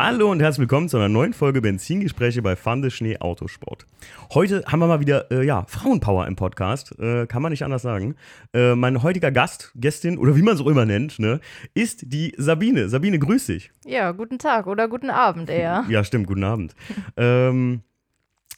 Hallo und herzlich willkommen zu einer neuen Folge Benzingespräche bei Fande Schnee Autosport. Heute haben wir mal wieder äh, ja, Frauenpower im Podcast, äh, kann man nicht anders sagen. Äh, mein heutiger Gast, Gästin oder wie man es auch immer nennt, ne, ist die Sabine. Sabine, grüß dich. Ja, guten Tag oder guten Abend eher. Ja, stimmt, guten Abend. ähm,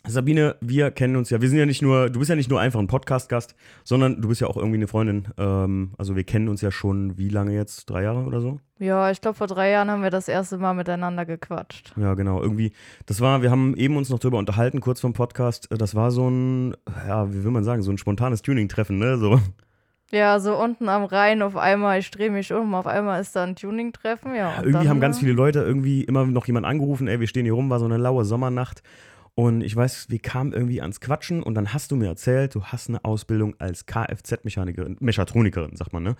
Sabine, wir kennen uns ja. Wir sind ja nicht nur, du bist ja nicht nur einfach ein Podcast-Gast, sondern du bist ja auch irgendwie eine Freundin. Ähm, also wir kennen uns ja schon, wie lange jetzt? Drei Jahre oder so? Ja, ich glaube, vor drei Jahren haben wir das erste Mal miteinander gequatscht. Ja, genau. Irgendwie, das war, wir haben eben uns noch drüber unterhalten, kurz vom Podcast. Das war so ein, ja, wie will man sagen, so ein spontanes Tuning-Treffen, ne? So. Ja, so unten am Rhein auf einmal, ich drehe mich um, auf einmal ist da ein Tuning-Treffen, ja. irgendwie dann, haben ganz viele Leute irgendwie immer noch jemand angerufen, ey, wir stehen hier rum, war so eine laue Sommernacht. Und ich weiß, wir kamen irgendwie ans Quatschen und dann hast du mir erzählt, du hast eine Ausbildung als Kfz-Mechanikerin, Mechatronikerin, sagt man, ne?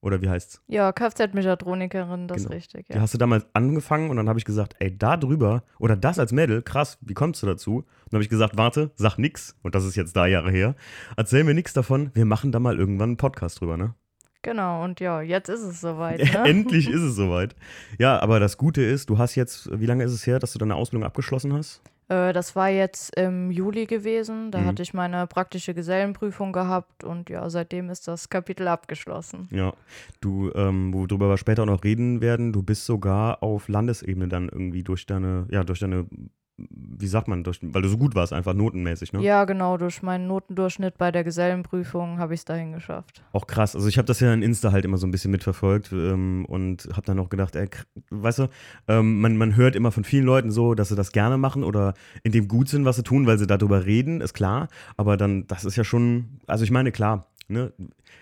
Oder wie heißt's? Ja, Kfz-Mechatronikerin, das Genau. ist richtig, ja. hast du damals angefangen und dann habe ich gesagt, ey, da drüber oder das als Mädel, krass, wie kommst du dazu? Und dann habe ich gesagt, warte, sag nix. Und das ist jetzt drei Jahre her. Erzähl mir nichts davon, wir machen da mal irgendwann einen Podcast drüber, ne? Genau, und ja, jetzt ist es soweit, ne? Endlich ist es soweit. Ja, aber das Gute ist, du hast jetzt, wie lange ist es her, dass du deine Ausbildung abgeschlossen hast? Äh, das war jetzt im Juli gewesen, da Mhm. hatte ich meine praktische Gesellenprüfung gehabt und ja, seitdem ist das Kapitel abgeschlossen. Ja, du, ähm, worüber wir später auch noch reden werden, du bist sogar auf Landesebene dann irgendwie durch deine, ja, durch deine, wie sagt man, durch, weil du so gut warst, einfach notenmäßig, ne? Ja, genau, durch meinen Notendurchschnitt bei der Gesellenprüfung habe ich es dahin geschafft. Auch krass. Also ich habe das ja in Insta halt immer so ein bisschen mitverfolgt ähm, und habe dann auch gedacht, ey, weißt du, ähm, man, man hört immer von vielen Leuten so, dass sie das gerne machen oder in dem gut sind, was sie tun, weil sie darüber reden, ist klar. Aber dann, das ist ja schon, also ich meine, klar, ne,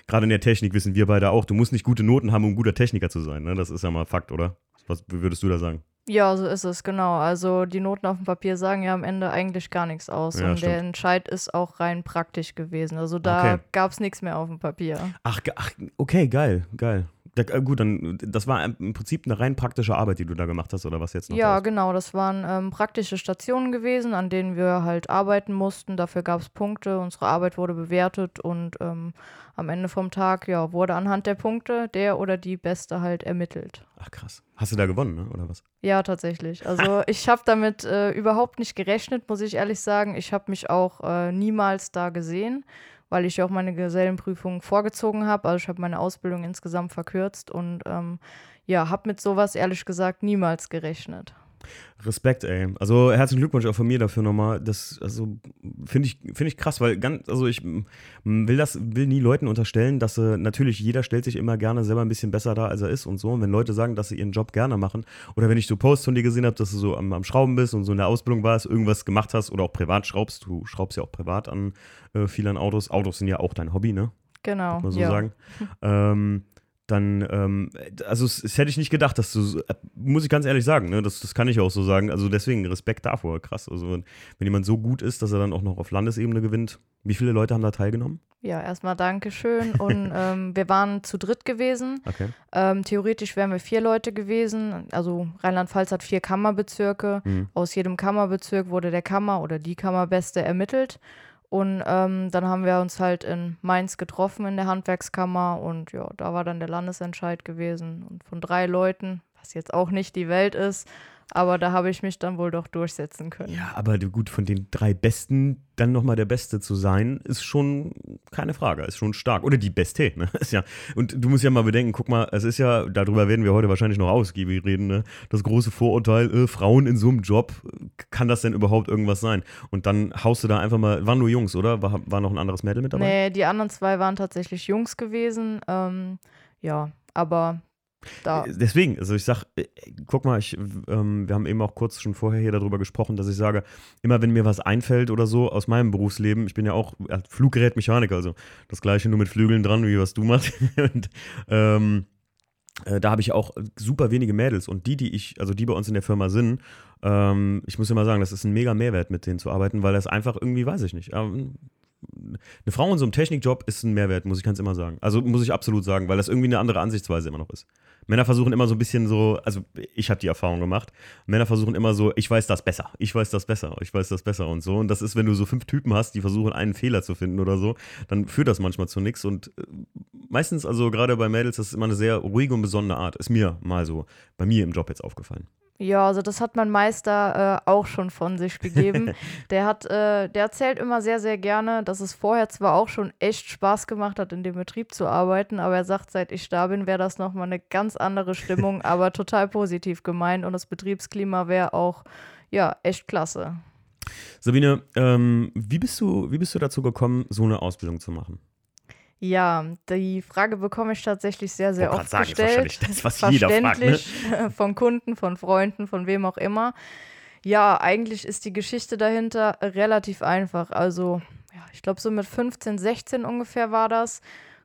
gerade in der Technik wissen wir beide auch, du musst nicht gute Noten haben, um guter Techniker zu sein. Ne? Das ist ja mal Fakt, oder? Was würdest du da sagen? Ja, so ist es, genau. Also die Noten auf dem Papier sagen ja am Ende eigentlich gar nichts aus. Ja, und stimmt. der Entscheid ist auch rein praktisch gewesen. Also da Okay. gab es nichts mehr auf dem Papier. Ach, ach okay, geil, geil. Da, äh, gut, dann, das war im Prinzip eine rein praktische Arbeit, die du da gemacht hast, oder was jetzt noch? Ja, genau. Das waren ähm, praktische Stationen gewesen, an denen wir halt arbeiten mussten. Dafür gab es Punkte. Unsere Arbeit wurde bewertet und ähm, am Ende vom Tag ja, wurde anhand der Punkte der oder die Beste halt ermittelt. Ach krass. Hast du da gewonnen, ne? oder was? Ja, tatsächlich. Also ich habe damit äh, überhaupt nicht gerechnet, muss ich ehrlich sagen. Ich habe mich auch äh, niemals da gesehen, weil ich ja auch meine Gesellenprüfung vorgezogen habe. Also ich habe meine Ausbildung insgesamt verkürzt und ähm, ja, habe mit sowas ehrlich gesagt niemals gerechnet. Respekt, ey. Also herzlichen Glückwunsch auch von mir dafür nochmal. Das, also finde ich, finde ich krass, weil ganz, also ich will das, will nie Leuten unterstellen, dass sie, natürlich jeder stellt sich immer gerne selber ein bisschen besser dar, als er ist und so. Und wenn Leute sagen, dass sie ihren Job gerne machen, oder wenn ich so Posts von dir gesehen habe, dass du so am, am Schrauben bist und so in der Ausbildung warst, irgendwas gemacht hast oder auch privat schraubst, du schraubst ja auch privat an äh, vielen Autos. Autos sind ja auch dein Hobby, ne? Genau. man so ja. sagen. ähm, dann, ähm, also es, es hätte ich nicht gedacht, dass du, äh, muss ich ganz ehrlich sagen, ne, das, das kann ich auch so sagen. Also deswegen Respekt davor, krass. Also wenn, wenn jemand so gut ist, dass er dann auch noch auf Landesebene gewinnt. Wie viele Leute haben da teilgenommen? Ja, erstmal Dankeschön. Und ähm, wir waren zu dritt gewesen. Okay. Ähm, theoretisch wären wir vier Leute gewesen. Also Rheinland-Pfalz hat vier Kammerbezirke. Mhm. Aus jedem Kammerbezirk wurde der Kammer oder die Kammerbeste ermittelt. Und ähm, dann haben wir uns halt in Mainz getroffen in der Handwerkskammer und ja, da war dann der Landesentscheid gewesen. Und von drei Leuten, was jetzt auch nicht die Welt ist, aber da habe ich mich dann wohl doch durchsetzen können. Ja, aber gut, von den drei Besten dann nochmal der Beste zu sein, ist schon keine Frage, ist schon stark. Oder die Beste, ne? Ist ja, und du musst ja mal bedenken, guck mal, es ist ja, darüber werden wir heute wahrscheinlich noch ausgiebig reden, ne? Das große Vorurteil, äh, Frauen in so einem Job, kann das denn überhaupt irgendwas sein? Und dann haust du da einfach mal, waren nur Jungs, oder? War, war noch ein anderes Mädel mit dabei? Nee, die anderen zwei waren tatsächlich Jungs gewesen. Ähm, ja, aber da. Deswegen, also ich sag, äh, guck mal, ich, ähm, wir haben eben auch kurz schon vorher hier darüber gesprochen, dass ich sage, immer wenn mir was einfällt oder so aus meinem Berufsleben, ich bin ja auch äh, Fluggerätmechaniker, also das gleiche nur mit Flügeln dran, wie was du machst. Und ähm, äh, da habe ich auch super wenige Mädels und die, die ich, also die bei uns in der Firma sind, ähm, ich muss immer sagen, das ist ein mega Mehrwert, mit denen zu arbeiten, weil das einfach irgendwie, weiß ich nicht, ähm, eine Frau in so einem Technikjob ist ein Mehrwert, muss ich ganz immer sagen. Also muss ich absolut sagen, weil das irgendwie eine andere Ansichtsweise immer noch ist. Männer versuchen immer so ein bisschen so, also ich habe die Erfahrung gemacht, Männer versuchen immer so, ich weiß das besser, ich weiß das besser, ich weiß das besser und so. Und das ist, wenn du so fünf Typen hast, die versuchen, einen Fehler zu finden oder so, dann führt das manchmal zu nichts. Und äh, meistens, also gerade bei Mädels, das ist immer eine sehr ruhige und besondere Art. Ist mir mal so bei mir im Job jetzt aufgefallen. Ja, also das hat mein Meister äh, auch schon von sich gegeben. der hat, äh, der erzählt immer sehr, sehr gerne, dass es vorher zwar auch schon echt Spaß gemacht hat, in dem Betrieb zu arbeiten, aber er sagt, seit ich da bin, wäre das nochmal eine ganz andere Stimmung, aber total positiv gemeint und das Betriebsklima wäre auch, ja, echt klasse. Sabine, ähm, wie, bist du, wie bist du dazu gekommen, so eine Ausbildung zu machen? Ja, die Frage bekomme ich tatsächlich sehr, sehr oft sagen, gestellt. Das, was jeder fragt, ne? von Kunden, von Freunden, von wem auch immer. Ja, eigentlich ist die Geschichte dahinter relativ einfach. Also, ja, ich glaube, so mit 15, 16 ungefähr war das.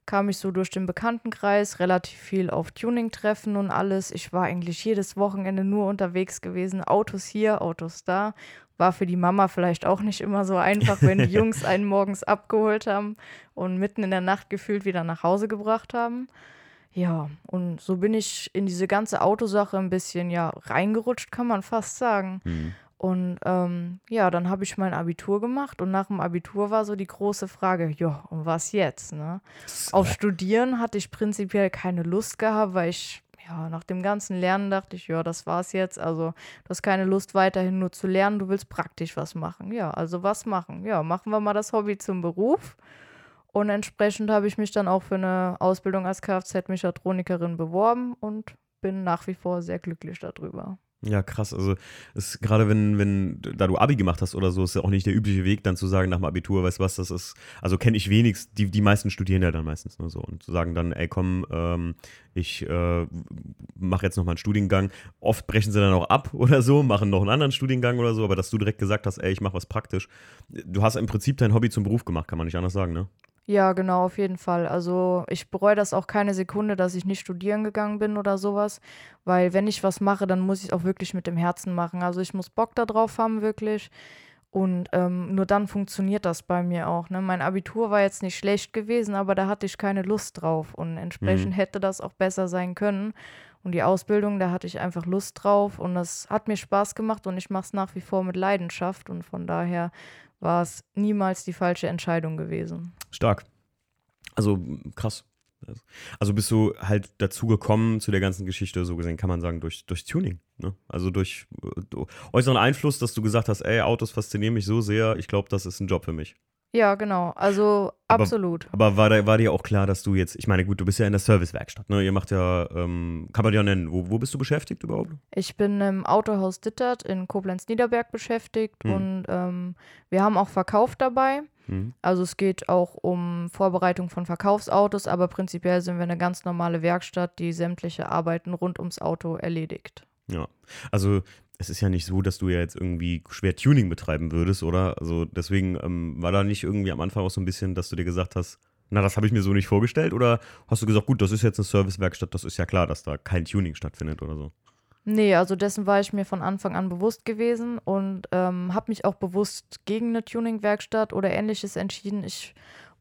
Kam ich so durch den Bekanntenkreis, relativ viel auf Tuning-Treffen und alles. Ich war eigentlich jedes Wochenende nur unterwegs gewesen. Autos hier, Autos da war für die Mama vielleicht auch nicht immer so einfach, wenn die Jungs einen morgens abgeholt haben und mitten in der Nacht gefühlt wieder nach Hause gebracht haben. Ja, und so bin ich in diese ganze Autosache ein bisschen ja reingerutscht, kann man fast sagen. Mhm. Und ähm, ja, dann habe ich mein Abitur gemacht und nach dem Abitur war so die große Frage, ja, und was jetzt? Ne? Auf Studieren hatte ich prinzipiell keine Lust gehabt, weil ich ja, nach dem ganzen Lernen dachte ich, ja, das war's jetzt. Also, du hast keine Lust weiterhin nur zu lernen, du willst praktisch was machen. Ja, also was machen? Ja, machen wir mal das Hobby zum Beruf. Und entsprechend habe ich mich dann auch für eine Ausbildung als Kfz-Mechatronikerin beworben und bin nach wie vor sehr glücklich darüber. Ja, krass. Also ist gerade wenn, wenn, da du Abi gemacht hast oder so, ist ja auch nicht der übliche Weg, dann zu sagen nach dem Abitur, weißt du was, das ist, also kenne ich wenigstens, die, die meisten studieren ja dann meistens nur so und zu sagen dann, ey komm, ähm, ich äh, mache jetzt nochmal einen Studiengang. Oft brechen sie dann auch ab oder so, machen noch einen anderen Studiengang oder so, aber dass du direkt gesagt hast, ey, ich mache was praktisch. Du hast im Prinzip dein Hobby zum Beruf gemacht, kann man nicht anders sagen, ne? Ja, genau, auf jeden Fall. Also ich bereue das auch keine Sekunde, dass ich nicht studieren gegangen bin oder sowas, weil wenn ich was mache, dann muss ich es auch wirklich mit dem Herzen machen. Also ich muss Bock darauf haben, wirklich. Und ähm, nur dann funktioniert das bei mir auch. Ne? Mein Abitur war jetzt nicht schlecht gewesen, aber da hatte ich keine Lust drauf. Und entsprechend mhm. hätte das auch besser sein können. Und die Ausbildung, da hatte ich einfach Lust drauf und das hat mir Spaß gemacht und ich mache es nach wie vor mit Leidenschaft. Und von daher war es niemals die falsche Entscheidung gewesen. Stark. Also krass. Also bist du halt dazu gekommen zu der ganzen Geschichte, so gesehen kann man sagen, durch, durch Tuning. Ne? Also durch äh, äußeren Einfluss, dass du gesagt hast, ey, Autos faszinieren mich so sehr, ich glaube, das ist ein Job für mich. Ja, genau. Also aber, absolut. Aber war, da, war dir auch klar, dass du jetzt, ich meine, gut, du bist ja in der Servicewerkstatt, ne? Ihr macht ja, ähm, kann man ja nennen, wo, wo bist du beschäftigt überhaupt? Ich bin im Autohaus Dittert in Koblenz-Niederberg beschäftigt hm. und ähm, wir haben auch Verkauf dabei. Hm. Also es geht auch um Vorbereitung von Verkaufsautos, aber prinzipiell sind wir eine ganz normale Werkstatt, die sämtliche Arbeiten rund ums Auto erledigt. Ja, also es ist ja nicht so, dass du ja jetzt irgendwie schwer Tuning betreiben würdest, oder? Also deswegen ähm, war da nicht irgendwie am Anfang auch so ein bisschen, dass du dir gesagt hast, na, das habe ich mir so nicht vorgestellt? Oder hast du gesagt, gut, das ist jetzt eine Servicewerkstatt, das ist ja klar, dass da kein Tuning stattfindet oder so? Nee, also dessen war ich mir von Anfang an bewusst gewesen und ähm, habe mich auch bewusst gegen eine Tuningwerkstatt oder ähnliches entschieden. Ich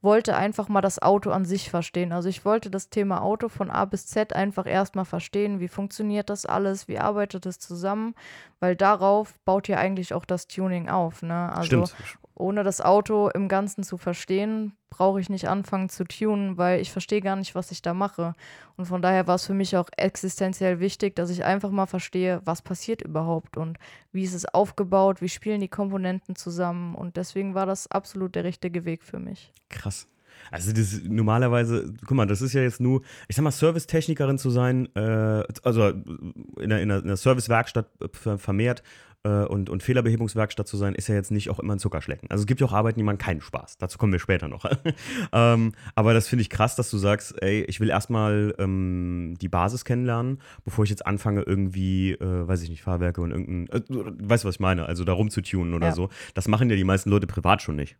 wollte einfach mal das Auto an sich verstehen. Also ich wollte das Thema Auto von A bis Z einfach erstmal verstehen. Wie funktioniert das alles? Wie arbeitet es zusammen? Weil darauf baut ja eigentlich auch das Tuning auf. Ne? Also Stimmt ohne das Auto im Ganzen zu verstehen, brauche ich nicht anfangen zu tunen, weil ich verstehe gar nicht, was ich da mache. Und von daher war es für mich auch existenziell wichtig, dass ich einfach mal verstehe, was passiert überhaupt und wie ist es aufgebaut, wie spielen die Komponenten zusammen. Und deswegen war das absolut der richtige Weg für mich. Krass. Also das normalerweise, guck mal, das ist ja jetzt nur, ich sag mal, Servicetechnikerin zu sein, äh, also in einer, in einer Servicewerkstatt vermehrt äh, und, und Fehlerbehebungswerkstatt zu sein, ist ja jetzt nicht auch immer ein Zuckerschlecken. Also es gibt ja auch Arbeiten, die machen keinen Spaß. Dazu kommen wir später noch. ähm, aber das finde ich krass, dass du sagst, ey, ich will erstmal ähm, die Basis kennenlernen, bevor ich jetzt anfange, irgendwie, äh, weiß ich nicht, Fahrwerke und irgendein, äh, weißt du, was ich meine? Also da rumzutunen oder ja. so. Das machen ja die meisten Leute privat schon nicht.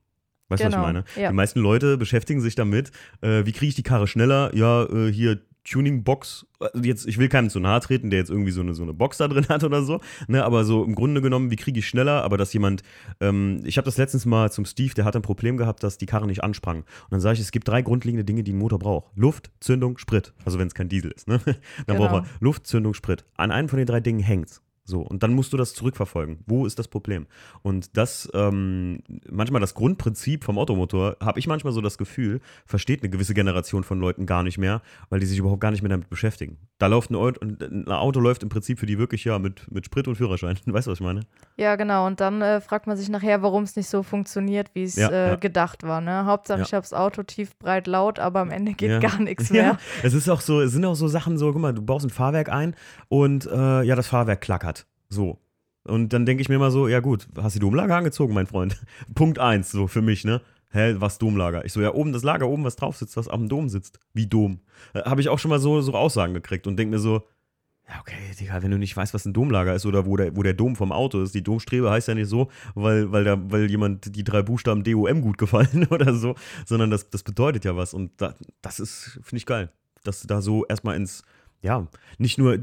Weißt du, genau. was ich genau, meine? Ja. Die meisten Leute beschäftigen sich damit, äh, wie kriege ich die Karre schneller? Ja, äh, hier Tuning-Box, also jetzt, ich will keinem zu nahe treten, der jetzt irgendwie so eine, so eine Box da drin hat oder so, ne, aber so im Grunde genommen, wie kriege ich schneller, aber dass jemand, ähm, ich habe das letztens mal zum Steve, der hat ein Problem gehabt, dass die Karre nicht ansprang. Und dann sage ich, es gibt drei grundlegende Dinge, die ein Motor braucht. Luft, Zündung, Sprit. Also wenn es kein Diesel ist, ne? Dann genau. braucht er Luft, Zündung, Sprit. An einem von den drei Dingen hängt's. So, und dann musst du das zurückverfolgen. Wo ist das Problem? Und das, ähm, manchmal das Grundprinzip vom Automotor, habe ich manchmal so das Gefühl, versteht eine gewisse Generation von Leuten gar nicht mehr, weil die sich überhaupt gar nicht mehr damit beschäftigen. Da läuft ein Auto, ein Auto läuft im Prinzip für die wirklich ja mit, mit Sprit und Führerschein. Weißt du, was ich meine? Ja, genau. Und dann äh, fragt man sich nachher, warum es nicht so funktioniert, wie es Ja, äh, ja. gedacht war. Ne? Hauptsache, Ja. ich habe das Auto tief, breit, laut, aber am Ende geht gar nichts mehr. es ist auch so, es sind auch so Sachen so, guck mal, du baust ein Fahrwerk ein und äh, ja, das Fahrwerk klackert. So. Und dann denke ich mir immer so, ja gut, hast du die Domlager angezogen, mein Freund? Punkt eins, so für mich, ne? Hä, was Domlager? Ich so, ja, oben das Lager, oben was drauf sitzt, was am Dom sitzt. Wie Dom. Äh, Habe ich auch schon mal so, so Aussagen gekriegt und denke mir so, ja, okay, Digga, wenn du nicht weißt, was ein Domlager ist oder wo der, wo der Dom vom Auto ist, die Domstrebe heißt ja nicht so, weil, weil, da, weil jemand die drei Buchstaben DOM gut gefallen oder so, sondern das, das bedeutet ja was und da, das ist, finde ich geil, dass du da so erstmal ins, ja, nicht nur,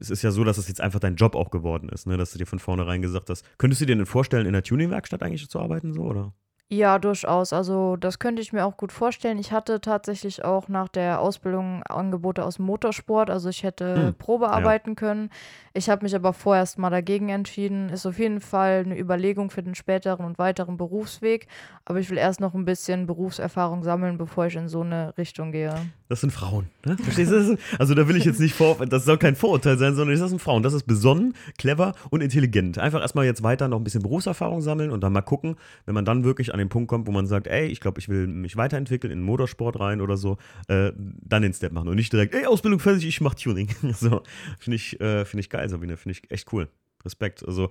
es ist ja so, dass es jetzt einfach dein Job auch geworden ist, ne, dass du dir von vornherein gesagt hast, könntest du dir denn vorstellen, in der Tuningwerkstatt eigentlich zu arbeiten, so, oder? Ja, durchaus. Also das könnte ich mir auch gut vorstellen. Ich hatte tatsächlich auch nach der Ausbildung Angebote aus dem Motorsport. Also ich hätte Hm, Probe arbeiten können. Ich habe mich aber vorerst mal dagegen entschieden. Ist auf jeden Fall eine Überlegung für den späteren und weiteren Berufsweg. Aber ich will erst noch ein bisschen Berufserfahrung sammeln, bevor ich in so eine Richtung gehe. Das sind Frauen. Ne? Verstehst du? Das Also da will ich jetzt nicht vor, das soll kein Vorurteil sein, sondern das sind Frauen. Das ist besonnen, clever und intelligent. Einfach erstmal jetzt weiter noch ein bisschen Berufserfahrung sammeln und dann mal gucken, wenn man dann wirklich an den Punkt kommt, wo man sagt, ey, ich glaube, ich will mich weiterentwickeln in den Motorsport rein oder so, äh, dann den Step machen und nicht direkt, ey, Ausbildung fertig, ich mach Tuning. so, finde ich, äh, finde ich geil, Sabine, finde ich echt cool. Respekt. Also,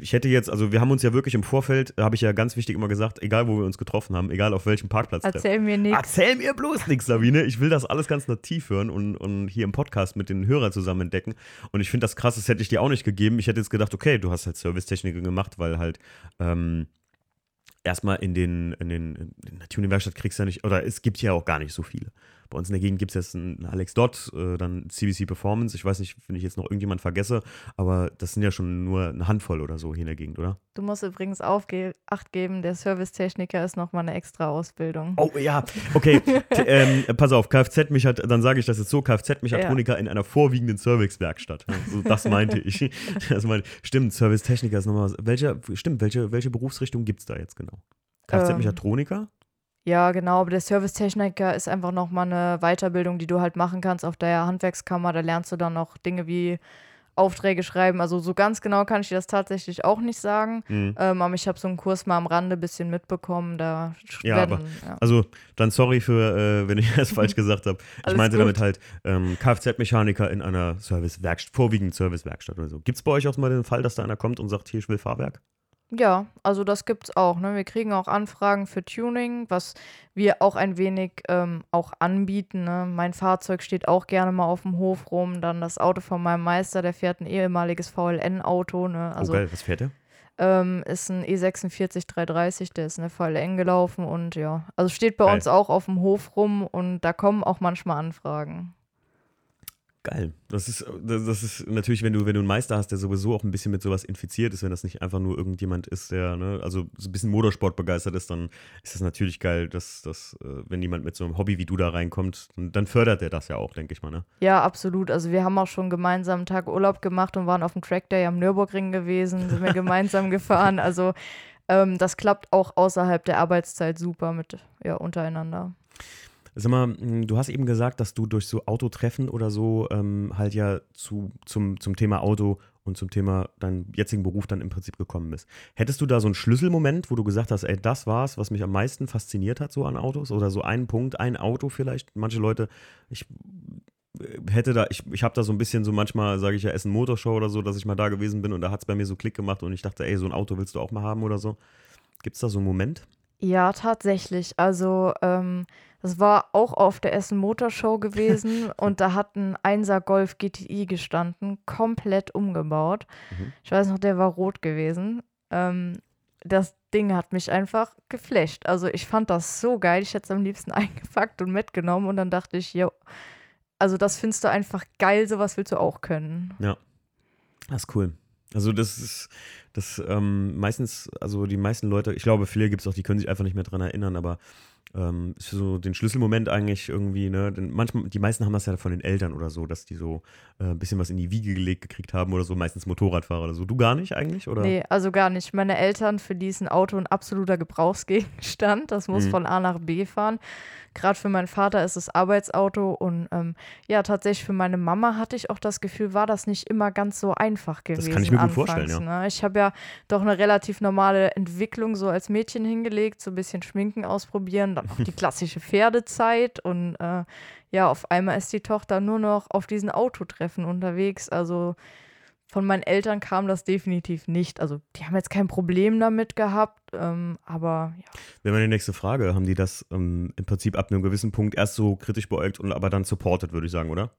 ich hätte jetzt, also wir haben uns ja wirklich im Vorfeld, habe ich ja ganz wichtig immer gesagt, egal wo wir uns getroffen haben, egal auf welchem Parkplatz treffen. Erzähl mir nichts. Erzähl mir bloß nichts, Sabine. Ich will das alles ganz nativ hören und, und hier im Podcast mit den Hörern zusammen entdecken. Und ich finde das krass, das hätte ich dir auch nicht gegeben. Ich hätte jetzt gedacht, okay, du hast halt Servicetechniker gemacht, weil halt ähm, erstmal in den, in den, in der Tuning-Werkstatt kriegst du ja nicht, oder es gibt ja auch gar nicht so viele. Bei uns in der Gegend gibt es jetzt einen Alex Dott, äh, dann CBC Performance. Ich weiß nicht, wenn ich jetzt noch irgendjemand vergesse, aber das sind ja schon nur eine Handvoll oder so hier in der Gegend, oder? Du musst übrigens aufge Acht geben, der Servicetechniker ist nochmal eine extra Ausbildung. Oh ja, okay. Ähm, pass auf, Kfz-Mechat, dann sage ich das jetzt so: Kfz-Mechatroniker in einer vorwiegenden Servicewerkstatt. So, das meinte ich. Das meinte, stimmt, Servicetechniker ist nochmal was. Welche, stimmt, welche, welche Berufsrichtung gibt es da jetzt genau? Kfz-Mechatroniker? Ja, genau, aber der Servicetechniker ist einfach nochmal eine Weiterbildung, die du halt machen kannst auf der Handwerkskammer. Da lernst du dann noch Dinge wie Aufträge schreiben. Also so ganz genau kann ich dir das tatsächlich auch nicht sagen. Mhm. Ähm, aber ich habe so einen Kurs mal am Rande ein bisschen mitbekommen. Da Ja, werden, aber- ja. Also, dann sorry für, äh, wenn ich das falsch gesagt habe. Ich meinte gut. damit halt ähm, Kfz-Mechaniker in einer Servicewerkstatt, vorwiegend Servicewerkstatt oder so. Gibt es bei euch auch mal den Fall, dass da einer kommt und sagt, hier, ich will Fahrwerk? Ja, also das gibt's auch. Ne? Wir kriegen auch Anfragen für Tuning, was wir auch ein wenig ähm, auch anbieten. Ne? Mein Fahrzeug steht auch gerne mal auf dem Hof rum. Dann das Auto von meinem Meister, der fährt ein ehemaliges VLN-Auto. Ne? Also oh, geil, was fährt der? ähm, ist ein E46 330, der ist in der VLN gelaufen und ja, also steht bei Geil. uns auch auf dem Hof rum und da kommen auch manchmal Anfragen. Geil. Das ist, das, ist natürlich, wenn du, wenn du einen Meister hast, der sowieso auch ein bisschen mit sowas infiziert ist, wenn das nicht einfach nur irgendjemand ist, der, ne, also so ein bisschen Motorsport begeistert ist, dann ist das natürlich geil, dass, dass äh, wenn jemand mit so einem Hobby wie du da reinkommt, dann, fördert er das ja auch, denke ich mal, ne? Ja, absolut. Also wir haben auch schon gemeinsam einen Tag Urlaub gemacht und waren auf dem Track Day am Nürburgring gewesen, sind wir gemeinsam gefahren. Also ähm, das klappt auch außerhalb der Arbeitszeit super mit, ja, untereinander. Sag mal, mh, du hast eben gesagt, dass du durch so Autotreffen oder so ähm, halt ja zu, zum, zum Thema Auto und zum Thema deinem jetzigen Beruf dann im Prinzip gekommen bist. Hättest du da so einen Schlüsselmoment, wo du gesagt hast, ey, das war's, was mich am meisten fasziniert hat so an Autos oder so einen Punkt, ein Auto vielleicht? Manche Leute, ich äh, hätte da, ich, ich habe da so ein bisschen so manchmal, sage ich ja, Essen Motorshow oder so, dass ich mal da gewesen bin und da hat es bei mir so Klick gemacht und ich dachte, ey, so ein Auto willst du auch mal haben oder so. Gibt es da so einen Moment? Ja, tatsächlich. Also, ähm, das war auch auf der Essen Motorshow gewesen und da hat ein 1er Golf GTI gestanden, komplett umgebaut. Mhm. Ich weiß noch, der war rot gewesen. Ähm, das Ding hat mich einfach geflasht. Also, ich fand das so geil. Ich hätte es am liebsten eingepackt und mitgenommen und dann dachte ich, jo, also das findest du einfach geil, sowas willst du auch können. Das ist cool. Also das ist, das ähm, meistens, also die meisten Leute, ich glaube, viele gibt es auch, die können sich einfach nicht mehr dran erinnern, aber ähm, ist so den Schlüsselmoment eigentlich irgendwie, ne? Denn manchmal, die meisten haben das ja von den Eltern oder so, dass die so äh, ein bisschen was in die Wiege gelegt gekriegt haben oder so, meistens Motorradfahrer oder so. Du gar nicht eigentlich, oder? Nee, also gar nicht. Meine Eltern, für die ist ein Auto ein absoluter Gebrauchsgegenstand. Das muss Mhm. von A nach B fahren. Gerade für meinen Vater ist es Arbeitsauto und ähm, ja, tatsächlich für meine Mama hatte ich auch das Gefühl, war das nicht immer ganz so einfach gewesen. kann ich mir gut anfangs, vorstellen, Ne? Ich habe ja doch eine relativ normale Entwicklung so als Mädchen hingelegt, so ein bisschen Schminken ausprobieren, dann auch die klassische Pferdezeit und äh, ja, auf einmal ist die Tochter nur noch auf diesen Autotreffen unterwegs. Also von meinen Eltern kam das definitiv nicht. Also die haben jetzt kein Problem damit gehabt, ähm, aber ja. Wäre meine nächste Frage. Haben die das ähm, im Prinzip ab einem gewissen Punkt erst so kritisch beäugt und aber dann supported, würde ich sagen, oder?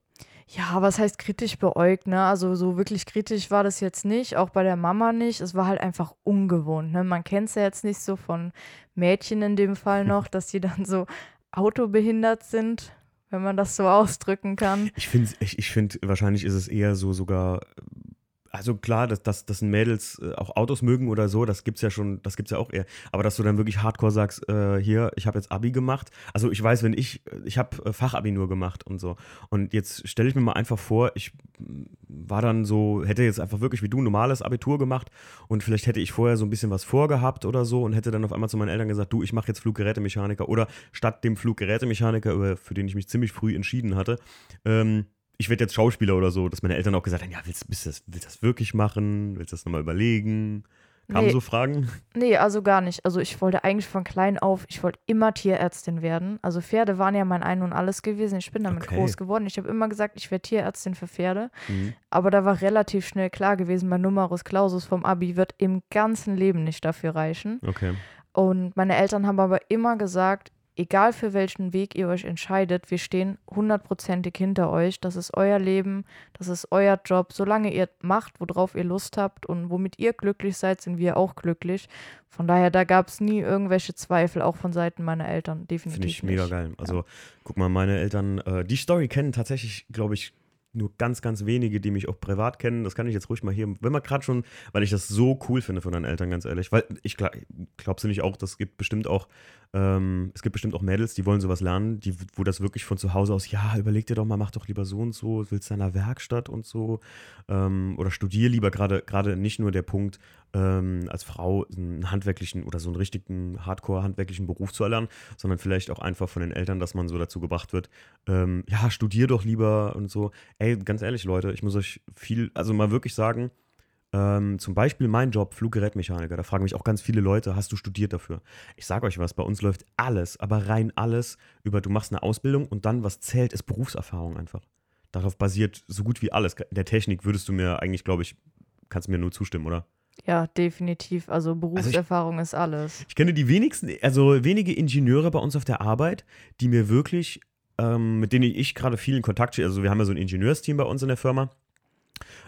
Ja, was heißt kritisch beäugt, ne? Also so wirklich kritisch war das jetzt nicht, auch bei der Mama nicht. Es war halt einfach ungewohnt, ne? Man kennt es ja jetzt nicht so von Mädchen in dem Fall noch, dass die dann so autobehindert sind, wenn man das so ausdrücken kann. Ich finde, ich, ich find, wahrscheinlich ist es eher so sogar, also klar, dass, dass, dass Mädels äh, auch Autos mögen oder so, das gibt's ja schon, das gibt's ja auch eher. Aber dass du dann wirklich hardcore sagst, äh, hier, ich habe jetzt Abi gemacht. Also ich weiß, wenn ich, ich habe äh, Fachabi nur gemacht und so. Und jetzt stelle ich mir mal einfach vor, ich mm, war dann so, hätte jetzt einfach wirklich wie du ein normales Abitur gemacht und vielleicht hätte ich vorher so ein bisschen was vorgehabt oder so und hätte dann auf einmal zu meinen Eltern gesagt, du, ich mache jetzt Fluggerätemechaniker oder statt dem Fluggerätemechaniker, für den ich mich ziemlich früh entschieden hatte, ähm, ich werde jetzt Schauspieler oder so, dass meine Eltern auch gesagt haben, ja, willst, willst, du das, willst du das wirklich machen? Willst du das nochmal überlegen? Kamen Nee. so Fragen? Nee, also gar nicht. Also ich wollte eigentlich von klein auf, ich wollte immer Tierärztin werden. Also Pferde waren ja mein Ein und Alles gewesen. Ich bin damit Okay. groß geworden. Ich habe immer gesagt, ich werde Tierärztin für Pferde. Mhm. Aber da war relativ schnell klar gewesen, mein Numerus Clausus vom Abi wird im ganzen Leben nicht dafür reichen. Okay. Und meine Eltern haben aber immer gesagt, egal für welchen Weg ihr euch entscheidet, wir stehen hundertprozentig hinter euch. Das ist euer Leben, das ist euer Job. Solange ihr macht, worauf ihr Lust habt und womit ihr glücklich seid, sind wir auch glücklich. Von daher, da gab es nie irgendwelche Zweifel, auch von Seiten meiner Eltern, definitiv Finde ich nicht. mega geil. Also, guck mal, meine Eltern, äh, die Story kennen tatsächlich, glaube ich, nur ganz, ganz wenige, die mich auch privat kennen. Das kann ich jetzt ruhig mal hier, wenn man gerade schon, weil ich das so cool finde von deinen Eltern, ganz ehrlich. Weil ich glaube, nicht auch, das gibt bestimmt auch, ähm, es gibt bestimmt auch Mädels, die wollen sowas lernen, die, wo das wirklich von zu Hause aus, ja, überleg dir doch mal, mach doch lieber so und so, willst du in einer Werkstatt und so. Ähm, oder studier lieber gerade, gerade nicht nur der Punkt, ähm, als Frau einen handwerklichen oder so einen richtigen Hardcore-handwerklichen Beruf zu erlernen, sondern vielleicht auch einfach von den Eltern, dass man so dazu gebracht wird, ähm, ja, studier doch lieber und so. Ey, ganz ehrlich, Leute, ich muss euch viel, also mal wirklich sagen, ähm, zum Beispiel mein Job, Fluggerätmechaniker, da fragen mich auch ganz viele Leute, hast du studiert dafür? Ich sage euch was, bei uns läuft alles, aber rein alles über, du machst eine Ausbildung und dann, was zählt, ist Berufserfahrung einfach. Darauf basiert so gut wie alles. In der Technik würdest du mir eigentlich, glaube ich, kannst du mir nur zustimmen, oder? Ja, definitiv. Also Berufserfahrung ist alles. Ich kenne die wenigsten, also wenige Ingenieure bei uns auf der Arbeit, die mir wirklich, ähm, mit denen ich gerade viel in Kontakt stehe, also wir haben ja so ein Ingenieursteam bei uns in der Firma,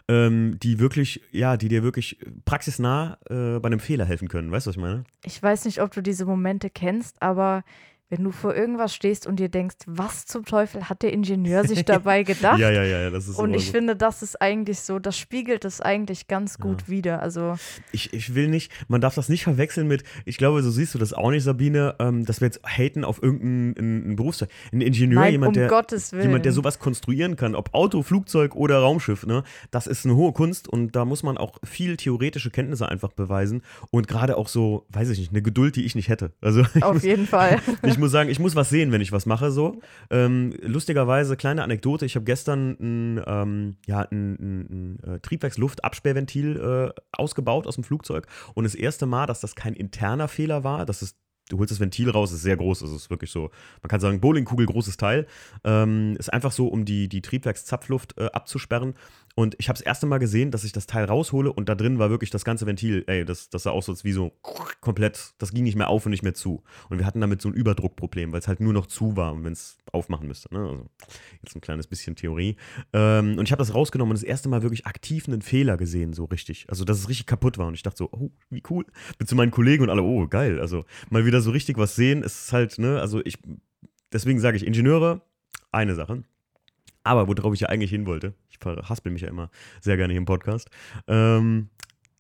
ähm, die wirklich, ja, die dir wirklich praxisnah äh, bei einem Fehler helfen können. Weißt du, was ich meine? Ich weiß nicht, ob du diese Momente kennst, aber wenn du vor irgendwas stehst und dir denkst, was zum Teufel hat der Ingenieur sich dabei gedacht? Ja, ja, ja, ja, das ist Und ich so. finde, das ist eigentlich so, das spiegelt es eigentlich ganz gut wider. Also, Ich, ich will nicht, man darf das nicht verwechseln mit, ich glaube, so siehst du das auch nicht, Sabine, ähm, dass wir jetzt haten auf irgendeinen einen Berufszweig. Ein Ingenieur, nein, jemand, um der, Gottes Willen. jemand, der sowas konstruieren kann, ob Auto, Flugzeug oder Raumschiff, ne, das ist eine hohe Kunst und da muss man auch viel theoretische Kenntnisse einfach beweisen und gerade auch so, weiß ich nicht, eine Geduld, die ich nicht hätte. Also Auf jeden Fall. ich muss sagen, ich muss was sehen, wenn ich was mache so. Ähm, lustigerweise, kleine Anekdote, ich habe gestern ein, ähm, ja, ein, ein, ein äh, Triebwerksluftabsperrventil äh, ausgebaut aus dem Flugzeug und das erste Mal, dass das kein interner Fehler war, dass es Du holst das Ventil raus, ist sehr groß, es ist wirklich so, man kann sagen, Bowlingkugel, großes Teil. Ähm, ist einfach so, um die, die Triebwerkszapfluft äh, abzusperren. Und ich habe das erste Mal gesehen, dass ich das Teil raushole und da drin war wirklich das ganze Ventil, ey, das, das sah aus, als wie so komplett, das ging nicht mehr auf und nicht mehr zu. Und wir hatten damit so ein Überdruckproblem, weil es halt nur noch zu war wenn es aufmachen müsste. Ne? Also jetzt ein kleines bisschen Theorie. Ähm, und ich habe das rausgenommen und das erste Mal wirklich aktiv einen Fehler gesehen, so richtig. Also, dass es richtig kaputt war. Und ich dachte so, oh, wie cool. Bin zu meinen Kollegen und alle, oh, geil. Also, mal wieder so richtig was sehen, ist halt, ne, also ich, deswegen sage ich, Ingenieure, eine Sache. Aber worauf ich ja eigentlich hin wollte, ich verhaspel mich ja immer sehr gerne hier im Podcast, ähm,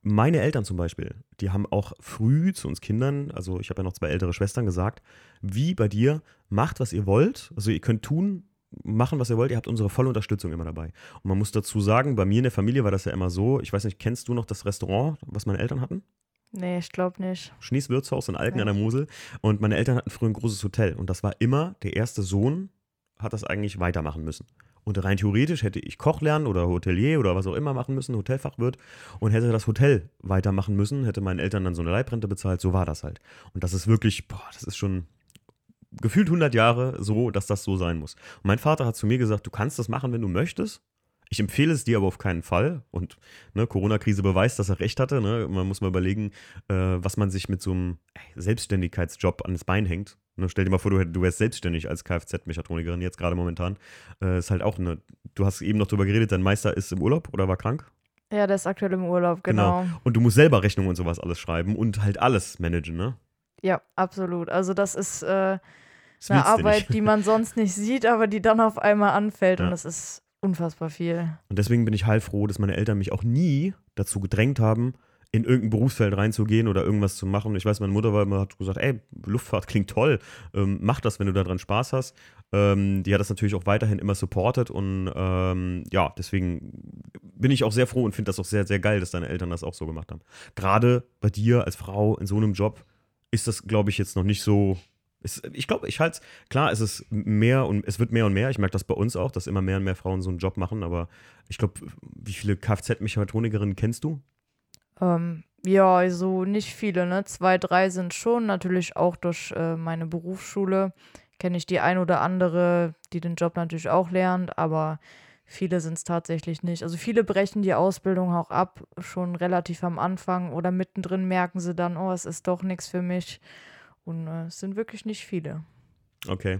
meine Eltern zum Beispiel, die haben auch früh zu uns Kindern, also ich habe ja noch zwei ältere Schwestern gesagt, wie bei dir, macht, was ihr wollt. Also ihr könnt tun, machen, was ihr wollt, ihr habt unsere volle Unterstützung immer dabei. Und man muss dazu sagen, bei mir in der Familie war das ja immer so, ich weiß nicht, kennst du noch das Restaurant, was meine Eltern hatten? Nee, ich glaube nicht. Schnies Wirtshaus in Alken ja. an der Mosel. Und meine Eltern hatten früher ein großes Hotel. Und das war immer, der erste Sohn hat das eigentlich weitermachen müssen. Und rein theoretisch hätte ich Koch lernen oder Hotelier oder was auch immer machen müssen, Hotelfachwirt, und hätte das Hotel weitermachen müssen, hätte meinen Eltern dann so eine Leibrente bezahlt, so war das halt. Und das ist wirklich, boah, das ist schon gefühlt 100 Jahre so, dass das so sein muss. Und mein Vater hat zu mir gesagt, du kannst das machen, wenn du möchtest. Ich empfehle es dir aber auf keinen Fall. Und ne, Corona-Krise beweist, dass er recht hatte. Ne? Man muss mal überlegen, äh, was man sich mit so einem Selbstständigkeitsjob ans Bein hängt. Ne, stell dir mal vor, du, du wärst selbstständig als Kfz-Mechatronikerin, jetzt gerade momentan. Äh, ist halt auch eine. Du hast eben noch drüber geredet, dein Meister ist im Urlaub oder war krank? Ja, der ist aktuell im Urlaub, genau. genau. Und du musst selber Rechnungen und sowas alles schreiben und halt alles managen, ne? Ja, absolut. Also, das ist äh, eine Arbeit, die man sonst nicht sieht, aber die dann auf einmal anfällt ja. und das ist unfassbar viel. Und deswegen bin ich heilfroh, dass meine Eltern mich auch nie dazu gedrängt haben, in irgendein Berufsfeld reinzugehen oder irgendwas zu machen. Ich weiß, meine Mutter war immer, hat gesagt, ey, Luftfahrt klingt toll, ähm, mach das, wenn du daran Spaß hast. Ähm, die hat das natürlich auch weiterhin immer supportet und ähm, ja, deswegen bin ich auch sehr froh und finde das auch sehr, sehr geil, dass deine Eltern das auch so gemacht haben. Gerade bei dir als Frau in so einem Job ist das, glaube ich, jetzt noch nicht so es, ich glaube, ich halte es, klar, es ist mehr und es wird mehr und mehr. Ich merke das bei uns auch, dass immer mehr und mehr Frauen so einen Job machen, aber ich glaube, wie viele Kfz-Mechatronikerinnen kennst du? Ähm, ja, also nicht viele, ne? Zwei, drei sind schon. Natürlich auch durch äh, meine Berufsschule kenne ich die ein oder andere, die den Job natürlich auch lernt, aber viele sind es tatsächlich nicht. Also viele brechen die Ausbildung auch ab, schon relativ am Anfang oder mittendrin merken sie dann, oh, es ist doch nichts für mich. Und äh, es sind wirklich nicht viele. Okay.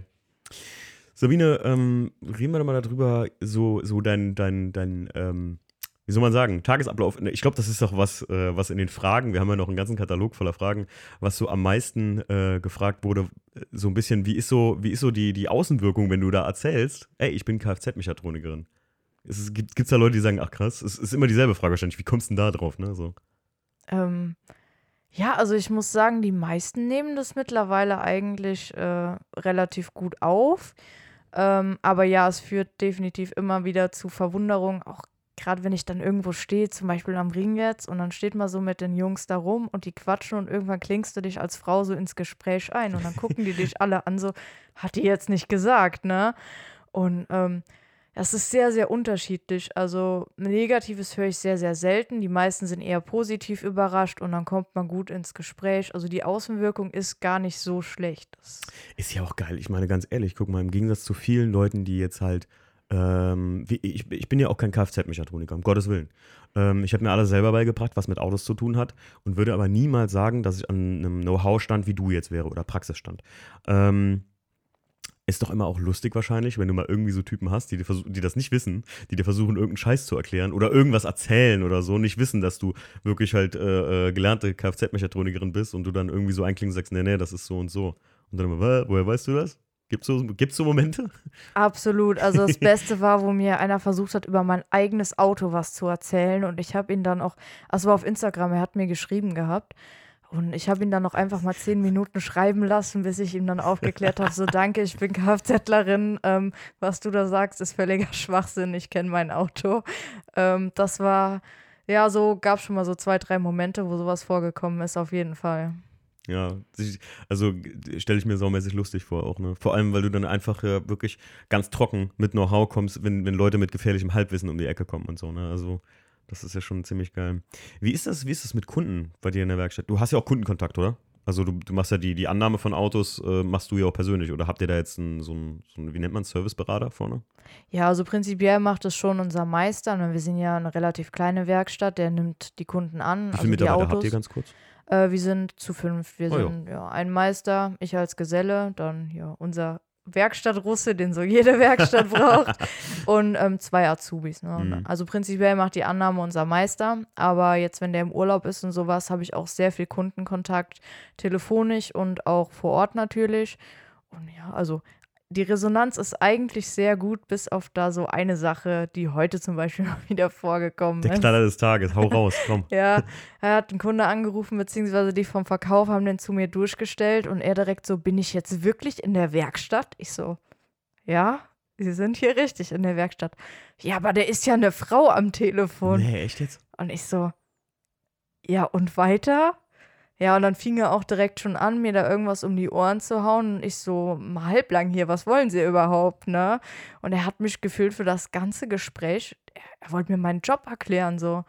Sabine, ähm, reden wir doch mal darüber, so, so dein, dein, dein, ähm, wie soll man sagen, Tagesablauf. Ich glaube, das ist doch was, äh, was in den Fragen, wir haben ja noch einen ganzen Katalog voller Fragen, was so am meisten äh, gefragt wurde, so ein bisschen, wie ist so, wie ist so die, die Außenwirkung, wenn du da erzählst, ey, ich bin Kfz-Mechatronikerin. Gibt es da Leute, die sagen, ach krass, es ist immer dieselbe Frage wahrscheinlich, wie kommst du denn da drauf, ne? So. Ähm, ja, also ich muss sagen, die meisten nehmen das mittlerweile eigentlich äh, relativ gut auf. Ähm, aber ja, es führt definitiv immer wieder zu Verwunderung, auch gerade wenn ich dann irgendwo stehe, zum Beispiel am Ring jetzt, und dann steht man so mit den Jungs da rum und die quatschen und irgendwann klingst du dich als Frau so ins Gespräch ein und dann gucken die dich alle an, so, hat die jetzt nicht gesagt, ne? Und ähm, das ist sehr, sehr unterschiedlich. Also Negatives höre ich sehr, sehr selten. Die meisten sind eher positiv überrascht und dann kommt man gut ins Gespräch. Also die Außenwirkung ist gar nicht so schlecht. Das ist ja auch geil. Ich meine ganz ehrlich, guck mal, im Gegensatz zu vielen Leuten, die jetzt halt ähm, ich, ich, bin ja auch kein Kfz-Mechatroniker, um Gottes Willen. Ähm, ich habe mir alles selber beigebracht, was mit Autos zu tun hat und würde aber niemals sagen, dass ich an einem Know-how stand, wie du jetzt wäre oder Praxisstand. Ähm, ist doch immer auch lustig wahrscheinlich, wenn du mal irgendwie so Typen hast, die, die das nicht wissen, die dir versuchen, irgendeinen Scheiß zu erklären oder irgendwas erzählen oder so, nicht wissen, dass du wirklich halt äh, äh gelernte Kfz-Mechatronikerin bist und du dann irgendwie so einklingst und sagst, nee, nee, das ist so und so. Und dann immer, woher weißt du das? Gibt es so, gibt's so Momente? Absolut. Also das Beste war, wo mir einer versucht hat, über mein eigenes Auto was zu erzählen und ich habe ihn dann auch, also war auf Instagram, er hat mir geschrieben gehabt, und ich habe ihn dann noch einfach mal zehn Minuten schreiben lassen, bis ich ihm dann aufgeklärt habe, so danke, ich bin Kfzlerin, ähm, was du da sagst, ist völliger Schwachsinn, ich kenne mein Auto. Ähm, das war, ja, so gab es schon mal so zwei, drei Momente, wo sowas vorgekommen ist, auf jeden Fall. Ja, also stelle ich mir saumäßig lustig vor auch, ne? Vor allem, weil du dann einfach ja wirklich ganz trocken mit Know-how kommst, wenn, wenn Leute mit gefährlichem Halbwissen um die Ecke kommen und so, ne? Also das ist ja schon ziemlich geil. Wie ist das, wie ist das mit Kunden bei dir in der Werkstatt? Du hast ja auch Kundenkontakt, oder? Also du, du machst ja die, die Annahme von Autos, äh, machst du ja auch persönlich. Oder habt ihr da jetzt einen, so einen, so einen wie nennt man Serviceberater vorne? Ja, also prinzipiell macht es schon unser Meister. Wir sind ja eine relativ kleine Werkstatt, der nimmt die Kunden an. Wie viele also Mitarbeiter habt ihr ganz kurz? Äh, wir sind zu fünf. Wir oh, sind ja. ein Meister, ich als Geselle, dann ja unser Werkstattrusse, den so jede Werkstatt braucht, und ähm, zwei Azubis. Ne? Mhm. Also prinzipiell macht die Annahme unser Meister, aber jetzt, wenn der im Urlaub ist und sowas, habe ich auch sehr viel Kundenkontakt, telefonisch und auch vor Ort natürlich. Und ja, also die Resonanz ist eigentlich sehr gut, bis auf da so eine Sache, die heute zum Beispiel wieder vorgekommen Der ist. Knaller des Tages, hau raus, komm. Ja, er hat einen Kunde angerufen, beziehungsweise die vom Verkauf haben den zu mir durchgestellt und er direkt so, bin ich jetzt wirklich in der Werkstatt? Ich so, ja, Sie sind hier richtig in der Werkstatt. Ja, aber der ist ja eine Frau am Telefon. Nee, echt jetzt? Und ich so, ja, und weiter? Ja, und dann fing er auch direkt schon an, mir da irgendwas um die Ohren zu hauen. Und ich so, mal halblang hier, was wollen Sie überhaupt, ne? Und er hat mich gefühlt für das ganze Gespräch, er, wollte mir meinen Job erklären, so.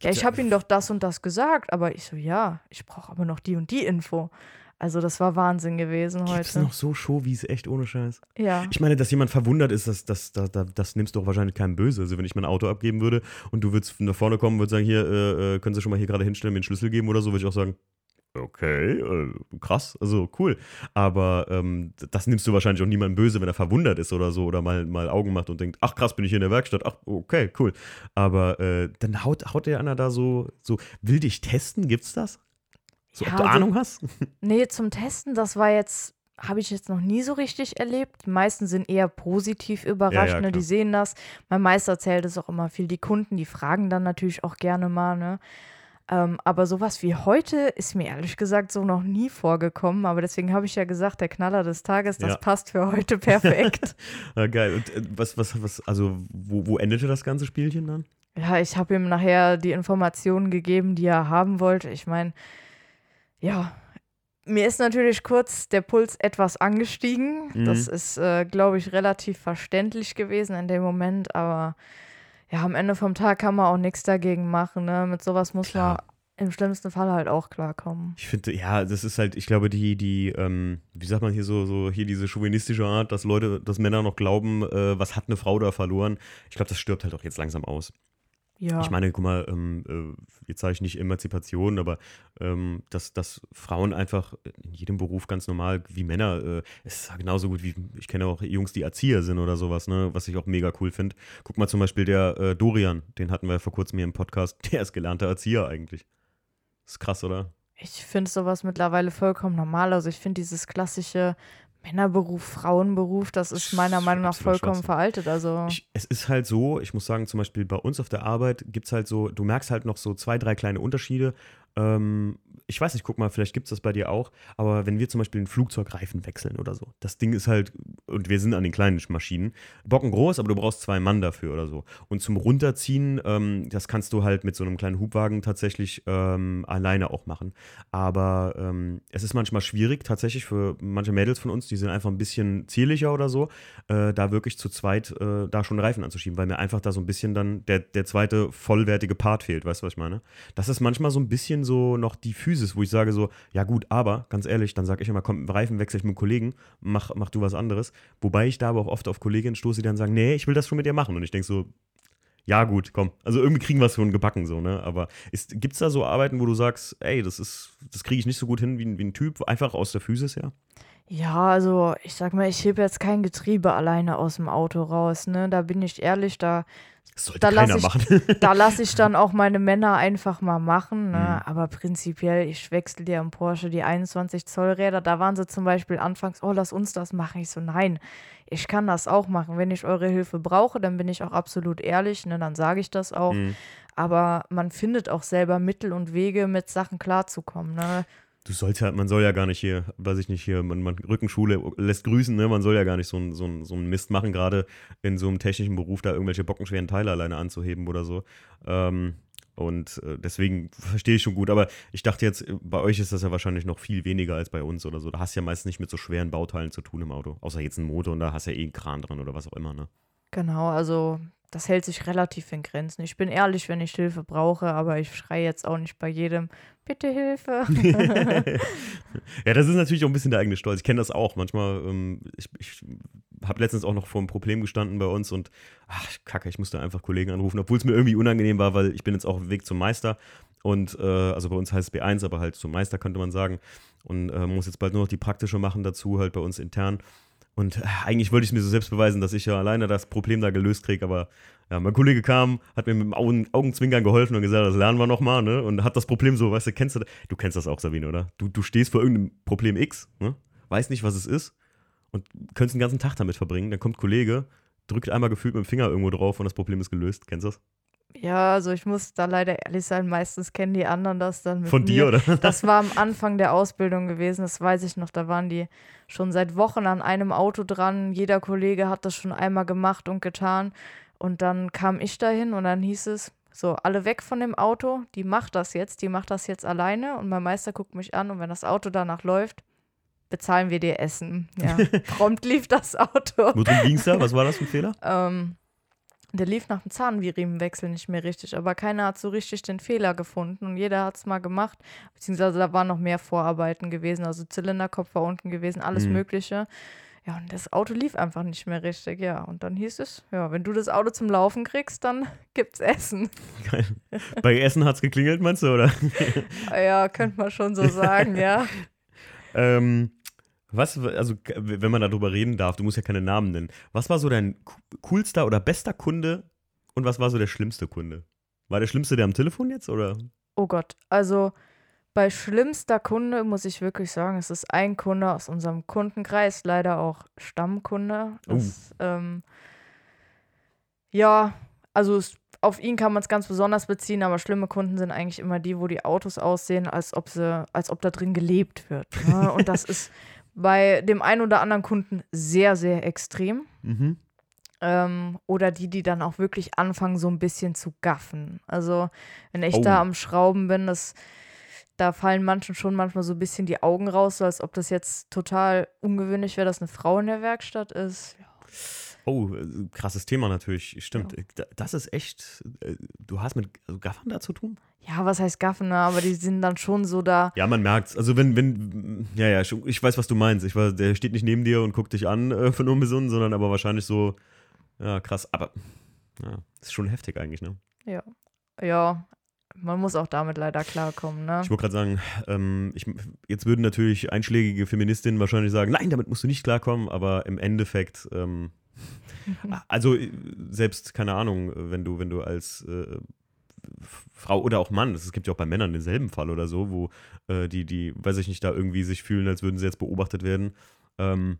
Ja, ich habe ihm doch das und das gesagt, aber ich so, ja, ich brauche aber noch die und die Info. Also das war Wahnsinn gewesen Gibt's heute. noch so Showies, echt ohne Scheiß? Ja. Ich meine, dass jemand verwundert ist, das, das, das, das, das nimmst du auch wahrscheinlich keinem böse. Also wenn ich mein Auto abgeben würde und du würdest nach vorne kommen und würdest sagen, hier, äh, äh, können Sie schon mal hier gerade hinstellen, mir den Schlüssel geben oder so, würde ich auch sagen, okay, äh, krass, also cool. Aber ähm, das nimmst du wahrscheinlich auch niemandem böse, wenn er verwundert ist oder so oder mal, mal Augen macht und denkt, ach krass, bin ich hier in der Werkstatt, ach okay, cool. Aber äh, dann haut, haut der einer da so, so, will dich testen, gibt's das? So, Ja, ob du also- Ahnung hast? Nee, zum Testen, das war jetzt, habe ich jetzt noch nie so richtig erlebt. Die meisten sind eher positiv überrascht, Ja, ja, ne? die sehen das. Mein Meister erzählt es auch immer viel. Die Kunden, die fragen dann natürlich auch gerne mal, ne? Ähm, aber sowas wie heute ist mir ehrlich gesagt so noch nie vorgekommen. Aber deswegen habe ich ja gesagt, der Knaller des Tages, das Ja. passt für heute perfekt. Ja, geil. Und äh, was, was, was, also wo, wo endete das ganze Spielchen dann? Ja, ich habe ihm nachher die Informationen gegeben, die er haben wollte. Ich meine, ja, mir ist natürlich kurz der Puls etwas angestiegen. Mhm. Das ist, äh, glaube ich, relativ verständlich gewesen in dem Moment. Aber ja, am Ende vom Tag kann man auch nichts dagegen machen. Ne? Mit sowas muss Klar. man im schlimmsten Fall halt auch klarkommen. Ich finde, ja, das ist halt, ich glaube, die, die, ähm, wie sagt man hier so, so hier diese chauvinistische Art, dass Leute, dass Männer noch glauben, äh, was hat eine Frau da verloren. Ich glaube, das stirbt halt auch jetzt langsam aus. Ja. Ich meine, guck mal, ähm, äh, jetzt sage ich nicht Emanzipation, aber ähm, dass, dass Frauen einfach in jedem Beruf ganz normal wie Männer, äh, es ist genauso gut wie, ich kenne auch Jungs, die Erzieher sind oder sowas, ne, was ich auch mega cool finde. Guck mal zum Beispiel der äh, Dorian, den hatten wir ja vor kurzem hier im Podcast, der ist gelernter Erzieher eigentlich. ist krass, oder? Ich finde sowas mittlerweile vollkommen normal. Also ich finde dieses klassische Männerberuf, Frauenberuf, das ist meiner Meinung nach vollkommen Schwachsinn. veraltet. Also Ich, es ist halt so, ich muss sagen, zum Beispiel bei uns auf der Arbeit gibt es halt so, du merkst halt noch so zwei, drei kleine Unterschiede. Ähm, ich weiß nicht, guck mal, vielleicht gibt es das bei dir auch, aber wenn wir zum Beispiel einen Flugzeugreifen wechseln oder so, das Ding ist halt, und wir sind an den kleinen Maschinen, Bocken groß, aber du brauchst zwei Mann dafür oder so. Und zum Runterziehen, ähm, das kannst du halt mit so einem kleinen Hubwagen tatsächlich ähm, alleine auch machen. Aber ähm, es ist manchmal schwierig, tatsächlich für manche Mädels von uns, die sind einfach ein bisschen zierlicher oder so, äh, da wirklich zu zweit äh, da schon Reifen anzuschieben, weil mir einfach da so ein bisschen dann der, der zweite vollwertige Part fehlt, weißt du, was ich meine? Das ist manchmal so ein bisschen so noch die Physis, wo ich sage so, ja gut, aber ganz ehrlich, dann sage ich immer, komm, Reifen wechsle ich mit Kollegen, mach, mach du was anderes. Wobei ich da aber auch oft auf Kolleginnen stoße, die dann sagen, nee, ich will das schon mit dir machen. Und ich denke so, ja gut, komm. Also irgendwie kriegen wir es schon gebacken so, ne? Aber gibt es da so Arbeiten, wo du sagst, ey, das ist, das kriege ich nicht so gut hin wie, ein- wie ein Typ, einfach aus der Physis her? Ja, also ich sag mal, ich hebe jetzt kein Getriebe alleine aus dem Auto raus, ne? Da bin ich ehrlich, da, Das sollte Da keiner ich- machen. da lasse ich dann auch meine Männer einfach mal machen, ne? Mhm. Aber prinzipiell, ich wechsle dir am Porsche die 21 Zoll Räder. Da waren sie zum Beispiel anfangs, oh, lass uns das machen. Ich so, nein, ich kann das auch machen. Wenn ich eure Hilfe brauche, dann bin ich auch absolut ehrlich, ne? Dann sage ich das auch. Mhm. Aber man findet auch selber Mittel und Wege, mit Sachen klarzukommen, ne? Du sollst ja, man soll ja gar nicht hier, weiß ich nicht, hier, man, man Rückenschule lässt grüßen, ne? Man soll ja gar nicht so einen so so ein Mist machen, gerade in so einem technischen Beruf, da irgendwelche bockenschweren Teile alleine anzuheben oder so. Ähm, und äh, deswegen verstehe ich schon gut. Aber ich dachte jetzt, bei euch ist das ja wahrscheinlich noch viel weniger als bei uns oder so. Da hast du ja meist nicht mit so schweren Bauteilen zu tun im Auto. Außer jetzt ein Motor und da hast du ja eh einen Kran dran oder was auch immer, ne? Genau, also das hält sich relativ in Grenzen. Ich bin ehrlich, wenn ich Hilfe brauche, aber ich schreie jetzt auch nicht bei jedem, bitte Hilfe. ja, das ist natürlich auch ein bisschen der eigene Stolz. Ich kenne das auch. Manchmal, ähm, ich, ich habe letztens auch noch vor einem Problem gestanden bei uns und ach, kacke, ich musste einfach Kollegen anrufen, obwohl es mir irgendwie unangenehm war, weil ich bin jetzt auch auf dem Weg zum Meister und äh, also bei uns heißt es B1, aber halt zum Meister könnte man sagen und äh, muss jetzt bald nur noch die praktische machen dazu, halt bei uns intern. Und äh, eigentlich wollte ich es mir so selbst beweisen, dass ich ja alleine das Problem da gelöst kriege, aber ja, mein Kollege kam, hat mir mit dem Augen, Augenzwinkern geholfen und gesagt, das lernen wir nochmal, ne? Und hat das Problem so, weißt du, kennst du, du kennst das auch, Sabine, oder? Du, du stehst vor irgendeinem Problem X, ne? Weißt nicht, was es ist. und könntest den ganzen Tag damit verbringen. Dann kommt ein Kollege, drückt einmal gefühlt mit dem Finger irgendwo drauf und das Problem ist gelöst. Kennst du das? Ja, also ich muss da leider ehrlich sein, meistens kennen die anderen das dann mit Von mir. dir, oder? Das war am Anfang der Ausbildung gewesen, das weiß ich noch. Da waren die schon seit Wochen an einem Auto dran. Jeder Kollege hat das schon einmal gemacht und getan. Und dann kam ich dahin und dann hieß es, so, alle weg von dem Auto, die macht das jetzt, die macht das jetzt alleine. Und mein Meister guckt mich an und wenn das Auto danach läuft, bezahlen wir dir Essen. Ja, prompt lief das Auto. Worum ging's da? Was war das für ein Fehler? Ähm, der lief nach dem Zahnriemenwechsel nicht mehr richtig, aber keiner hat so richtig den Fehler gefunden und jeder hat es mal gemacht, beziehungsweise da waren noch mehr Vorarbeiten gewesen, also Zylinderkopf war unten gewesen, alles Mhm. Mögliche. Ja, und das Auto lief einfach nicht mehr richtig, ja. Und dann hieß es, ja, wenn du das Auto zum Laufen kriegst, dann gibt's Essen. Bei Essen hat's geklingelt, meinst du, oder? Ja, könnte man schon so sagen, ja. Ähm, was, also, wenn man darüber reden darf, du musst ja keine Namen nennen. Was war so dein co- coolster oder bester Kunde und was war so der schlimmste Kunde? War der schlimmste der am Telefon jetzt, oder? Oh Gott, also bei schlimmster Kunde muss ich wirklich sagen, es ist ein Kunde aus unserem Kundenkreis, leider auch Stammkunde. Oh. Das, ähm, ja, also es, auf ihn kann man es ganz besonders beziehen, aber schlimme Kunden sind eigentlich immer die, wo die Autos aussehen, als ob sie, als ob da drin gelebt wird. Ne? Und das ist bei dem einen oder anderen Kunden sehr, sehr extrem. Mhm. Ähm, oder die, die dann auch wirklich anfangen, so ein bisschen zu gaffen. Also, wenn ich Oh. da am Schrauben bin, das, da fallen manchen schon manchmal so ein bisschen die Augen raus, so als ob das jetzt total ungewöhnlich wäre, dass eine Frau in der Werkstatt ist. Oh, äh, krasses Thema natürlich. Stimmt. Da- Das ist echt. äh, Du hast mit also Gaffern da zu tun? Ja, was heißt gaffen, ne? aber die sind dann schon so da. Ja, man merkt's. Also wenn, wenn, ja, ja, ich weiß, was du meinst. Ich weiß, der steht nicht neben dir und guckt dich an äh, von unbesonnen, sondern aber wahrscheinlich so, ja, krass. Aber ja, ist schon heftig eigentlich, ne? Ja. Ja, man muss auch damit leider klarkommen, ne? Ich wollte gerade sagen, ähm, ich, jetzt würden natürlich einschlägige Feministinnen wahrscheinlich sagen, nein, damit musst du nicht klarkommen, aber im Endeffekt, ähm, also äh, selbst, keine Ahnung, wenn du, wenn du als äh, Frau oder auch Mann, es gibt ja auch bei Männern denselben Fall oder so, wo äh, die, die, weiß ich nicht, da irgendwie sich fühlen, als würden sie jetzt beobachtet werden. Ähm,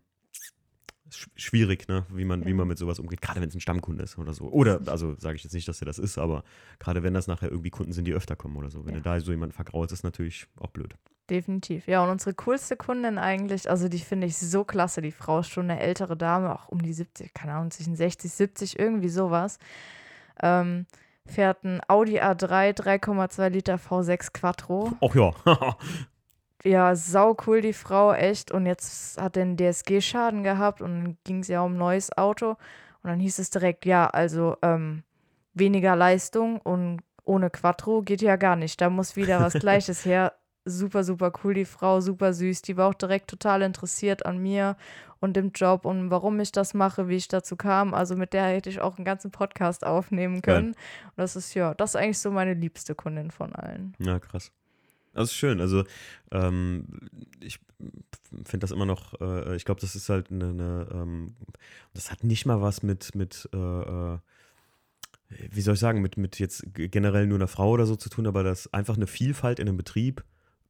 schwierig, ne, wie man, wie man mit sowas umgeht, gerade wenn es ein Stammkunde ist oder so. Oder, also sage ich jetzt nicht, dass er das ist, aber gerade wenn das nachher irgendwie Kunden sind, die öfter kommen oder so. Wenn Ja. du da so jemanden vergraulst, ist natürlich auch blöd. Definitiv. Ja, und unsere coolste Kundin eigentlich, also die finde ich so klasse. Die Frau ist schon eine ältere Dame, auch um die 70, keine Ahnung, zwischen 60, 70, irgendwie sowas. Ähm, fährt ein Audi A3, 3,2 Liter V6 Quattro. Ach ja. Ja, sau cool, die Frau, echt. Und jetzt hat den DSG-Schaden gehabt und dann ging es ja um ein neues Auto. Und dann hieß es direkt, ja, also ähm, weniger Leistung und ohne Quattro geht ja gar nicht. Da muss wieder was Gleiches her. Super, super cool, die Frau, super süß. Die war auch direkt total interessiert an mir und dem Job und warum ich das mache, wie ich dazu kam. Also mit der hätte ich auch einen ganzen Podcast aufnehmen Geil. können. Und das ist ja, das ist eigentlich so meine liebste Kundin von allen. ja, krass. Das ist schön. Also, ähm, ich finde das immer noch, äh, ich glaube, das ist halt eine, eine ähm, das hat nicht mal was mit, mit äh, äh, wie soll ich sagen, mit, mit jetzt generell nur einer Frau oder so zu tun, aber das einfach eine Vielfalt in einem Betrieb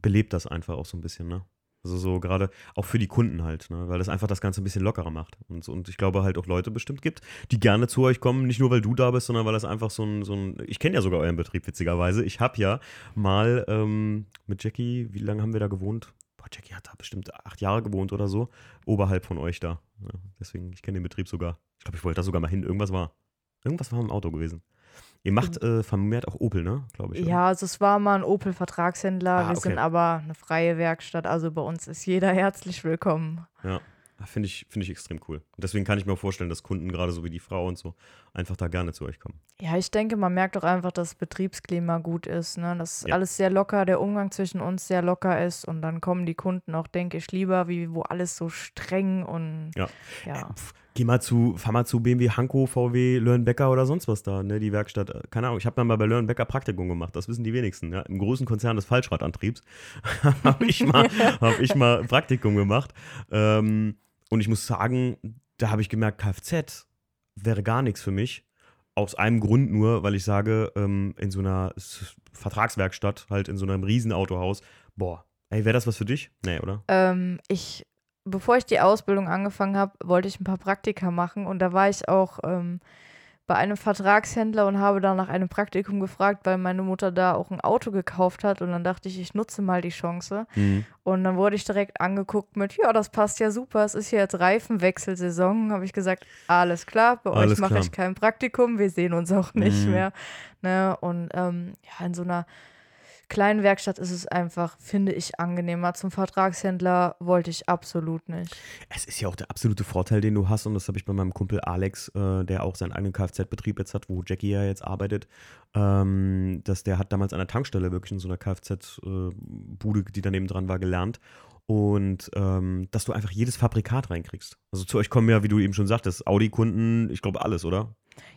belebt das einfach auch so ein bisschen, ne? Also so gerade auch für die Kunden halt, ne? weil das einfach das Ganze ein bisschen lockerer macht. Und, und ich glaube halt auch Leute bestimmt gibt, die gerne zu euch kommen, nicht nur weil du da bist, sondern weil das einfach so ein, so ein ich kenne ja sogar euren Betrieb witzigerweise. Ich habe ja mal ähm, mit Jackie, wie lange haben wir da gewohnt? Boah, Jackie hat da bestimmt acht Jahre gewohnt oder so, oberhalb von euch da. Ja, deswegen, ich kenne den Betrieb sogar. Ich glaube, ich wollte da sogar mal hin. Irgendwas war. Irgendwas war im Auto gewesen. Ihr macht äh, vermehrt auch Opel, ne? Glaube ich. oder? Ja, also es war mal ein Opel-Vertragshändler. Ah, Wir okay. sind aber eine freie Werkstatt. Also bei uns ist jeder herzlich willkommen. Ja, finde ich, finde ich extrem cool. Und deswegen kann ich mir vorstellen, dass Kunden, gerade so wie die Frau und so, einfach da gerne zu euch kommen. Ja, ich denke, man merkt auch einfach, dass das Betriebsklima gut ist. Ne? Dass Ja. alles sehr locker, der Umgang zwischen uns sehr locker ist. Und dann kommen die Kunden auch, denke ich, lieber, wie wo alles so streng und Ja. ja. Pff, geh mal zu, fahr mal zu BMW, Hanko, VW, Löhrenbecker oder sonst was da, ne? Die Werkstatt. Äh, Keine Ahnung, ich habe mal bei Löhrenbecker Praktikum gemacht, das wissen die wenigsten. Ja? Im großen Konzern des Falschradantriebs habe ich, mal- hab ich mal Praktikum gemacht. Ähm, und ich muss sagen, da habe ich gemerkt, Kfz wäre gar nichts für mich. Aus einem Grund nur, weil ich sage, ähm, in so einer Vertragswerkstatt, halt in so einem Riesenautohaus, boah, ey, wäre das was für dich? Nee, oder? Ähm, ich bevor ich die Ausbildung angefangen habe, wollte ich ein paar Praktika machen und da war ich auch ähm, bei einem Vertragshändler und habe da nach einem Praktikum gefragt, weil meine Mutter da auch ein Auto gekauft hat und dann dachte ich, ich nutze mal die Chance. Mhm. Und dann wurde ich direkt angeguckt mit, ja, das passt ja super, es ist ja jetzt Reifenwechselsaison. Habe ich gesagt, alles klar, bei Alles euch mache ich kein Praktikum, wir sehen uns auch nicht Mhm. mehr. Ne? Und ähm, ja, in so einer kleinen Werkstatt ist es einfach, finde ich, angenehmer. Zum Vertragshändler wollte ich absolut nicht. Es ist ja auch der absolute Vorteil, den du hast, und das habe ich bei meinem Kumpel Alex, äh, der auch seinen eigenen Kfz-Betrieb jetzt hat, wo Jackie ja jetzt arbeitet, ähm, dass der hat damals an der Tankstelle wirklich in so einer Kfz-Bude, die daneben dran war, gelernt. Und ähm, dass du einfach jedes Fabrikat reinkriegst. Also zu euch kommen ja, wie du eben schon sagtest, Audi-Kunden, ich glaube alles, oder?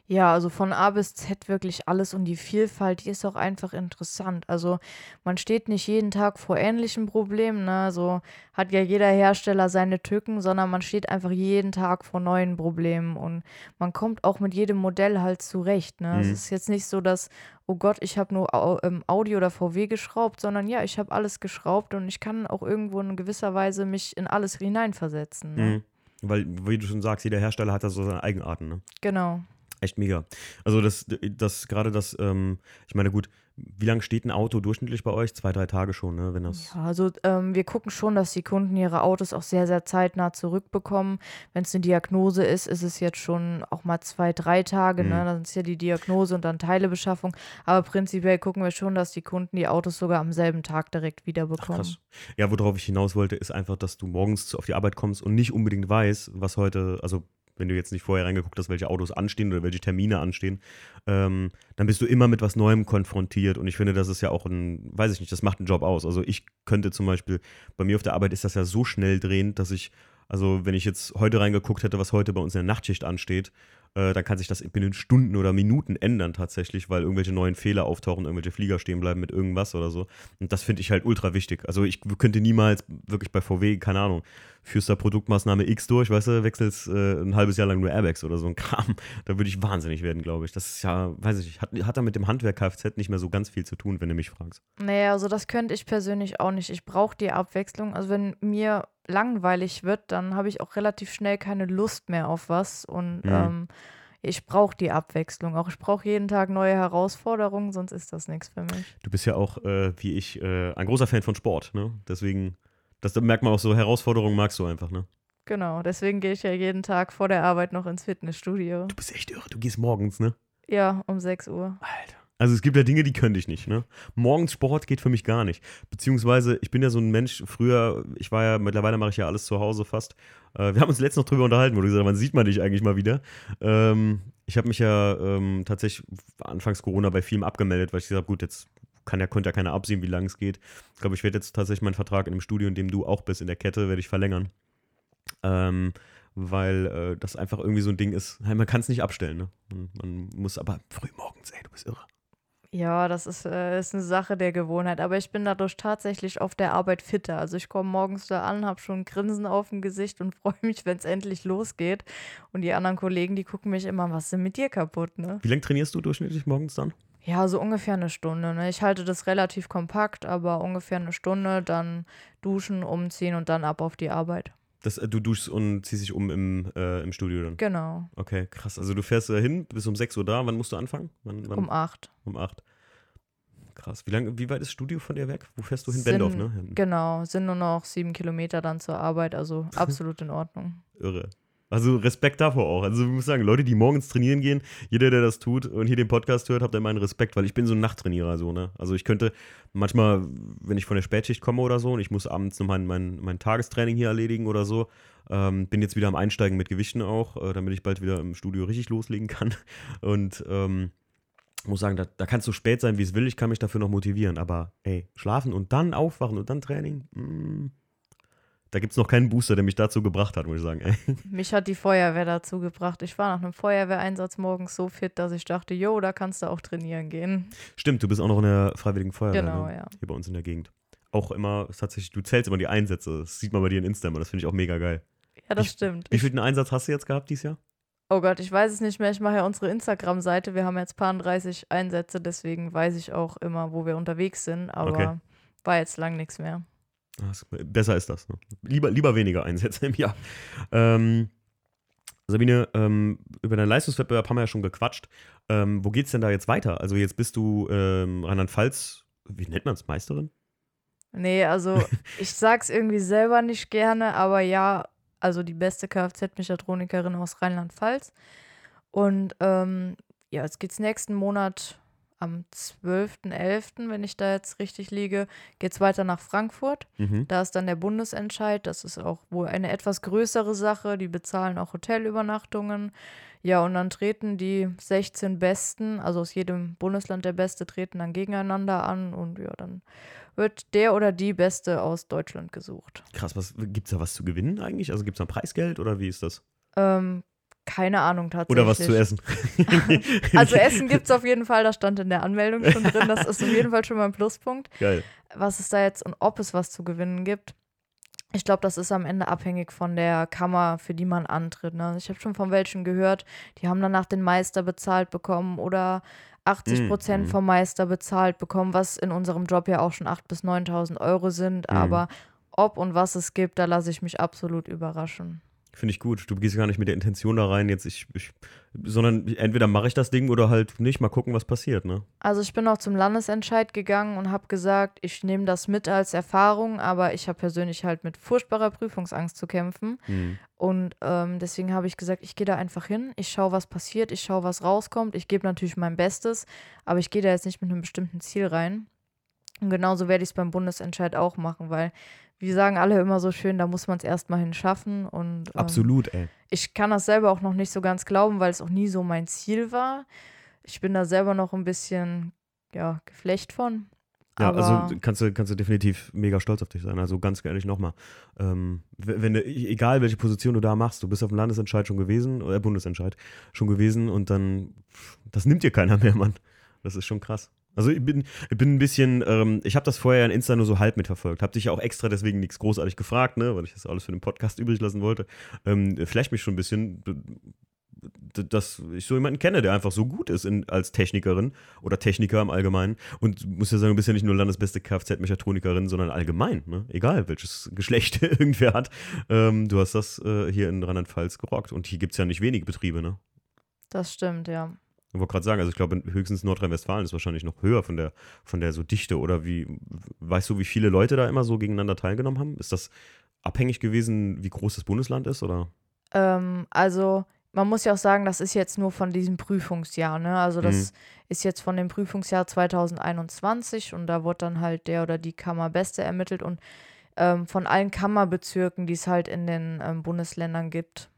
Ja, also von A bis Z wirklich alles und die Vielfalt, die ist auch einfach interessant. Also man steht nicht jeden Tag vor ähnlichen Problemen, ne? So hat ja jeder Hersteller seine Tücken, sondern man steht einfach jeden Tag vor neuen Problemen und man kommt auch mit jedem Modell halt zurecht, ne? Es Mhm. ist jetzt nicht so, dass, oh Gott, ich habe nur ähm, Audi oder VW geschraubt, sondern ja, ich habe alles geschraubt und ich kann auch irgendwo in gewisser Weise mich in alles hineinversetzen, ne? Mhm. Weil, wie du schon sagst, jeder Hersteller hat da so seine Eigenarten, ne? Genau. Echt mega. Also das, das gerade das, ähm, ich meine, gut, wie lange steht ein Auto durchschnittlich bei euch? Zwei, drei Tage schon, ne? Wenn das. Ja, also ähm, wir gucken schon, dass die Kunden ihre Autos auch sehr, sehr zeitnah zurückbekommen. Wenn es eine Diagnose ist, ist es jetzt schon auch mal zwei, drei Tage. Mhm. Ne? Dann ist ja die Diagnose und dann Teilebeschaffung. Aber prinzipiell gucken wir schon, dass die Kunden die Autos sogar am selben Tag direkt Ach, wiederbekommen. krass. Ja, worauf ich hinaus wollte, ist einfach, dass du morgens auf die Arbeit kommst und nicht unbedingt weißt, was heute, also wenn du jetzt nicht vorher reingeguckt hast, welche Autos anstehen oder welche Termine anstehen, ähm, dann bist du immer mit was Neuem konfrontiert. Und ich finde, das ist ja auch ein, weiß ich nicht, das macht einen Job aus. Also ich könnte zum Beispiel, bei mir auf der Arbeit ist das ja so schnell drehend, dass ich, also wenn ich jetzt heute reingeguckt hätte, was heute bei uns in der Nachtschicht ansteht, äh, dann kann sich das binnen Stunden oder Minuten ändern tatsächlich, weil irgendwelche neuen Fehler auftauchen, irgendwelche Flieger stehen bleiben mit irgendwas oder so. Und das finde ich halt ultra wichtig. Also ich könnte niemals wirklich bei VW, keine Ahnung, führst da Produktmaßnahme X durch, weißt du, wechselst äh, ein halbes Jahr lang nur Airbags oder so ein Kram. Da würde ich wahnsinnig werden, glaube ich. Das ist ja, weiß ich nicht, hat, hat da mit dem Handwerk Kfz nicht mehr so ganz viel zu tun, wenn du mich fragst. Naja, also das könnte ich persönlich auch nicht. Ich brauche die Abwechslung. Also wenn mir langweilig wird, dann habe ich auch relativ schnell keine Lust mehr auf was. Und Mhm. ähm, ich brauche die Abwechslung. Auch ich brauche jeden Tag neue Herausforderungen, sonst ist das nichts für mich. Du bist ja auch, äh, wie ich, äh, ein großer Fan von Sport, ne? Deswegen, das da merkt man auch so, Herausforderungen magst du einfach, ne? Genau, deswegen gehe ich ja jeden Tag vor der Arbeit noch ins Fitnessstudio. Du bist echt irre, du gehst morgens, ne? Ja, um 6 Uhr. Alter. Also es gibt ja Dinge, die könnte ich nicht, ne? Morgens Sport geht für mich gar nicht. Beziehungsweise, ich bin ja so ein Mensch, früher, ich war ja, mittlerweile mache ich ja alles zu Hause fast. Äh, wir haben uns letztens noch drüber unterhalten, wo du gesagt hast, wann sieht man dich eigentlich mal wieder? Ähm, ich habe mich ja ähm, tatsächlich anfangs Corona bei Filmen abgemeldet, weil ich gesagt habe, gut, jetzt kann ja, konnte ja keiner absehen, wie lange es geht. Ich glaube, ich werde jetzt tatsächlich meinen Vertrag in dem Studio, in dem du auch bist, in der Kette, werde ich verlängern. Ähm, weil äh, das einfach irgendwie so ein Ding ist, man kann es nicht abstellen, ne? Man, man muss aber früh morgens, ey, du bist irre. Ja, das ist, äh, ist eine Sache der Gewohnheit. Aber ich bin dadurch tatsächlich auf der Arbeit fitter. Also ich komme morgens da an, habe schon ein Grinsen auf dem Gesicht und freue mich, wenn es endlich losgeht. Und die anderen Kollegen, die gucken mich immer, was ist denn mit dir kaputt, ne? Wie lange trainierst du durchschnittlich morgens dann? Ja, so ungefähr eine Stunde. Ne? Ich halte das relativ kompakt, aber ungefähr eine Stunde, dann duschen, umziehen und dann ab auf die Arbeit. Das, äh, du duschst und ziehst dich um im, äh, im Studio dann. Genau, Okay, krass. Also du fährst äh, hin, bis um 6 Uhr da. Wann musst du anfangen? Wann, wann? um acht. um 8. Krass. Wie, lang, wie weit ist das Studio von dir weg? Wo fährst du hin? Sind- Bendorf, ne? Genau, sind nur noch sieben Kilometer dann zur Arbeit, also absolut in Ordnung. Irre. Also Respekt davor auch. Also ich muss sagen, Leute, die morgens trainieren gehen, jeder, der das tut und hier den Podcast hört, habt ihr meinen Respekt, weil ich bin so ein Nachttrainierer so, ne? Also ich könnte manchmal, wenn ich von der Spätschicht komme oder so und ich muss abends noch mein, mein, mein Tagestraining hier erledigen oder so, ähm, bin jetzt wieder am Einsteigen mit Gewichten auch, äh, damit ich bald wieder im Studio richtig loslegen kann. Und ähm, muss sagen, da, da kann es so spät sein, wie es will, ich kann mich dafür noch motivieren, aber ey, schlafen und dann aufwachen und dann Training, mm, da gibt es noch keinen Booster, der mich dazu gebracht hat, muss ich sagen, ey. Mich hat die Feuerwehr dazu gebracht. Ich war nach einem Feuerwehreinsatz morgens so fit, dass ich dachte, jo, da kannst du auch trainieren gehen. Stimmt, du bist auch noch in der Freiwilligen Feuerwehr. Genau, ne? ja. Hier bei uns in der Gegend. Auch immer, tatsächlich, du zählst immer die Einsätze. Das sieht man bei dir in Insta immer. Das finde ich auch mega geil. Ja, das Ich- stimmt. Wie viel Einsatz hast du jetzt gehabt dieses Jahr? Oh Gott, ich weiß es nicht mehr. Ich mache ja unsere Instagram-Seite. Wir haben jetzt paar 30 Einsätze, deswegen weiß ich auch immer, wo wir unterwegs sind. Aber Okay. war jetzt lang nichts mehr. Besser ist das. Ne? Lieber, lieber weniger Einsätze im Jahr. Ähm, Sabine, ähm, über deinen Leistungswettbewerb haben wir ja schon gequatscht. Ähm, wo geht's denn da jetzt weiter? Also jetzt bist du ähm, Rheinland-Pfalz, wie nennt man es, Meisterin? Nee, also ich sag's irgendwie selber nicht gerne, aber ja, also die beste Kfz-Mechatronikerin aus Rheinland-Pfalz. Und ähm, ja, jetzt geht's nächsten Monat am 12.11., wenn ich da jetzt richtig liege, geht es weiter nach Frankfurt. Mhm. Da ist dann der Bundesentscheid. Das ist auch wohl eine etwas größere Sache. Die bezahlen auch Hotelübernachtungen. Ja, und dann treten die 16 Besten, also aus jedem Bundesland der Beste, treten dann gegeneinander an. Und ja, dann wird der oder die Beste aus Deutschland gesucht. Krass, was gibt's da was zu gewinnen eigentlich? Also gibt es da Preisgeld oder wie ist das? Ähm, keine Ahnung tatsächlich. Oder was zu essen. also Essen gibt es auf jeden Fall, das stand in der Anmeldung schon drin. Das ist auf jeden Fall schon mal ein Pluspunkt. Geil. Was es da jetzt und ob es was zu gewinnen gibt, ich glaube, das ist am Ende abhängig von der Kammer, für die man antritt. Ne? Ich habe schon von welchen gehört, die haben danach den Meister bezahlt bekommen oder 80 Prozent mm, mm. vom Meister bezahlt bekommen, was in unserem Job ja auch schon 8.000 bis 9.000 Euro sind. Mm. Aber ob und was es gibt, da lasse ich mich absolut überraschen. Finde ich gut. Du gehst gar nicht mit der Intention da rein, jetzt ich, ich sondern entweder mache ich das Ding oder halt nicht, mal gucken, was passiert, ne? Also ich bin auch zum Landesentscheid gegangen und habe gesagt, ich nehme das mit als Erfahrung, aber ich habe persönlich halt mit furchtbarer Prüfungsangst zu kämpfen. Mhm. Und ähm, deswegen habe ich gesagt, ich gehe da einfach hin, ich schaue, was passiert, ich schaue, was rauskommt. Ich gebe natürlich mein Bestes, aber ich gehe da jetzt nicht mit einem bestimmten Ziel rein. Und genauso werde ich es beim Bundesentscheid auch machen, weil wir sagen alle immer so schön, da muss man es erstmal hinschaffen. Und, ähm, Absolut, ey. Ich kann das selber auch noch nicht so ganz glauben, weil es auch nie so mein Ziel war. Ich bin da selber noch ein bisschen, ja, geflecht von. Ja, also kannst du, kannst du definitiv mega stolz auf dich sein. Also ganz ehrlich nochmal. Ähm, wenn du, egal welche Position du da machst, du bist auf dem Landesentscheid schon gewesen, oder Bundesentscheid schon gewesen und dann, das nimmt dir keiner mehr, Mann. Das ist schon krass. Also ich bin, ich bin ein bisschen, ähm, ich habe das vorher in Insta nur so halb mitverfolgt. Habe dich ja auch extra deswegen nichts großartig gefragt, ne, weil ich das alles für den Podcast übrig lassen wollte. Ähm, vielleicht mich schon ein bisschen, dass ich so jemanden kenne, der einfach so gut ist in, als Technikerin oder Techniker im Allgemeinen. Und muss ja sagen, du bist ja nicht nur landesbeste Kfz-Mechatronikerin, sondern allgemein, ne? egal welches Geschlecht irgendwer hat. Ähm, du hast das äh, hier in Rheinland-Pfalz gerockt. Und hier gibt es ja nicht wenige Betriebe, ne? Das stimmt, ja. Ich wollte gerade sagen, also ich glaube, höchstens Nordrhein-Westfalen ist wahrscheinlich noch höher von der, von der so Dichte oder wie, weißt du, wie viele Leute da immer so gegeneinander teilgenommen haben? Ist das abhängig gewesen, wie groß das Bundesland ist oder? Ähm, also man muss ja auch sagen, das ist jetzt nur von diesem Prüfungsjahr, ne? Also das mhm. ist jetzt von dem Prüfungsjahr 2021 und da wurde dann halt der oder die Kammerbeste ermittelt und ähm, von allen Kammerbezirken, die es halt in den ähm, Bundesländern gibt,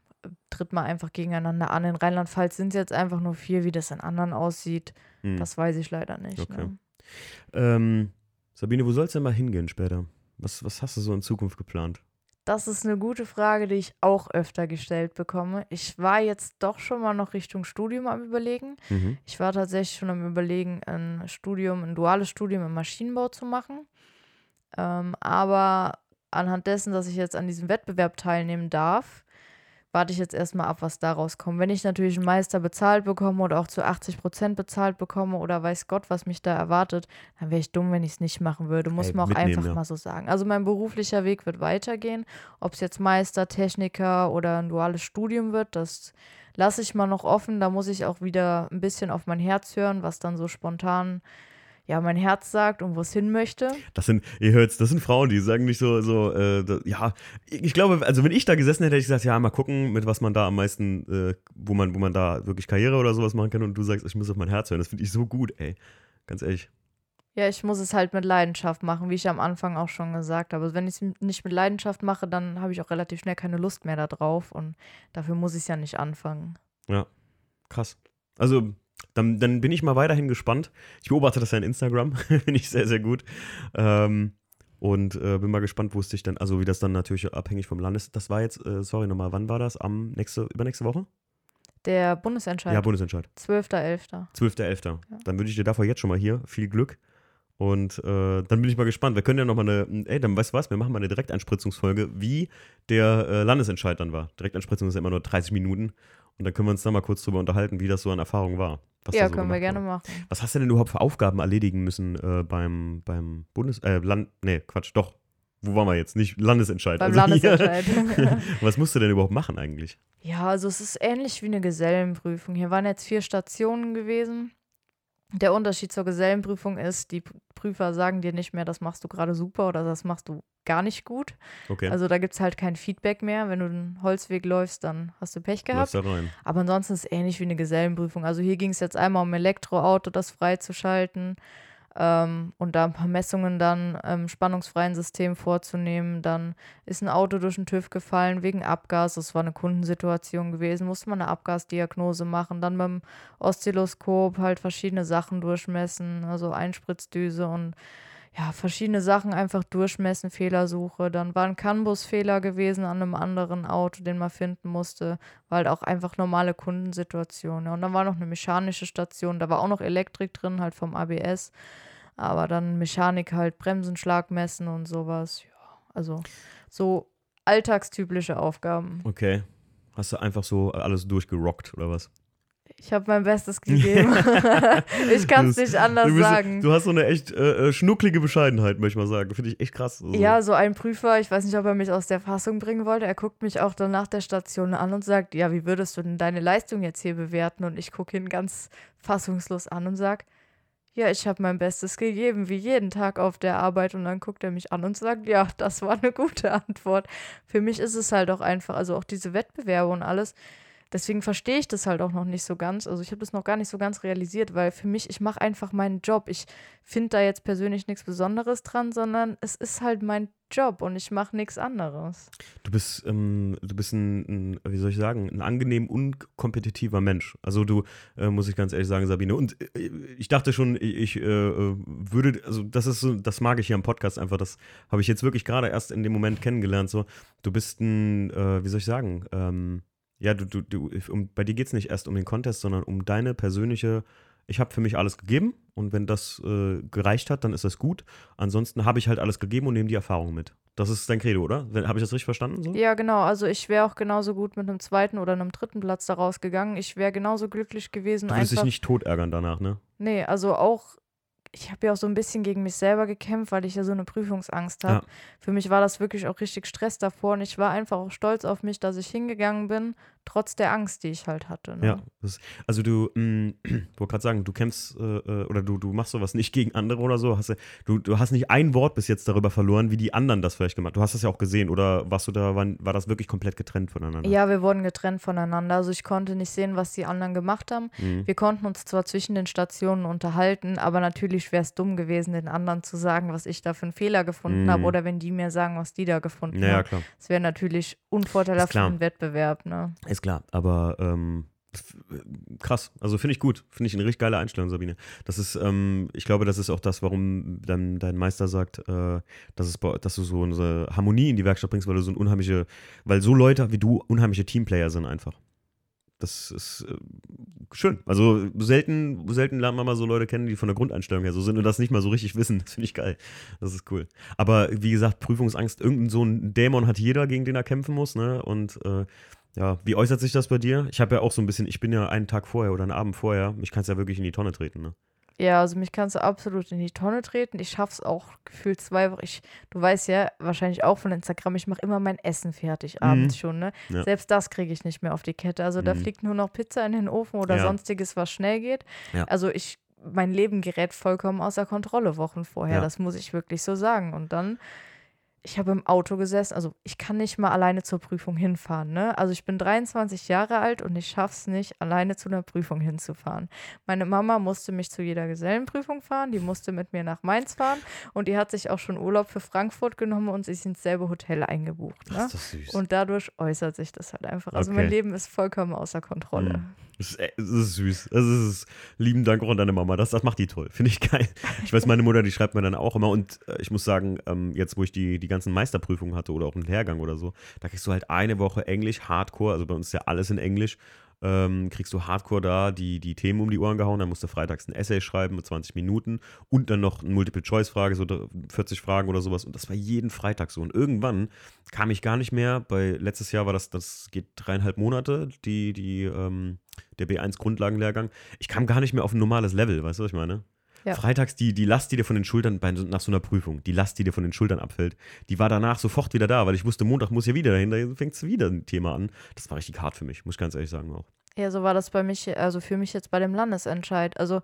tritt man einfach gegeneinander an. In Rheinland-Pfalz sind es jetzt einfach nur vier, wie das in anderen aussieht. Hm. Das weiß ich leider nicht. Okay. Ne? Ähm, Sabine, wo soll es denn mal hingehen später? Was, was hast du so in Zukunft geplant? Das ist eine gute Frage, die ich auch öfter gestellt bekomme. Ich war jetzt doch schon mal noch Richtung Studium am Überlegen. Mhm. Ich war tatsächlich schon am Überlegen, ein Studium, ein duales Studium im Maschinenbau zu machen. Ähm, aber anhand dessen, dass ich jetzt an diesem Wettbewerb teilnehmen darf, warte ich jetzt erstmal ab, was daraus kommt. Wenn ich natürlich einen Meister bezahlt bekomme oder auch zu 80 Prozent bezahlt bekomme oder weiß Gott, was mich da erwartet, dann wäre ich dumm, wenn ich es nicht machen würde. Muss Ey, man auch einfach ja. mal so sagen. Also mein beruflicher Weg wird weitergehen. Ob es jetzt Meister, Techniker oder ein duales Studium wird, das lasse ich mal noch offen. Da muss ich auch wieder ein bisschen auf mein Herz hören, was dann so spontan ja, mein Herz sagt und wo es hin möchte. Das sind, ihr hört's, das sind Frauen, die sagen nicht so, so, äh, da, ja, ich glaube, also wenn ich da gesessen hätte, hätte ich gesagt, ja, mal gucken, mit was man da am meisten, äh, wo man, wo man da wirklich Karriere oder sowas machen kann und du sagst, ich muss auf mein Herz hören. Das finde ich so gut, ey. Ganz ehrlich. Ja, ich muss es halt mit Leidenschaft machen, wie ich am Anfang auch schon gesagt habe. Wenn ich es nicht mit Leidenschaft mache, dann habe ich auch relativ schnell keine Lust mehr darauf und dafür muss ich es ja nicht anfangen. Ja, krass. Also dann, dann bin ich mal weiterhin gespannt. Ich beobachte das ja in Instagram, finde ich sehr, sehr gut. Ähm, und äh, bin mal gespannt, wo es dich dann, also wie das dann natürlich abhängig vom Land ist. Das war jetzt, äh, sorry nochmal, wann war das? Am nächste, übernächste Woche? Der Bundesentscheid. Ja, Bundesentscheid. 12.11. 12.11. Ja. Dann wünsche ich dir davor jetzt schon mal hier viel Glück. Und äh, dann bin ich mal gespannt. Wir können ja nochmal eine, ey, dann weißt du was, wir machen mal eine Direkteinspritzungsfolge, wie der äh, Landesentscheid dann war. Direkteinspritzung ist ja immer nur 30 Minuten. Und dann können wir uns da mal kurz drüber unterhalten, wie das so an Erfahrung war. Ja, so können wir gerne machen. Was hast du denn überhaupt für Aufgaben erledigen müssen äh, beim, beim Bundes... Äh, Land... Nee, Quatsch, doch. wo waren wir jetzt? Nicht Landesentscheid. beim also Landesentscheid. Was musst du denn überhaupt machen eigentlich? Ja, also es ist ähnlich wie eine Gesellenprüfung. Hier waren jetzt vier Stationen gewesen. Der Unterschied zur Gesellenprüfung ist, die Prüfer sagen dir nicht mehr, das machst du gerade super oder das machst du gar nicht gut. Okay, Also da gibt es halt kein Feedback mehr. Wenn du den Holzweg läufst, dann hast du Pech gehabt. Aber ansonsten ist es ähnlich wie eine Gesellenprüfung. Also hier ging es jetzt einmal um Elektroauto, das freizuschalten ähm, und da ein paar Messungen dann im spannungsfreien System vorzunehmen. Dann ist ein Auto durch den TÜV gefallen wegen Abgas. Das war eine Kundensituation gewesen. Musste man eine Abgasdiagnose machen. Dann beim Oszilloskop halt verschiedene Sachen durchmessen. Also Einspritzdüse und ja, verschiedene Sachen einfach durchmessen, Fehlersuche. Dann war ein CAN-Bus-Fehler gewesen an einem anderen Auto, den man finden musste. War halt auch einfach normale Kundensituation. Ja. Und dann war noch eine mechanische Station, da war auch noch Elektrik drin, halt vom ABS. Aber dann Mechanik halt Bremsenschlag messen und sowas. Ja, also so alltagstypische Aufgaben. Okay. Hast du einfach so alles durchgerockt oder was? Ich habe mein Bestes gegeben. ich kann es nicht anders du, bist, sagen. du hast so eine echt äh, äh, schnucklige Bescheidenheit, möchte ich mal sagen. Finde ich echt krass. Also, Ja, so ein Prüfer, ich weiß nicht, ob er mich aus der Fassung bringen wollte. Er guckt mich auch dann nach der Station an und sagt, ja, wie würdest du denn deine Leistung jetzt hier bewerten? Und ich gucke ihn ganz fassungslos an und sage, ja, ich habe mein Bestes gegeben, wie jeden Tag auf der Arbeit. Und dann guckt er mich an und sagt, ja, das war eine gute Antwort. Für mich ist es halt auch einfach, also auch diese Wettbewerbe und alles. Deswegen verstehe ich das halt auch noch nicht so ganz. Also ich habe das noch gar nicht so ganz realisiert, weil für mich, ich mache einfach meinen Job. Ich finde da jetzt persönlich nichts Besonderes dran, sondern es ist halt mein Job und ich mache nichts anderes. Du bist, ähm, du bist ein, ein, wie soll ich sagen, ein angenehm unkompetitiver Mensch. Also du, äh, muss ich ganz ehrlich sagen, Sabine. Und äh, ich dachte schon, ich, ich äh, äh, würde, also das ist so, das mag ich hier am Podcast einfach. Das habe ich jetzt wirklich gerade erst in dem Moment kennengelernt. So, du bist ein, äh, wie soll ich sagen, ähm, ja, du, du, du, um, bei dir geht es nicht erst um den Contest, sondern um deine persönliche. Ich habe für mich alles gegeben und wenn das äh, gereicht hat, dann ist das gut. Ansonsten habe ich halt alles gegeben und nehme die Erfahrung mit. Das ist dein Credo, oder? Habe ich das richtig verstanden? So? Ja, genau. Also ich wäre auch genauso gut mit einem zweiten oder einem dritten Platz da rausgegangen. Ich wäre genauso glücklich gewesen. Du wirst dich nicht tot ärgern danach, ne? Nee, also auch, ich habe ja auch so ein bisschen gegen mich selber gekämpft, weil ich ja so eine Prüfungsangst habe. Ja. Für mich war das wirklich auch richtig Stress davor und ich war einfach auch stolz auf mich, dass ich hingegangen bin, trotz der Angst, die ich halt hatte. Ne? Ja. Das, also du, mh, wollte gerade sagen, du kämpfst äh, äh, oder du, du machst sowas nicht gegen andere oder so. Hast, du- du, hast nicht ein Wort bis jetzt darüber verloren, wie die anderen das vielleicht gemacht. Du hast das ja auch gesehen oder warst du da, war, war das wirklich komplett getrennt voneinander? Ja, wir wurden getrennt voneinander. Also ich konnte nicht sehen, was die anderen gemacht haben. Mhm. Wir konnten uns zwar zwischen den Stationen unterhalten, aber natürlich wäre es dumm gewesen, den anderen zu sagen, was ich da für einen Fehler gefunden Mhm. habe oder wenn die mir sagen, was die da gefunden Naja, haben. klar. Das wäre natürlich unvorteilhaft für den Wettbewerb. Ne? Ist klar, aber ähm, krass. Also finde ich gut. Finde ich eine richtig geile Einstellung, Sabine. Das ist, ähm, ich glaube, das ist auch das, warum dein, dein Meister sagt, äh, dass, es, dass du so eine Harmonie in die Werkstatt bringst, weil du so ein unheimliche, weil so Leute wie du unheimliche Teamplayer sind einfach. Das ist äh, schön. Also selten, selten lernt man mal so Leute kennen, die von der Grundeinstellung her so sind und das nicht mal so richtig wissen. Das finde ich geil. Das ist cool. Aber wie gesagt, Prüfungsangst, irgendein so ein Dämon hat jeder, gegen den er kämpfen muss, ne? Und äh, ja, wie äußert sich das bei dir? Ich habe ja auch so ein bisschen, ich bin ja einen Tag vorher oder einen Abend vorher, mich kannst ja wirklich in die Tonne treten, ne? Ja, also mich kannst du absolut in die Tonne treten. Ich schaff's auch gefühlt zwei Wochen. Ich, du weißt ja wahrscheinlich auch von Instagram, ich mache immer mein Essen fertig abends schon, ne? Ja. Selbst das kriege ich nicht mehr auf die Kette. Also da Mhm. fliegt nur noch Pizza in den Ofen oder Ja. sonstiges, was schnell geht. Ja. Also ich, mein Leben gerät vollkommen außer Kontrolle Wochen vorher. Das muss ich wirklich so sagen. Und dann, ich habe im Auto gesessen, also ich kann nicht mal alleine zur Prüfung hinfahren, ne? Also ich bin 23 Jahre alt und ich schaff's nicht, alleine zu einer Prüfung hinzufahren. Meine Mama musste mich zu jeder Gesellenprüfung fahren, die musste mit mir nach Mainz fahren und die hat sich auch schon Urlaub für Frankfurt genommen und sich ins selbe Hotel eingebucht. Ne? Das ist süß. Und dadurch äußert sich das halt einfach. Also mein Okay. Leben ist vollkommen außer Kontrolle. Mhm. Das ist, äh, das ist süß. Das ist lieben Dank auch an deine Mama. Das, das macht die toll. Finde ich geil. Ich weiß, meine Mutter, die schreibt mir dann auch immer. Und äh, ich muss sagen, ähm, jetzt, wo ich die, die ganzen Meisterprüfungen hatte oder auch einen Lehrgang oder so, da kriegst du halt eine Woche Englisch, Hardcore. Also bei uns ist ja alles in Englisch. Ähm, kriegst du Hardcore da die, die Themen um die Ohren gehauen. Dann musst du freitags ein Essay schreiben mit 20 Minuten und dann noch eine Multiple-Choice-Frage, so 40 Fragen oder sowas. Und das war jeden Freitag so. Und irgendwann kam ich gar nicht mehr. Bei letztes Jahr war das, das geht dreieinhalb Monate, die, die, ähm, der B1-Grundlagenlehrgang. Ich kam gar nicht mehr auf ein normales Level, weißt du, was ich meine? Ja. Freitags die, die Last, die dir von den Schultern, bei, nach so einer Prüfung, die Last, die dir von den Schultern abfällt, die war danach sofort wieder da, weil ich wusste, Montag muss ja wieder dahin, da fängt es wieder ein Thema an. Das war richtig hart für mich, muss ich ganz ehrlich sagen auch. Ja, so war das bei mich, also für mich jetzt bei dem Landesentscheid. Also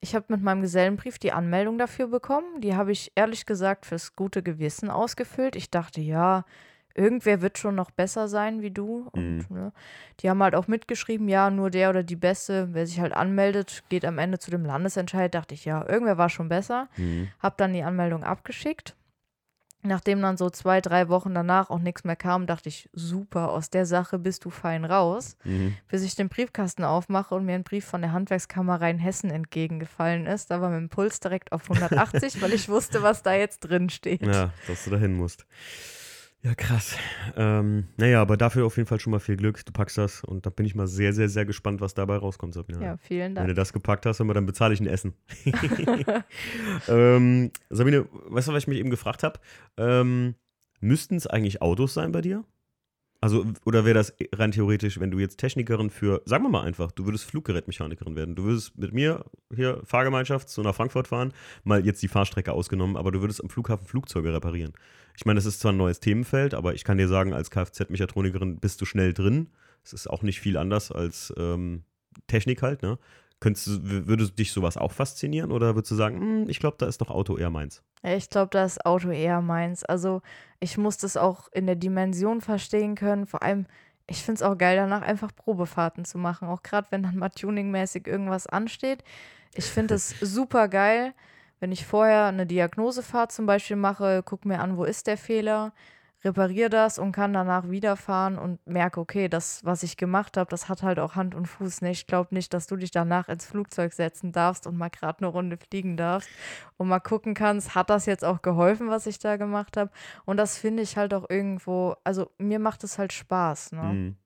ich habe mit meinem Gesellenbrief die Anmeldung dafür bekommen. Die habe ich ehrlich gesagt fürs gute Gewissen ausgefüllt. Ich dachte, ja, irgendwer wird schon noch besser sein wie du. Und Mhm. ne, die haben halt auch mitgeschrieben, ja, nur der oder die Beste, wer sich halt anmeldet, geht am Ende zu dem Landesentscheid. Dachte ich, ja, irgendwer war schon besser. Mhm. Hab dann die Anmeldung abgeschickt. Nachdem dann so zwei, drei Wochen danach auch nichts mehr kam, dachte ich, super, aus der Sache bist du fein raus. Mhm. Bis ich den Briefkasten aufmache und mir ein Brief von der Handwerkskammer Rheinhessen entgegengefallen ist. Da war mein Puls direkt auf 180, weil ich wusste, was da jetzt drin steht. Ja, dass du dahin musst. Ja, krass. Ähm, naja, aber dafür auf jeden Fall schon mal viel Glück. Du packst das und da bin ich mal sehr, sehr, sehr gespannt, was dabei rauskommt, Sabine. Ja, vielen Wenn du Dank. das gepackt hast, dann bezahle ich ein Essen. ähm, Sabine, weißt du, was ich mich eben gefragt habe? Ähm, Müssten es eigentlich Autos sein bei dir? Also, oder wäre das rein theoretisch, wenn du jetzt Technikerin für, sagen wir mal einfach, du würdest Fluggerätmechanikerin werden. Du würdest mit mir hier Fahrgemeinschaft so nach Frankfurt fahren, mal jetzt die Fahrstrecke ausgenommen, aber du würdest am Flughafen Flugzeuge reparieren. Ich meine, das ist zwar ein neues Themenfeld, aber ich kann dir sagen, als Kfz-Mechatronikerin bist du schnell drin. Es ist auch nicht viel anders als ähm, Technik halt, ne? Könntest, würde dich sowas auch faszinieren oder würdest du sagen, "Hm, ich glaube, da ist doch Auto eher meins? Ja, Ich glaube, da ist Auto eher meins. Also ich muss das auch in der Dimension verstehen können. Vor allem, ich finde es auch geil, danach einfach Probefahrten zu machen. Auch gerade, wenn dann mal tuningmäßig irgendwas ansteht. Ich finde es super geil, wenn ich vorher eine Diagnosefahrt zum Beispiel mache, gucke mir an, wo ist der Fehler, repariere das und kann danach wiederfahren und merke, okay, das, was ich gemacht habe, das hat halt auch Hand und Fuß. Ne? Ich glaube nicht, dass du dich danach ins Flugzeug setzen darfst und mal gerade eine Runde fliegen darfst und mal gucken kannst, hat das jetzt auch geholfen, was ich da gemacht habe? Und das finde ich halt auch irgendwo, also mir macht es halt Spaß. Ne? Mhm.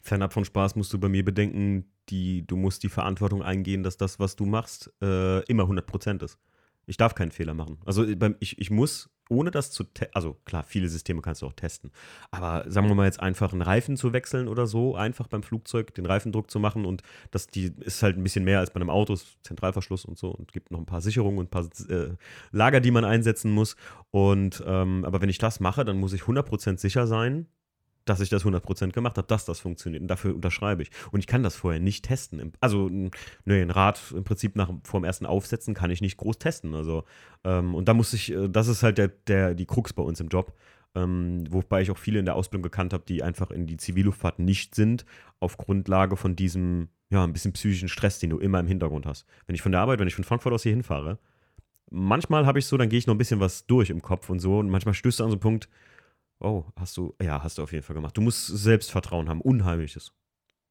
Fernab von Spaß musst du bei mir bedenken, die, du musst die Verantwortung eingehen, dass das, was du machst, äh, immer 100% ist. Ich darf keinen Fehler machen. Also äh, ich, ich muss, ohne das zu testen, also klar, viele Systeme kannst du auch testen, aber sagen wir mal jetzt einfach einen Reifen zu wechseln oder so, einfach beim Flugzeug den Reifendruck zu machen und das die ist halt ein bisschen mehr als bei einem Auto, ist Zentralverschluss und so und gibt noch ein paar Sicherungen und ein paar äh, Lager, die man einsetzen muss. Und ähm, aber wenn ich das mache, dann muss ich 100% sicher sein, dass ich das 100% gemacht habe, dass das funktioniert. Und dafür unterschreibe ich. Und ich kann das vorher nicht testen. Also, nee, ein Rad im Prinzip nach, vor dem ersten Aufsetzen kann ich nicht groß testen. Also, ähm, und da muss ich, äh, das ist halt der, der, die Krux bei uns im Job. Ähm, wobei ich auch viele in der Ausbildung gekannt habe, die einfach in die Zivilluftfahrt nicht sind, auf Grundlage von diesem, ja, ein bisschen psychischen Stress, den du immer im Hintergrund hast. Wenn ich von der Arbeit, wenn ich von Frankfurt aus hier hinfahre, manchmal habe ich so, dann gehe ich noch ein bisschen was durch im Kopf und so. Und manchmal stößt du an so einen Punkt, oh, hast du, ja, hast du auf jeden Fall gemacht. Du musst Selbstvertrauen haben, unheimliches.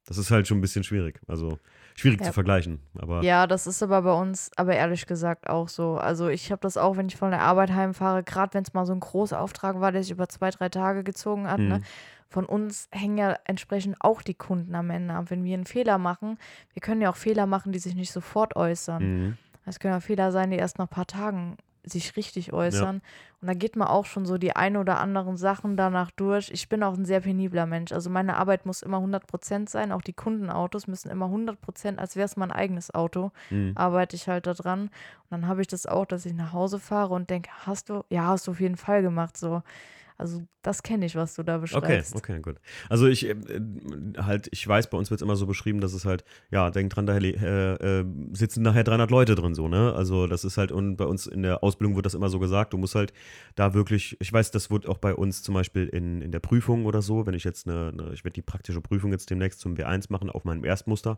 Das ist halt schon ein bisschen schwierig. Also schwierig Ja. zu vergleichen. Aber Ja, das ist aber bei uns, aber ehrlich gesagt auch so. Also ich habe das auch, wenn ich von der Arbeit heimfahre, gerade wenn es mal so ein großer Auftrag war, der sich über zwei, drei Tage gezogen hat, ne? Mhm. Von uns hängen ja entsprechend auch die Kunden am Ende ab. Wenn wir einen Fehler machen, wir können ja auch Fehler machen, die sich nicht sofort äußern. Mhm. Es können ja Fehler sein, die erst nach ein paar Tagen sich richtig äußern. Und da geht man auch schon so die ein oder anderen Sachen danach durch. Ich bin auch ein sehr penibler Mensch. Also meine Arbeit muss immer 100% sein. Auch die Kundenautos müssen immer 100%, als wäre es mein eigenes Auto, Mhm. arbeite ich halt da dran. Und dann habe ich das auch, dass ich nach Hause fahre und denke, hast du? Ja, hast du auf jeden Fall gemacht. So. Also das kenne ich, was du da Okay, beschreibst. okay, gut. Also ich äh, äh, halt, ich weiß, bei uns wird es immer so beschrieben, dass es halt, ja, denk dran, da äh, äh, sitzen nachher 300 Leute drin, so, ne? Also das ist halt, und bei uns in der Ausbildung wird das immer so gesagt, du musst halt da wirklich, ich weiß, das wird auch bei uns zum Beispiel in, in der Prüfung oder so, wenn ich jetzt eine, eine ich werde die praktische Prüfung jetzt demnächst zum W1 machen auf meinem Erstmuster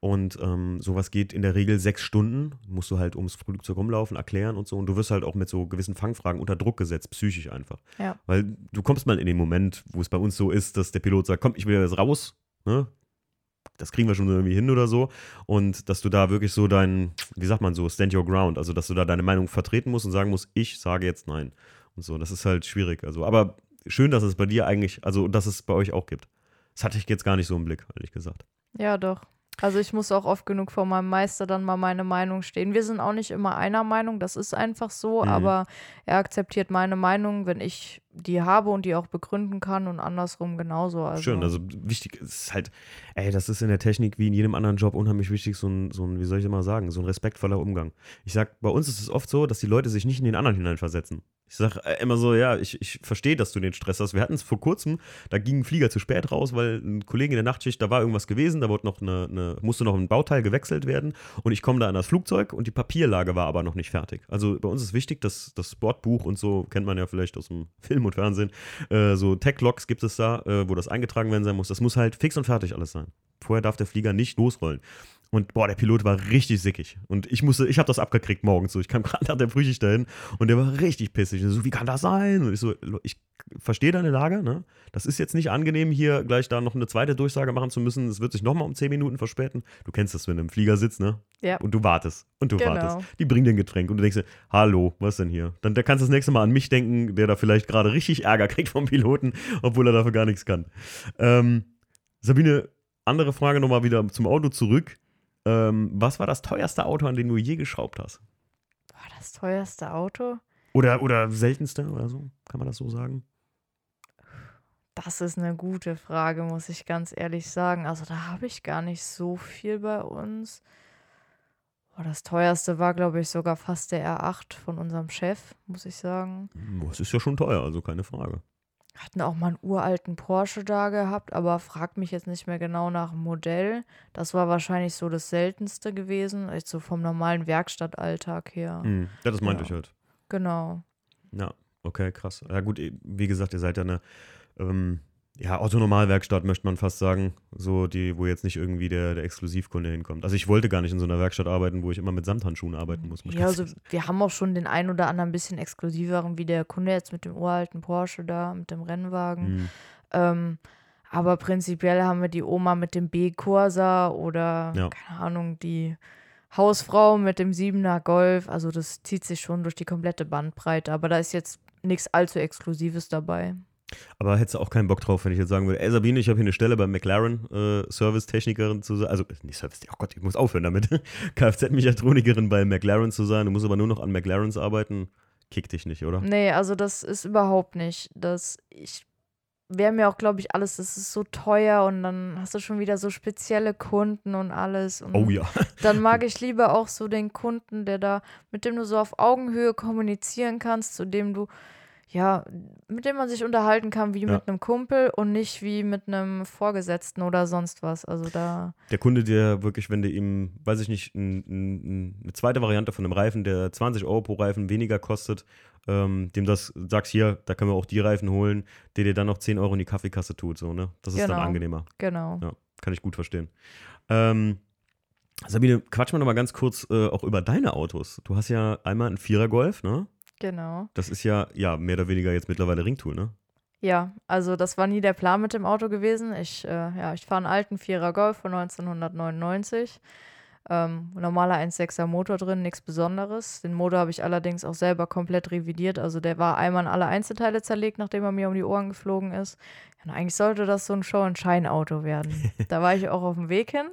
und ähm, sowas geht in der Regel sechs Stunden, musst du halt ums Flugzeug rumlaufen, erklären und so und du wirst halt auch mit so gewissen Fangfragen unter Druck gesetzt, psychisch einfach. Ja. Weil du kommst mal in den Moment, wo es bei uns so ist, dass der Pilot sagt, komm, ich will jetzt raus, ne? Das kriegen wir schon irgendwie hin oder so. Und dass du da wirklich so dein, wie sagt man so, stand your ground, also dass du da deine Meinung vertreten musst und sagen musst, ich sage jetzt nein. Und so, das ist halt schwierig. Also, aber schön, dass es bei dir eigentlich, also dass es bei euch auch gibt. Das hatte ich jetzt gar nicht so im Blick, ehrlich gesagt. Ja, doch. Also ich muss auch oft genug vor meinem Meister dann mal meine Meinung stehen. Wir sind auch nicht immer einer Meinung, das ist einfach so, Mhm. aber er akzeptiert meine Meinung, wenn ich die habe und die auch begründen kann und andersrum genauso. Also, Schön, also wichtig ist halt, ey, das ist in der Technik wie in jedem anderen Job unheimlich wichtig, so ein, so ein, wie soll ich mal sagen, so ein respektvoller Umgang. Ich sag, bei uns ist es oft so, dass die Leute sich nicht in den anderen hineinversetzen. Ich sag äh, immer so, ja, ich, ich verstehe, dass du den Stress hast. Wir hatten es vor kurzem, da ging ein Flieger zu spät raus, weil ein Kollege in der Nachtschicht, da war irgendwas gewesen, da wurde noch eine, eine musste noch ein Bauteil gewechselt werden und ich komme da an das Flugzeug und die Papierlage war aber noch nicht fertig. Also bei uns ist wichtig, dass das Bordbuch und so, kennt man ja vielleicht aus dem Film und Fernsehen, äh, so Tech-Logs gibt es da, äh, wo das eingetragen werden sein muss. Das muss halt fix und fertig alles sein. Vorher darf der Flieger nicht losrollen. Und boah, der Pilot war richtig sickig. Und ich musste, ich habe das abgekriegt morgens so. Ich kam gerade nach der Frühschicht dahin und der war richtig pissig. Und so, wie kann das sein? Und ich so, ich verstehe deine Lage, ne? Das ist jetzt nicht angenehm, hier gleich da noch eine zweite Durchsage machen zu müssen. Es wird sich nochmal um 10 Minuten verspäten. Du kennst das, wenn du im Flieger sitzt, ne? Ja. Und du wartest. Und du Genau. wartest. Die bringen dir ein Getränk und du denkst dir, hallo, was denn hier? Dann da kannst du das nächste Mal an mich denken, der da vielleicht gerade richtig Ärger kriegt vom Piloten, obwohl er dafür gar nichts kann. Ähm, Sabine, andere Frage nochmal wieder zum Auto zurück. Ähm, was war das teuerste Auto, an dem du je geschraubt hast? Boah, das teuerste Auto? Oder, oder seltenste oder so? Kann man das so sagen? Das ist eine gute Frage, muss ich ganz ehrlich sagen. Also da habe ich gar nicht so viel bei uns. Boah, das teuerste war, glaube ich, sogar fast der R8 von unserem Chef, muss ich sagen. Das ist ja schon teuer, also keine Frage. Hatten auch mal einen uralten Porsche da gehabt, aber fragt mich jetzt nicht mehr genau nach dem Modell. Das war wahrscheinlich so das seltenste gewesen, echt so vom normalen Werkstattalltag her. Hm, ja, das meinte Ja. ich halt. Genau. Ja, okay, krass. Ja, gut, wie gesagt, ihr seid ja eine, ähm, ja, Autonormalwerkstatt, möchte man fast sagen. So, die, wo jetzt nicht irgendwie der, der Exklusivkunde hinkommt. Also ich wollte gar nicht in so einer Werkstatt arbeiten, wo ich immer mit Samthandschuhen arbeiten muss. muss Ja, also sagen. wir haben auch schon den ein oder anderen bisschen exklusiveren, wie der Kunde jetzt mit dem uralten Porsche da, mit dem Rennwagen. Hm, Ähm, aber prinzipiell haben wir die Oma mit dem B-Corsa oder, Ja. keine Ahnung, die Hausfrau mit dem 7er Golf. Also das zieht sich schon durch die komplette Bandbreite. Aber da ist jetzt nichts allzu Exklusives dabei. Aber hättest du auch keinen Bock drauf, wenn ich jetzt sagen würde, ey Sabine, ich habe hier eine Stelle bei McLaren, äh, Servicetechnikerin zu sein, also nicht Service, oh Gott, ich muss aufhören damit, Kfz-Mechatronikerin bei McLaren zu sein, du musst aber nur noch an McLarens arbeiten, kick dich nicht, oder? Nee, also das ist überhaupt nicht. Das, ich wäre mir auch, glaube ich, alles, das ist so teuer und dann hast du schon wieder so spezielle Kunden und alles. Und Oh ja. Dann mag ich lieber auch so den Kunden, der da, mit dem du so auf Augenhöhe kommunizieren kannst, zu dem du, ja, mit dem man sich unterhalten kann, wie Ja. mit einem Kumpel und nicht wie mit einem Vorgesetzten oder sonst was. Also da, Der Kunde, der wirklich, wenn du ihm, weiß ich nicht, ein, ein, eine zweite Variante von einem Reifen, der 20 Euro pro Reifen weniger kostet, ähm, dem das sagst, hier, da können wir auch die Reifen holen, der dir dann noch 10 Euro in die Kaffeekasse tut, so, ne? Das ist dann Genau. angenehmer. genau. Ja, kann ich gut verstehen. Ähm, Sabine, quatsch mal noch mal ganz kurz äh, auch über deine Autos. Du hast ja einmal einen Vierer-Golf, ne? Genau. Das ist ja, ja, mehr oder weniger jetzt mittlerweile Ringtool, ne? Ja, also das war nie der Plan mit dem Auto gewesen. Ich, äh, ja, ich fahre einen alten Vierer Golf von 1999. Ähm, normaler 1.6er Motor drin, nichts Besonderes. Den Motor habe ich allerdings auch selber komplett revidiert. Also der war einmal in alle Einzelteile zerlegt, nachdem er mir um die Ohren geflogen ist. Ja, eigentlich sollte das so ein Show-and-Shine-Auto werden. da war ich auch auf dem Weg hin.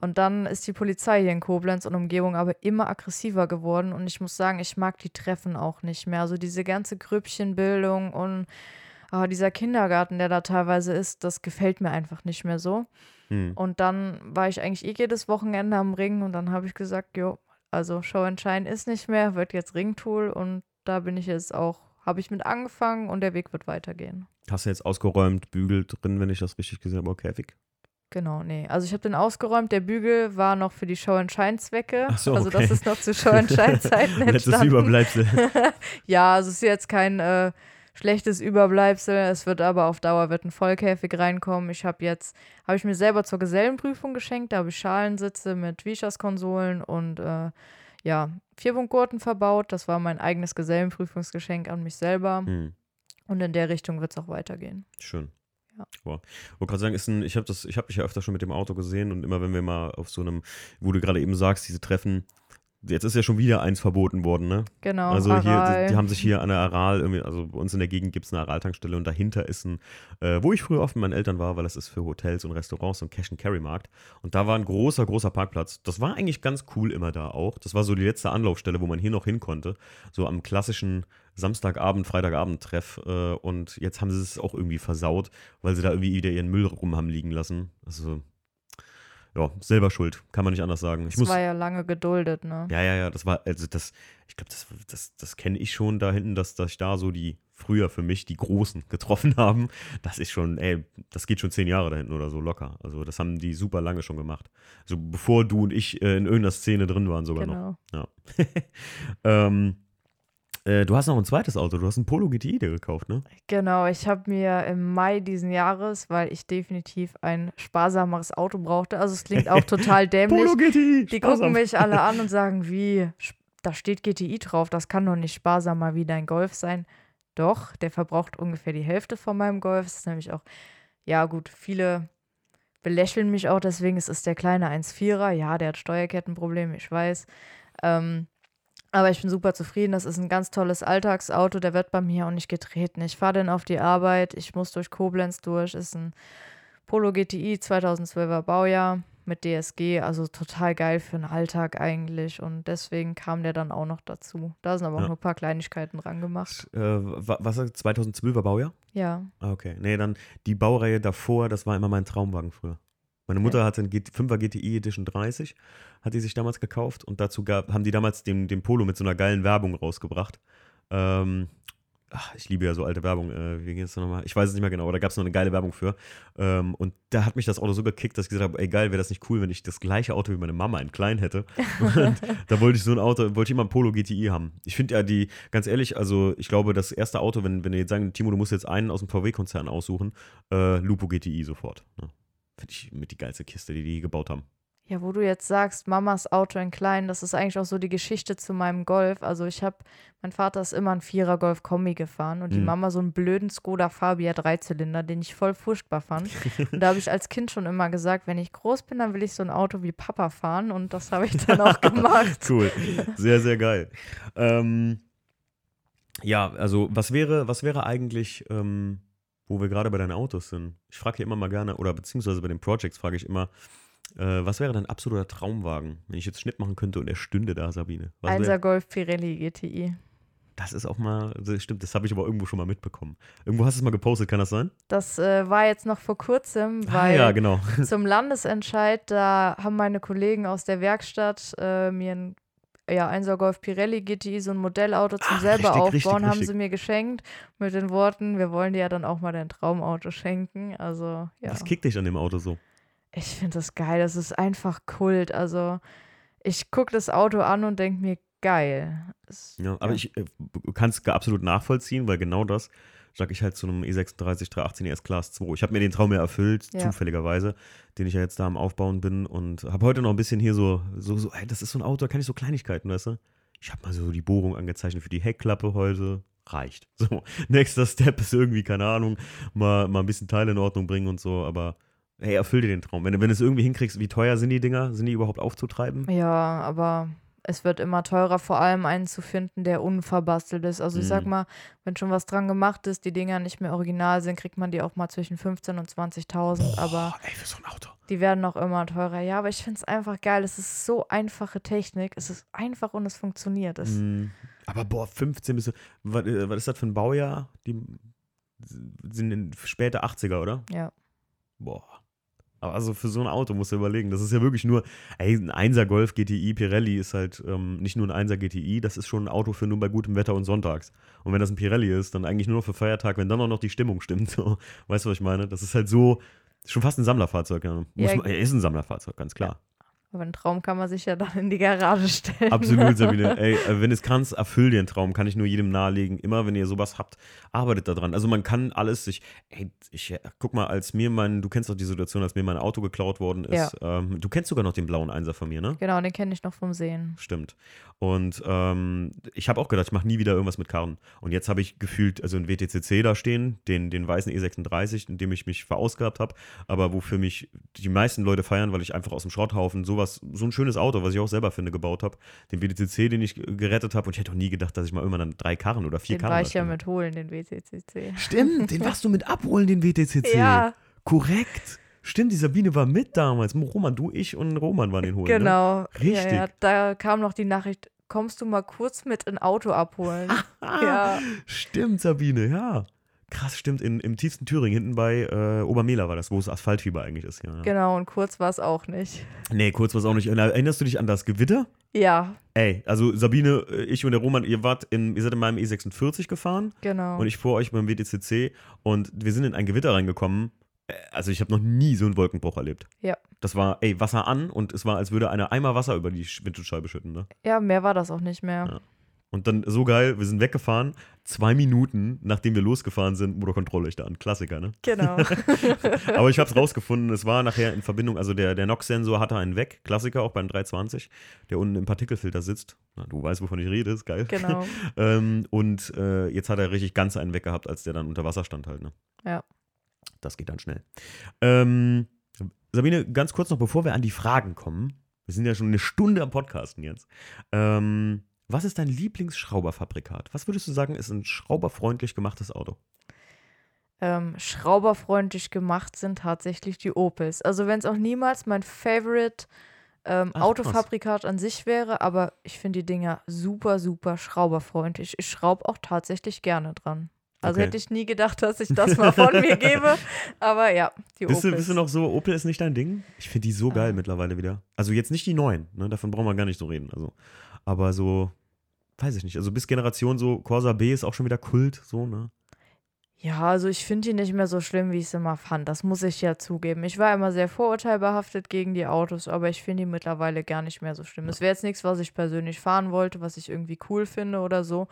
Und dann ist die Polizei hier in Koblenz und Umgebung aber immer aggressiver geworden. Und ich muss sagen, ich mag die Treffen auch nicht mehr. Also diese ganze Grüppchenbildung und ah, dieser Kindergarten, der da teilweise ist, das gefällt mir einfach nicht mehr so. Hm. Und dann war ich eigentlich eh jedes Wochenende am Ring und dann habe ich gesagt, jo, also Show and Shine ist nicht mehr, wird jetzt Ringtool und da bin ich jetzt auch, habe ich mit angefangen und der Weg wird weitergehen. Hast du jetzt ausgeräumt, Bügel drin, wenn ich das richtig gesehen habe, okay, Käfig? Genau, nee. Also ich habe den ausgeräumt, der Bügel war noch für die Show and Shine Zwecke. Ach so, Also okay. das ist noch zu Show and Shine Zeiten Letztes entstanden. Überbleibsel. ja, also es ist jetzt kein äh, schlechtes Überbleibsel. Es wird aber auf Dauer wird ein Vollkäfig reinkommen. Ich habe jetzt, habe ich mir selber zur Gesellenprüfung geschenkt. Da habe ich Schalensitze mit Vichas-Konsolen und äh, ja, Vierpunktgurten verbaut. Das war mein eigenes Gesellenprüfungsgeschenk an mich selber. Hm. Und in der Richtung wird es auch weitergehen. Schön. Ja. Wow. Ich wollte gerade sagen, ist ein, ich habe das, ich habe dich ja öfter schon mit dem Auto gesehen und immer wenn wir mal auf so einem, wo du gerade eben sagst, diese Treffen, Jetzt ist ja schon wieder eins verboten worden, ne? Genau. Also hier, Aral. die, die haben sich hier an der Aral, irgendwie, also bei uns in der Gegend gibt es eine Aral-Tankstelle und dahinter ist ein, äh, wo ich früher oft mit meinen Eltern war, weil das ist für Hotels und Restaurants und Cash-and-Carry-Markt. Und da war ein großer, großer Parkplatz. Das war eigentlich ganz cool immer da auch. Das war so die letzte Anlaufstelle, wo man hier noch hin konnte. So am klassischen Samstagabend, Freitagabend-Treff. Äh, und jetzt haben sie es auch irgendwie versaut, weil sie da irgendwie wieder ihren Müll rum haben liegen lassen. Also, ja, selber schuld, kann man nicht anders sagen. Ich Das muss, war ja lange geduldet, ne? ja, ja, ja, das war, also das, ich glaube, das, das, das kenne ich schon da hinten, dass, dass ich da so die, früher für mich, die Großen getroffen haben. Das ist schon, ey, das geht schon zehn Jahre da hinten oder so locker. Also das haben die super lange schon gemacht. Also bevor du und ich äh, in irgendeiner Szene drin waren sogar noch. Genau. Ähm, äh, du hast noch ein zweites Auto, du hast ein Polo GTI dir gekauft, ne? Genau, ich habe mir im Mai diesen Jahres, weil ich definitiv ein sparsameres Auto brauchte, also es klingt auch total dämlich. Polo GTI! Die sparsam. gucken mich alle an und sagen, wie, da steht GTI drauf, das kann doch nicht sparsamer wie dein Golf sein. Doch, der verbraucht ungefähr die Hälfte von meinem Golf. Das ist nämlich auch, ja gut, viele belächeln mich auch, deswegen es ist der kleine 1,4er. Ja, der hat Steuerkettenprobleme, ich weiß. Ähm, aber ich bin super zufrieden. Das ist ein ganz tolles Alltagsauto. Der wird bei mir auch nicht getreten. Ich fahre den auf die Arbeit. Ich muss durch Koblenz durch. Ist ein Polo GTI 2012er Baujahr mit DSG. Also total geil für den Alltag eigentlich. Und deswegen kam der dann auch noch dazu. Da sind aber auch Ja. nur ein paar Kleinigkeiten dran gemacht. Äh, wa- was sagt 2012er Baujahr? Ja. Ah, okay. Nee, dann die Baureihe davor, das war immer mein Traumwagen früher. Meine Mutter hatte einen GT 5er GTI Edition 30, hat die sich damals gekauft und dazu gab, haben die damals den, den Polo mit so einer geilen Werbung rausgebracht. Ähm, ach, ich liebe ja so alte Werbung. Äh, wie geht es nochmal? Ich weiß es nicht mehr genau, aber da gab es noch eine geile Werbung für. Ähm, und da hat mich das Auto so gekickt, dass ich gesagt habe, ey geil, wäre das nicht cool, wenn ich das gleiche Auto wie meine Mama in klein hätte. Und da wollte ich so ein Auto, wollte ich immer ein Polo GTI haben. Ich finde ja die, ganz ehrlich, also ich glaube, das erste Auto, wenn, wenn wir jetzt sagen, Timo, du musst jetzt einen aus dem VW-Konzern aussuchen, äh, Lupo GTI sofort. Ne? Finde ich mit die geilste Kiste, die die gebaut haben. Ja, wo du jetzt sagst, Mamas Auto in klein, das ist eigentlich auch so die Geschichte zu meinem Golf. Also ich habe, mein Vater ist immer ein Vierer Golf Kombi gefahren und die Mhm. Mama so einen blöden Skoda Fabia Dreizylinder, den ich voll furchtbar fand. und da habe ich als Kind schon immer gesagt, wenn ich groß bin, dann will ich so ein Auto wie Papa fahren und das habe ich dann auch gemacht. Cool. Sehr, sehr geil. Ähm, ja, also was wäre, was wäre eigentlich, ähm, wo wir gerade bei deinen Autos sind? Ich frage hier immer mal gerne, oder beziehungsweise bei den Projects frage ich immer, äh, was wäre dein absoluter Traumwagen, wenn ich jetzt Schnitt machen könnte und er stünde da, Sabine? Was wär, Einser Golf Pirelli GTI. das ist auch mal, das stimmt, das habe ich aber irgendwo schon mal mitbekommen. Irgendwo hast du es mal gepostet, kann das sein? Das äh, war jetzt noch vor kurzem, ah, weil ja, genau. zum Landesentscheid, da haben meine Kollegen aus der Werkstatt äh, mir ein ja, Einser Golf Pirelli GTI, so ein Modellauto zum Ach, selber richtig, aufbauen, richtig, haben richtig. sie mir geschenkt mit den Worten, wir wollen dir ja dann auch mal dein Traumauto schenken. Also, ja. Was kickt dich an dem Auto so? Ich finde das geil, das ist einfach Kult. Also, ich gucke das Auto an und denke mir, geil. Es- Ja, aber ich äh, kann es absolut nachvollziehen, weil genau das sage ich halt zu einem E E36 318 ES Class 2. Ich habe mir den Traum ja erfüllt, Ja. zufälligerweise, den ich ja jetzt da am Aufbauen bin und habe heute noch ein bisschen hier so, so, so, ey, das ist so ein Auto, da kann ich so Kleinigkeiten, weißt du? Ich habe mal so die Bohrung angezeichnet für die Heckklappe heute. Reicht. So, nächster Step ist irgendwie, keine Ahnung, mal, mal ein bisschen Teile in Ordnung bringen und so, aber hey, erfüll dir den Traum. Wenn, wenn du es irgendwie hinkriegst, wie teuer sind die Dinger? Sind die überhaupt aufzutreiben? Ja, aber es wird immer teurer, vor allem einen zu finden, der unverbastelt ist. Also ich sag Mhm. mal, wenn schon was dran gemacht ist, die Dinger nicht mehr original sind, kriegt man die auch mal zwischen 15.000 und 20.000, aber ey, für so ein Auto. die werden auch immer teurer. Ja, aber ich finde es einfach geil. Es ist so einfache Technik. Es ist einfach und es funktioniert. Es, Mm, Aber boah, 15 bis. Was, was ist das für ein Baujahr? Die sind in späte 80er, oder? Ja. Boah. Aber also für so ein Auto musst du überlegen. Das ist ja wirklich nur. Ey, ein 1er Golf GTI Pirelli ist halt ähm, nicht nur ein 1er GTI, das ist schon ein Auto für nur bei gutem Wetter und sonntags. Und wenn das ein Pirelli ist, dann eigentlich nur noch für Feiertag, wenn dann auch noch die Stimmung stimmt. So. Weißt du, was ich meine? Das ist halt so. Schon fast ein Sammlerfahrzeug. Ja. Muss Ja, man, er ist ein Sammlerfahrzeug, ganz klar. Aber einen Traum kann man sich ja dann in die Garage stellen. Absolut, Sabine. Ey, äh, wenn es kannst, erfüll einen Traum. Kann ich nur jedem nahelegen. Immer, wenn ihr sowas habt, arbeitet daran. Also man kann alles sich. Ey, ich äh, guck mal, als mir mein, du kennst doch die Situation, als mir mein Auto geklaut worden ist. Ähm, du kennst sogar noch den blauen Einser von mir, ne? Genau, den kenne ich noch vom Sehen. Stimmt. Und ähm, ich habe auch gedacht, ich mache nie wieder irgendwas mit Karren. Und jetzt habe ich gefühlt, also ein WTCC da stehen, den, den weißen E36, in dem ich mich verausgabt habe, aber wofür mich die meisten Leute feiern, weil ich einfach aus dem Schrotthaufen sowas was so ein schönes Auto, was ich auch selber finde, gebaut habe. Den WTCC, den ich gerettet habe. Und ich hätte auch nie gedacht, dass ich mal irgendwann dann drei Karren oder vier Den Karren war ich ja mit holen, den WTCC. Stimmt, den warst du mit abholen, den WTCC. Ja. Korrekt. Stimmt, die Sabine war mit damals. Roman, du, ich und Roman waren den holen. Ne? Genau. Richtig. Ja, ja, da kam noch die Nachricht, kommst du mal kurz mit ein Auto abholen? Ah, ja. Stimmt, Sabine, ja. Krass, stimmt. In, Im tiefsten Thüringen, hinten bei äh, Obermehler war das, wo es Asphaltfieber eigentlich ist. Ja. Genau, und kurz war es auch nicht. Nee, kurz war es auch nicht. Erinnerst du dich an das Gewitter? Ja, Ey, also Sabine, äh, ich und der Roman, ihr wart in, ihr seid in meinem E46 gefahren genau. und ich vor euch beim WTCC und wir sind in ein Gewitter reingekommen. Also ich habe noch nie so einen Wolkenbruch erlebt. Ja. Das war, ey, Wasser an und es war, als würde einer Eimer Wasser über die Sch- Windschutzscheibe schütten, ne? ja, mehr war das auch nicht mehr. Ja. Und dann so geil, wir sind weggefahren, zwei Minuten, nachdem wir losgefahren sind, Motorkontrolllichter an. Klassiker, ne? Genau. Aber ich habe es rausgefunden, es war nachher in Verbindung, also der, der NOx-Sensor hatte einen weg, Klassiker auch beim 320, der unten im Partikelfilter sitzt. Na, du weißt, wovon ich rede, ist geil. genau. ähm, und äh, jetzt hat er richtig ganz einen weg gehabt, als der dann unter Wasser stand halt, ne? Ja. Das geht dann schnell. Ähm, Sabine, ganz kurz noch, bevor wir an die Fragen kommen, wir sind ja schon eine Stunde am Podcasten jetzt. Ähm, was ist dein Lieblingsschrauberfabrikat? Was würdest du sagen, ist ein schrauberfreundlich gemachtes Auto? ähm, schrauberfreundlich gemacht sind tatsächlich die Opels. Also wenn es auch niemals mein Favorite ähm, Ach, Autofabrikat an sich wäre, aber ich finde die Dinger super, super schrauberfreundlich. Ich schraube auch tatsächlich gerne dran. Also Okay. hätte ich nie gedacht, dass ich das mal von mir gebe. Aber ja, die Bist du, Opels. bist du noch so, Opel ist nicht dein Ding? Ich finde die so geil Ah. mittlerweile wieder. Also jetzt nicht die neuen, ne? davon brauchen wir gar nicht so reden. Also, aber so, weiß ich nicht. Also bis Generation so, Corsa B ist auch schon wieder Kult, so, ne? Ja, also ich finde die nicht mehr so schlimm, wie ich es immer fand. Das muss ich ja zugeben. Ich war immer sehr vorurteilbehaftet gegen die Autos, aber ich finde die mittlerweile gar nicht mehr so schlimm. Es wäre jetzt nichts, was ich persönlich fahren wollte, was ich irgendwie cool finde oder so.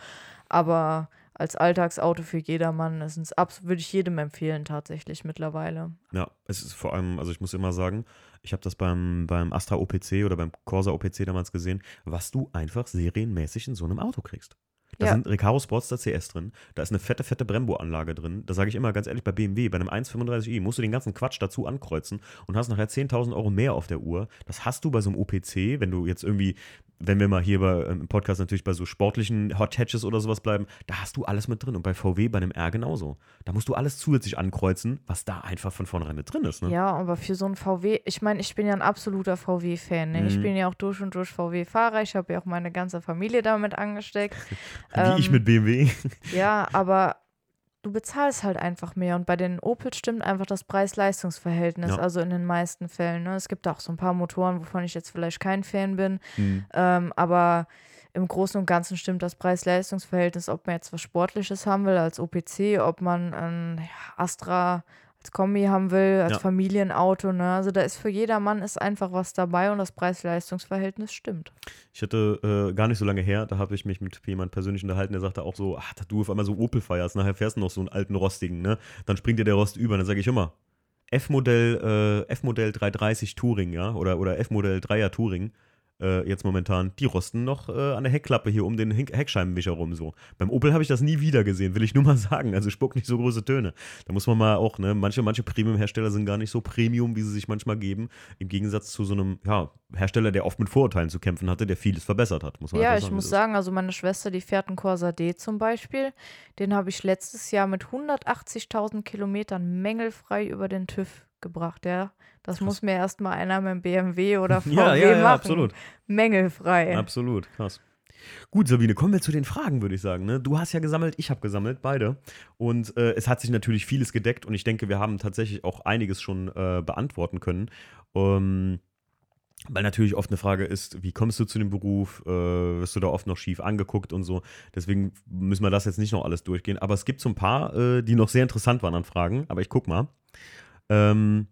Aber als Alltagsauto für jedermann ist es würde ich jedem empfehlen, tatsächlich mittlerweile. Ja, es ist vor allem, also ich muss immer sagen, ich habe das beim, beim Astra OPC oder beim Corsa OPC damals gesehen, was du einfach serienmäßig in so einem Auto kriegst. Da Ja. sind Recaro Sportster CS drin, da ist eine fette, fette Brembo-Anlage drin. Da sage ich immer ganz ehrlich, bei BMW, bei einem 135i musst du den ganzen Quatsch dazu ankreuzen und hast nachher 10.000 Euro mehr auf der Uhr. Das hast du bei so einem OPC, wenn du jetzt irgendwie, wenn wir mal hier bei, ähm, im Podcast natürlich bei so sportlichen Hot Hatches oder sowas bleiben, da hast du alles mit drin. Und bei VW, bei einem R genauso. Da musst du alles zusätzlich ankreuzen, was da einfach von vornherein mit drin ist. Ne? Ja, aber für so einen VW, ich meine, ich bin ja ein absoluter VW-Fan. Ne? Ich Mhm. bin ja auch durch und durch VW-Fahrer. Ich habe ja auch meine ganze Familie damit angesteckt. Wie ich Ähm, mit BMW. Ja, aber du bezahlst halt einfach mehr. Und bei den Opel stimmt einfach das Preis-Leistungs-Verhältnis, Ja. also in den meisten Fällen. Ne? Es gibt auch so ein paar Motoren, wovon ich jetzt vielleicht kein Fan bin. Hm. Ähm, aber im Großen und Ganzen stimmt das Preis-Leistungs-Verhältnis, ob man jetzt was Sportliches haben will als OPC, ob man ein Astra als Kombi haben will, als Ja. Familienauto. Ne? Also da ist für jedermann ist einfach was dabei und das Preis-Leistungs-Verhältnis stimmt. Ich hatte äh, gar nicht so lange her, da habe ich mich mit jemand persönlich unterhalten, der sagte auch so, ach, du auf einmal so Opel feierst, nachher fährst du noch so einen alten rostigen, ne? Dann springt dir der Rost über. Dann sage ich immer, F-Modell, äh, F-Modell 330 Touring, ja, oder, oder F-Modell 3er Touring, äh, jetzt momentan, die rosten noch äh, an der Heckklappe hier um den Heck Heckscheibenwischer rum so. Beim Opel habe ich das nie wieder gesehen, will ich nur mal sagen. Also spuck nicht so große Töne. Da muss man mal auch, ne, manche, manche Premium-Hersteller sind gar nicht so Premium, wie sie sich manchmal geben. Im Gegensatz zu so einem, ja, Hersteller, der oft mit Vorurteilen zu kämpfen hatte, der vieles verbessert hat, muss man Ja, ich sagen. muss sagen, also meine Schwester, die fährt einen Corsa D zum Beispiel. Den habe ich letztes Jahr mit 180.000 Kilometern mängelfrei über den TÜV gebracht. Ja, das muss mir erstmal einer mit dem BMW oder VW Ja, ja, ja, machen. absolut. Mängelfrei. Absolut, krass. Gut, Sabine, kommen wir zu den Fragen, würde ich sagen. Ne? Du hast ja gesammelt, ich habe gesammelt, beide. Und äh, es hat sich natürlich vieles gedeckt und ich denke, wir haben tatsächlich auch einiges schon äh, beantworten können. Ähm, weil natürlich oft eine Frage ist, wie kommst du zu dem Beruf? Äh, wirst du da oft noch schief angeguckt und so. Deswegen müssen wir das jetzt nicht noch alles durchgehen. Aber es gibt so ein paar, äh, die noch sehr interessant waren an Fragen. Aber ich guck mal. Ähm,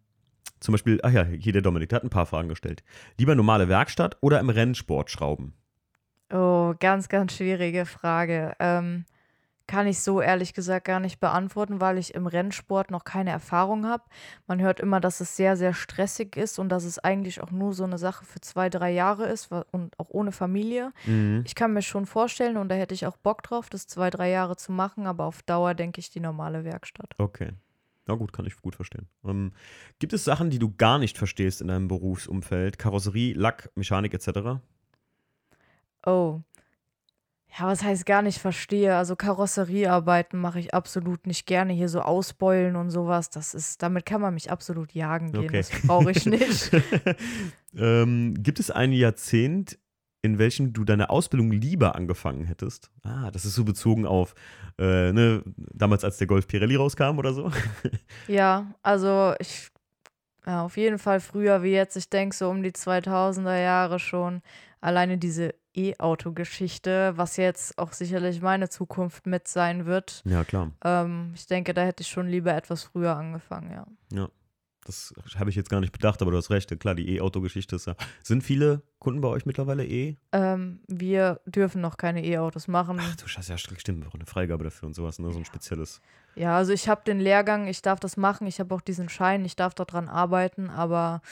zum Beispiel, ach ja, hier der Dominik, der hat ein paar Fragen gestellt. Lieber normale Werkstatt oder im Rennsport schrauben? Oh, ganz, ganz schwierige Frage. Ähm, kann ich so ehrlich gesagt gar nicht beantworten, weil ich im Rennsport noch keine Erfahrung habe. Man hört immer, dass es sehr, sehr stressig ist und dass es eigentlich auch nur so eine Sache für zwei, drei Jahre ist und auch ohne Familie. Mhm. Ich kann mir schon vorstellen und da hätte ich auch Bock drauf, das zwei, drei Jahre zu machen, aber auf Dauer denke ich die normale Werkstatt. Okay. Na gut, kann ich gut verstehen. Ähm, gibt es Sachen, die du gar nicht verstehst in deinem Berufsumfeld? Karosserie, Lack, Mechanik etc.? Oh. Ja, was heißt gar nicht verstehe? Also Karosseriearbeiten mache ich absolut nicht gerne. Hier so ausbeulen und sowas, das ist, damit kann man mich absolut jagen gehen. Okay. Das brauche ich nicht. ähm, gibt es ein Jahrzehnt, in welchem du deine Ausbildung lieber angefangen hättest? Ah, das ist so bezogen auf, äh, ne, damals als der Golf Pirelli rauskam oder so. Ja, also ich, ja, auf jeden Fall früher wie jetzt. Ich denke so um die 2000er Jahre schon. Alleine diese E-Auto-Geschichte, was jetzt auch sicherlich meine Zukunft mit sein wird. ja, klar. Ähm, ich denke, da hätte ich schon lieber etwas früher angefangen, ja. Ja. Das habe ich jetzt gar nicht bedacht, aber du hast recht. Klar, die E-Auto-Geschichte ist ja. Sind viele Kunden bei euch mittlerweile E? Ähm, wir dürfen noch keine E-Autos machen. Ach du Scheiße, ja, stimmt. Wir brauchen eine Freigabe dafür und sowas, ne? So ein spezielles. Ja, also ich habe den Lehrgang, ich darf das machen, ich habe auch diesen Schein, ich darf daran arbeiten, aber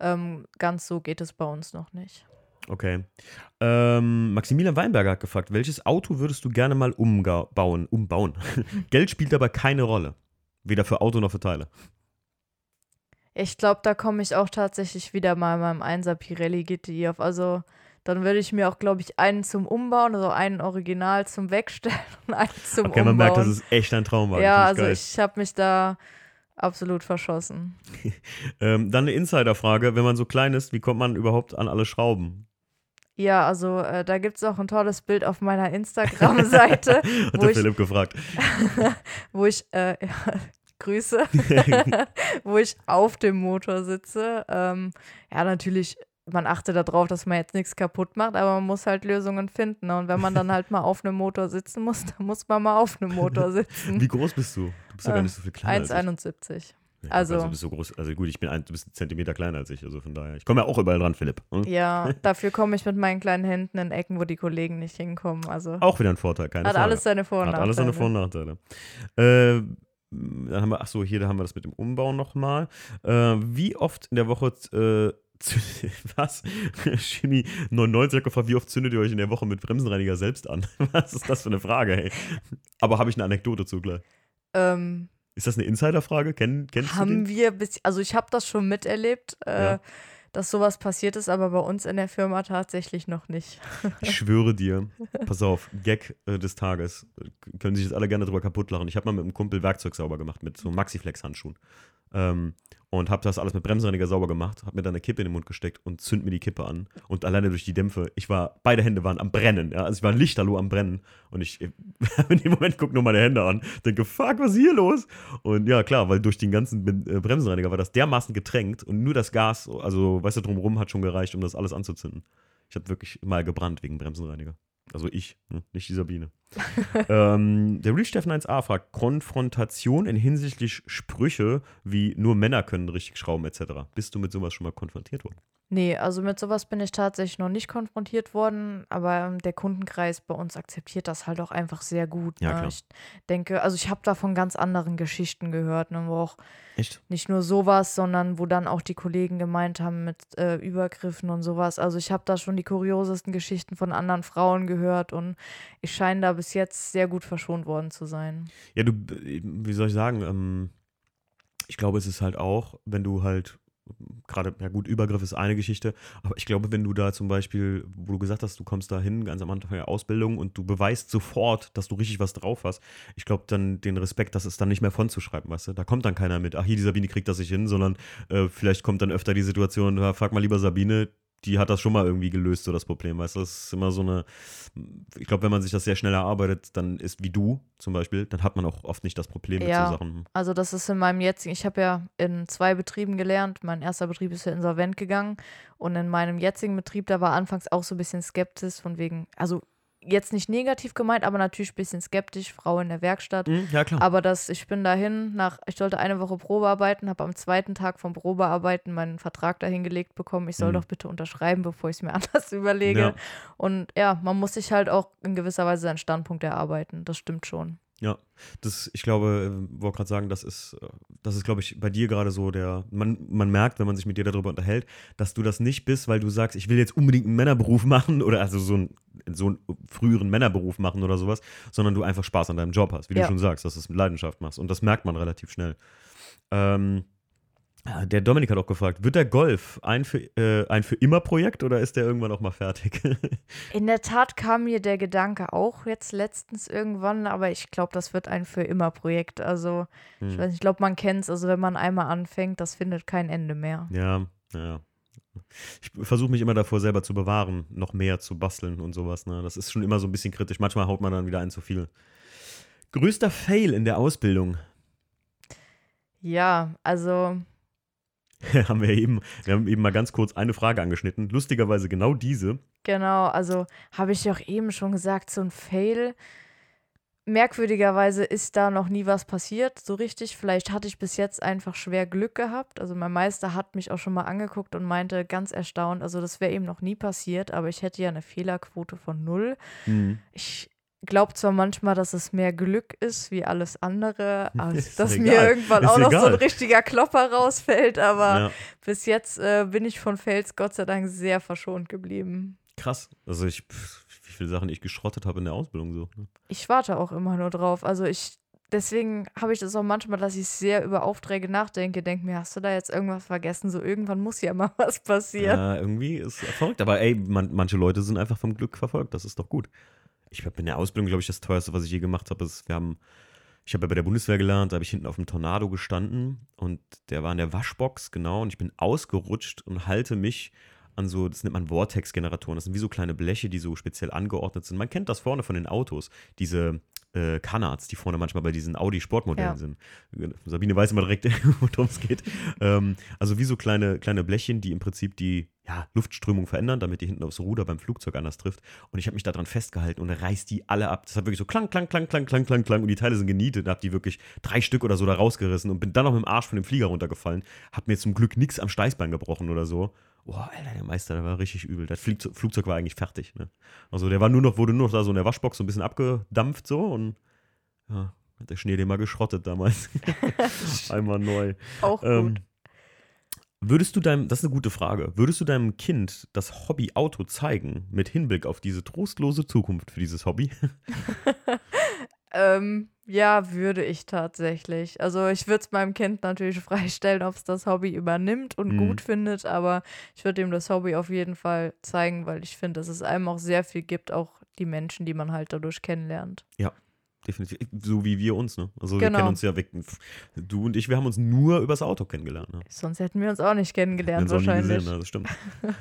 ähm, ganz so geht es bei uns noch nicht. Okay. Ähm, Maximilian Weinberger hat gefragt, welches Auto würdest du gerne mal umbauen? Umbauen. Geld spielt dabei keine Rolle. Weder für Auto noch für Teile. Ich glaube, da komme ich auch tatsächlich wieder mal meinem 1er Pirelli GTI auf. Also dann würde ich mir auch, glaube ich, einen zum Umbauen, also einen Original zum Wegstellen und einen zum Okay, Umbauen. man merkt, das ist echt ein Traumwagen. ja, also geil. ich habe mich da absolut verschossen. Ähm, dann eine Insiderfrage. Wenn man so klein ist, wie kommt man überhaupt an alle Schrauben? Ja, also äh, da gibt es auch ein tolles Bild auf meiner Instagram-Seite, Hat der ich, Philipp gefragt. wo ich, äh, ja, Grüße, wo ich auf dem Motor sitze. Ähm, ja, natürlich, man achtet darauf, dass man jetzt nichts kaputt macht, aber man muss halt Lösungen finden. ne? Und wenn man dann halt mal auf einem Motor sitzen muss, dann muss man mal auf einem Motor sitzen. Wie groß bist du? Du bist ja gar Äh, nicht so viel kleiner als ich. 1,71. Ja, also- also du bist so groß. Also gut, ich bin ein, du bist einen Zentimeter kleiner als ich, also von daher. Ich komme ja auch überall dran, Philipp. Hm? Ja, dafür komme ich mit meinen kleinen Händen in Ecken, wo die Kollegen nicht hinkommen. Also Auch wieder ein Vorteil, keine hat Frage. alles seine Vor- und Hat alles seine Vor- Nachteile. und Nachteile. Äh, dann haben wir, ach so, hier da haben wir das mit dem Umbau nochmal. Äh, wie oft in der Woche, äh, was? Chemie 99 hat gefragt, wie oft zündet ihr euch in der Woche mit Bremsenreiniger selbst an? Was ist das für eine Frage, hey? Aber habe ich eine Anekdote zugleich. Ähm, Ist das eine Insiderfrage? Kenn, kennst du haben den? wir bis, also ich habe das schon miterlebt, äh, Ja. Dass sowas passiert ist, aber bei uns in der Firma tatsächlich noch nicht. Ich schwöre dir, pass auf, Gag äh, des Tages. Können sich jetzt alle gerne drüber kaputt lachen. Ich habe mal mit einem Kumpel Werkzeug sauber gemacht, mit so Maxiflex-Handschuhen. Ähm, und habe das alles mit Bremsenreiniger sauber gemacht, habe mir dann eine Kippe in den Mund gesteckt und zünd mir die Kippe an. Und alleine durch die Dämpfe, ich war, beide Hände waren am Brennen. Ja? Also ich war lichterloh am Brennen. Und ich, in dem Moment gucke nur meine Hände an, denke, fuck, was ist hier los? Und ja, klar, weil durch den ganzen äh, Bremsenreiniger war das dermaßen getränkt und nur das Gas, also weißt du, drumherum hat schon gereicht, um das alles anzuzünden. Ich habe wirklich mal gebrannt wegen Bremsenreiniger. Also ich, ne? nicht die Sabine. ähm, der Real Steffen 1a fragt: Konfrontation in hinsichtlich Sprüche wie nur Männer können richtig schrauben etc. Bist du mit sowas schon mal konfrontiert worden? Nee, also mit sowas bin ich tatsächlich noch nicht konfrontiert worden, aber ähm, der Kundenkreis bei uns akzeptiert das halt auch einfach sehr gut. Ja, ne? klar. Ich denke, also ich habe da von ganz anderen Geschichten gehört, ne, wo auch Echt? nicht nur sowas, sondern wo dann auch die Kollegen gemeint haben mit äh, Übergriffen und sowas. Also ich habe da schon die kuriosesten Geschichten von anderen Frauen gehört und ich scheine da bis jetzt sehr gut verschont worden zu sein. Ja, du, wie soll ich sagen, ähm, ich glaube, es ist halt auch, wenn du halt, gerade, ja gut, Übergriff ist eine Geschichte, aber ich glaube, wenn du da zum Beispiel, wo du gesagt hast, du kommst da hin, ganz am Anfang der Ausbildung und du beweist sofort, dass du richtig was drauf hast, ich glaube, dann den Respekt, das ist dann nicht mehr von zu schreiben, weißt du? Da kommt dann keiner mit, ach, hier, die Sabine kriegt das nicht hin, sondern äh, vielleicht kommt dann öfter die Situation, frag mal lieber Sabine, die hat das schon mal irgendwie gelöst, so das Problem, weißt du? Das ist immer so eine, ich glaube, wenn man sich das sehr schnell erarbeitet, dann ist wie du zum Beispiel, dann hat man auch oft nicht das Problem mit Ja. so Sachen. Also das ist in meinem jetzigen, ich habe ja in zwei Betrieben gelernt. Mein erster Betrieb ist ja insolvent gegangen und in meinem jetzigen Betrieb, da war anfangs auch so ein bisschen Skepsis von wegen, also jetzt nicht negativ gemeint, aber natürlich ein bisschen skeptisch, Frau in der Werkstatt. Mhm, ja, klar. Aber das, ich bin dahin, nach, ich sollte eine Woche Probe arbeiten, habe am zweiten Tag vom Probearbeiten meinen Vertrag dahingelegt bekommen. Ich soll Mhm. doch bitte unterschreiben, bevor ich es mir anders überlege. Ja. Und ja, man muss sich halt auch in gewisser Weise seinen Standpunkt erarbeiten. Das stimmt schon. Ja, das, ich glaube, äh, wollte gerade sagen, das ist, äh, das ist, glaube ich, bei dir gerade so der, man, man merkt, wenn man sich mit dir darüber unterhält, dass du das nicht bist, weil du sagst, ich will jetzt unbedingt einen Männerberuf machen oder also so, ein, so einen früheren Männerberuf machen oder sowas, sondern du einfach Spaß an deinem Job hast, wie Ja. du schon sagst, dass du es mit Leidenschaft machst. Und das merkt man relativ schnell. Ähm, der Dominik hat auch gefragt, wird der Golf ein für, äh, ein für immer Projekt oder ist der irgendwann auch mal fertig? In der Tat kam mir der Gedanke auch jetzt letztens irgendwann, aber ich glaube, das wird ein für immer Projekt. Also, hm. ich weiß nicht, ich glaube, man kennt es. Also, wenn man einmal anfängt, das findet kein Ende mehr. Ja, ja. Ich versuche mich immer davor selber zu bewahren, noch mehr zu basteln und sowas. Ne? Das ist schon immer so ein bisschen kritisch. Manchmal haut man dann wieder ein zu viel. Größter Fail in der Ausbildung? Ja, also haben wir eben, wir haben eben mal ganz kurz eine Frage angeschnitten. Lustigerweise genau diese. Genau, also habe ich ja auch eben schon gesagt, so ein Fail. Merkwürdigerweise ist da noch nie was passiert, so richtig. Vielleicht hatte ich bis jetzt einfach schwer Glück gehabt. Also mein Meister hat mich auch schon mal angeguckt und meinte ganz erstaunt, also das wäre eben noch nie passiert, aber ich hätte ja eine Fehlerquote von null. Mhm. Ich glaube zwar manchmal, dass es mehr Glück ist wie alles andere, als dass egal. mir irgendwann ist auch egal. noch so ein richtiger Klopper rausfällt, aber ja. bis jetzt äh, bin ich von Fels Gott sei Dank sehr verschont geblieben. Krass. Also ich, wie viele Sachen ich geschrottet habe in der Ausbildung so. Ne? Ich warte auch immer nur drauf. Also ich, deswegen habe ich das auch manchmal, dass ich sehr über Aufträge nachdenke, denke mir, hast du da jetzt irgendwas vergessen? So irgendwann muss ja mal was passieren. Ja, irgendwie ist verrückt. Aber ey, man, manche Leute sind einfach vom Glück verfolgt. Das ist doch gut ich habe in der Ausbildung, glaube ich, das teuerste, was ich je gemacht habe, ist, wir haben, ich habe ja bei der Bundeswehr gelernt, da habe ich hinten auf dem Tornado gestanden und der war in der Waschbox, genau, und ich bin ausgerutscht und halte mich an so, das nennt man Vortex-Generatoren. Das sind wie so kleine Bleche, die so speziell angeordnet sind. Man kennt das vorne von den Autos, diese äh, Canards, die vorne manchmal bei diesen Audi-Sportmodellen ja. sind. Sabine weiß immer direkt, worum es geht. Ähm, also wie so kleine, kleine Blechchen, die im Prinzip die ja, Luftströmung verändern, damit die hinten aufs Ruder beim Flugzeug anders trifft. Und ich habe mich daran festgehalten und reißt die alle ab. Das hat wirklich so klang, klang, klang, klang, klang, klang, klang. Und die Teile sind genietet und habe die wirklich drei Stück oder so da rausgerissen und bin dann noch mit dem Arsch von dem Flieger runtergefallen. Hab mir zum Glück nichts am Steißbein gebrochen oder so boah, Alter, der Meister, der war richtig übel. Das Flugzeug war eigentlich fertig. Ne? Also der war nur noch, wurde nur noch da so in der Waschbox so ein bisschen abgedampft so und ja, hat der Schnee den mal geschrottet damals. Einmal neu. Auch ähm, gut. Würdest du deinem, das ist eine gute Frage, würdest du deinem Kind das Hobby Auto zeigen, mit Hinblick auf diese trostlose Zukunft für dieses Hobby? ähm, ja, würde ich tatsächlich. Also ich würde es meinem Kind natürlich freistellen, ob es das Hobby übernimmt und mhm. gut findet, aber ich würde ihm das Hobby auf jeden Fall zeigen, weil ich finde, dass es einem auch sehr viel gibt, auch die Menschen, die man halt dadurch kennenlernt. Ja, definitiv. So wie wir uns, ne? Also genau. wir kennen uns ja weg. Du und ich, wir haben uns nur übers Auto kennengelernt. Ne? Sonst hätten wir uns auch nicht kennengelernt, wahrscheinlich. Gesehen, ne? Das stimmt.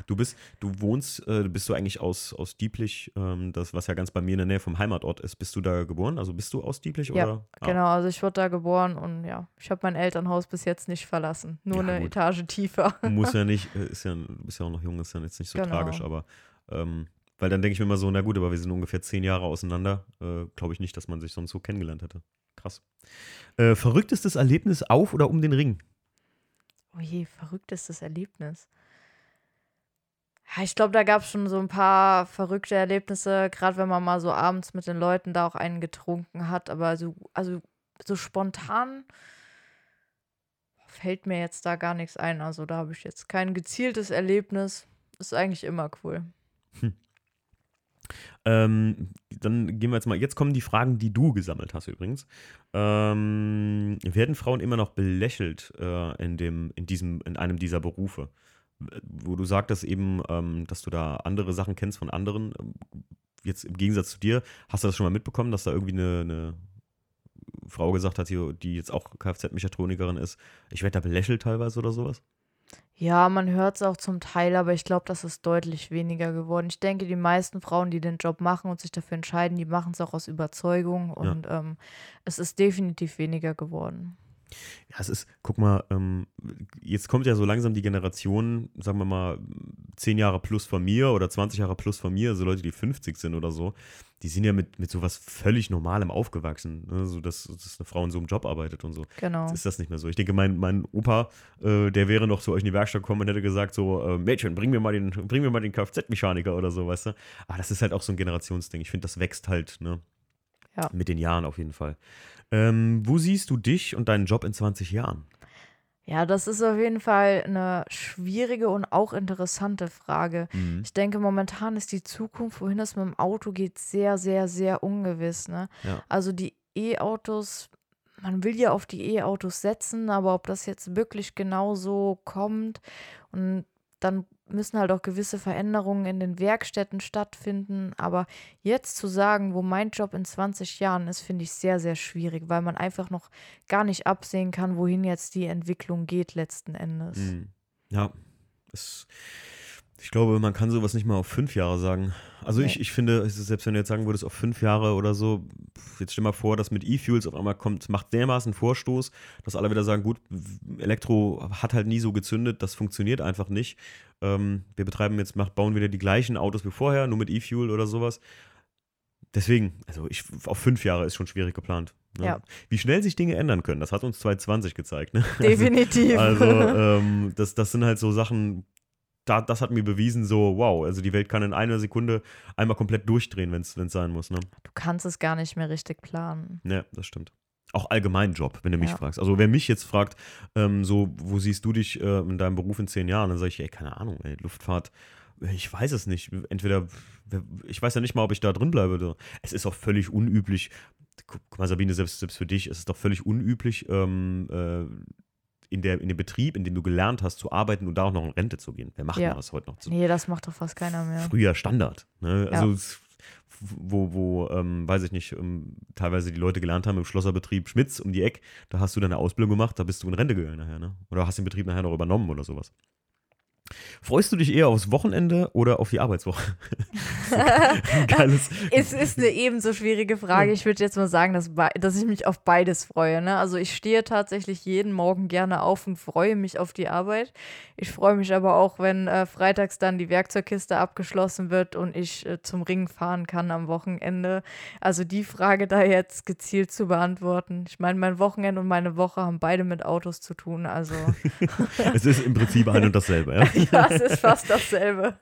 Du bist, du wohnst, äh, bist du eigentlich aus, aus Dieblich, ähm, das, was ja ganz bei mir in der Nähe vom Heimatort ist. Bist du da geboren? Also bist du aus Dieblich? Ja, oder? Ah. genau. Also ich wurde da geboren und ja, ich habe mein Elternhaus bis jetzt nicht verlassen. Nur ja, eine gut. Etage tiefer. Muss ja nicht, äh, ist ja, du bist ja auch noch jung, ist ja jetzt nicht so genau. tragisch, aber ähm, weil dann denke ich mir immer so, na gut, aber wir sind ungefähr zehn Jahre auseinander. Äh, Glaube ich nicht, dass man sich sonst so kennengelernt hätte. Krass. Äh, verrücktestes Erlebnis auf oder um den Ring? Oh je, verrücktestes Erlebnis. Ich glaube, da gab es schon so ein paar verrückte Erlebnisse, gerade wenn man mal so abends mit den Leuten da auch einen getrunken hat. Aber so, also so spontan fällt mir jetzt da gar nichts ein. Also da habe ich jetzt kein gezieltes Erlebnis. Ist eigentlich immer cool. Hm. Ähm, dann gehen wir jetzt mal. Jetzt kommen die Fragen, die du gesammelt hast übrigens. Ähm, werden Frauen immer noch belächelt äh, in, dem, in, diesem, in einem dieser Berufe? Wo du sagtest eben, ähm, dass du da andere Sachen kennst von anderen. Jetzt im Gegensatz zu dir, hast du das schon mal mitbekommen, dass da irgendwie eine, eine Frau gesagt hat, die jetzt auch Kfz-Mechatronikerin ist, ich werde da belächelt teilweise oder sowas? Ja, man hört es auch zum Teil, aber ich glaube, das ist deutlich weniger geworden. Ich denke, die meisten Frauen, die den Job machen und sich dafür entscheiden, die machen es auch aus Überzeugung und ähm, es ist definitiv weniger geworden. Ja, es ist, guck mal, ähm, jetzt kommt ja so langsam die Generation, sagen wir mal, 10 Jahre plus von mir oder 20 Jahre plus von mir, also Leute, die 50 sind oder so, die sind ja mit, mit sowas völlig Normalem aufgewachsen. Ne? So, dass, dass eine Frau in so einem Job arbeitet und so. Genau. Jetzt ist das nicht mehr so. Ich denke, mein, mein Opa, äh, der wäre noch zu euch in die Werkstatt gekommen und hätte gesagt: so, äh, Mädchen, bring mir mal den, bring mir mal den Kfz-Mechaniker oder so, weißt du? Aber das ist halt auch so ein Generationsding. Ich finde, das wächst halt, ne? Ja. Mit den Jahren auf jeden Fall. Ähm, wo siehst du dich und deinen Job in 20 Jahren? Ja, das ist auf jeden Fall eine schwierige und auch interessante Frage. Mhm. Ich denke, momentan ist die Zukunft, wohin es mit dem Auto geht, sehr, sehr, sehr ungewiss. Ne? Ja. Also die E-Autos, man will ja auf die E-Autos setzen, aber ob das jetzt wirklich genau so kommt und dann müssen halt auch gewisse Veränderungen in den Werkstätten stattfinden. Aber jetzt zu sagen, wo mein Job in 20 Jahren ist, finde ich sehr, sehr schwierig, weil man einfach noch gar nicht absehen kann, wohin jetzt die Entwicklung geht letzten Endes. Mhm. Ja, es ich glaube, man kann sowas nicht mal auf fünf Jahre sagen. Also nee. ich, ich finde, selbst wenn du jetzt sagen würdest, auf fünf Jahre oder so, jetzt stell mal vor, dass mit E-Fuels auf einmal kommt, macht dermaßen Vorstoß, dass alle wieder sagen, gut, Elektro hat halt nie so gezündet, das funktioniert einfach nicht. Ähm, wir betreiben jetzt, macht, bauen wieder die gleichen Autos wie vorher, nur mit E-Fuel oder sowas. Deswegen, also ich, auf fünf Jahre ist schon schwierig geplant. Ne? Ja. Wie schnell sich Dinge ändern können, das hat uns 2020 gezeigt. Ne? Definitiv. Also, also ähm, das, das sind halt so Sachen, da, das hat mir bewiesen, so, wow, also die Welt kann in einer Sekunde einmal komplett durchdrehen, wenn es sein muss. Ne? Du kannst es gar nicht mehr richtig planen. Ja, das stimmt. Auch allgemein Job, wenn du mich ja. fragst. Also wer mich jetzt fragt, ähm, so, wo siehst du dich äh, in deinem Beruf in zehn Jahren, dann sage ich, ey, keine Ahnung, ey, Luftfahrt, ich weiß es nicht. Entweder, ich weiß ja nicht mal, ob ich da drin bleibe. Es ist auch völlig unüblich. Guck mal, Sabine, selbst, selbst für dich ist es doch völlig unüblich, ähm, äh, in, der, in dem Betrieb, in dem du gelernt hast zu arbeiten und da auch noch in Rente zu gehen. Wer macht ja. das heute noch? Zu? Nee, das macht doch fast keiner mehr. Früher Standard. Ne? Also ja. wo, wo ähm, weiß ich nicht, ähm, teilweise die Leute gelernt haben im Schlosserbetrieb Schmitz um die Ecke, da hast du deine Ausbildung gemacht, da bist du in Rente gegangen nachher, ne? Oder hast den Betrieb nachher noch übernommen oder sowas. Freust du dich eher aufs Wochenende oder auf die Arbeitswoche? Geiles. es ist eine ebenso schwierige Frage. Ich würde jetzt mal sagen, dass, dass ich mich auf beides freue. Ne? Also ich stehe tatsächlich jeden Morgen gerne auf und freue mich auf die Arbeit. Ich freue mich aber auch, wenn äh, freitags dann die Werkzeugkiste abgeschlossen wird und ich äh, zum Ring fahren kann am Wochenende. Also die Frage da jetzt gezielt zu beantworten. Ich meine, mein Wochenende und meine Woche haben beide mit Autos zu tun. Also es ist im Prinzip ein und dasselbe. Ja? ja, es ist fast dasselbe.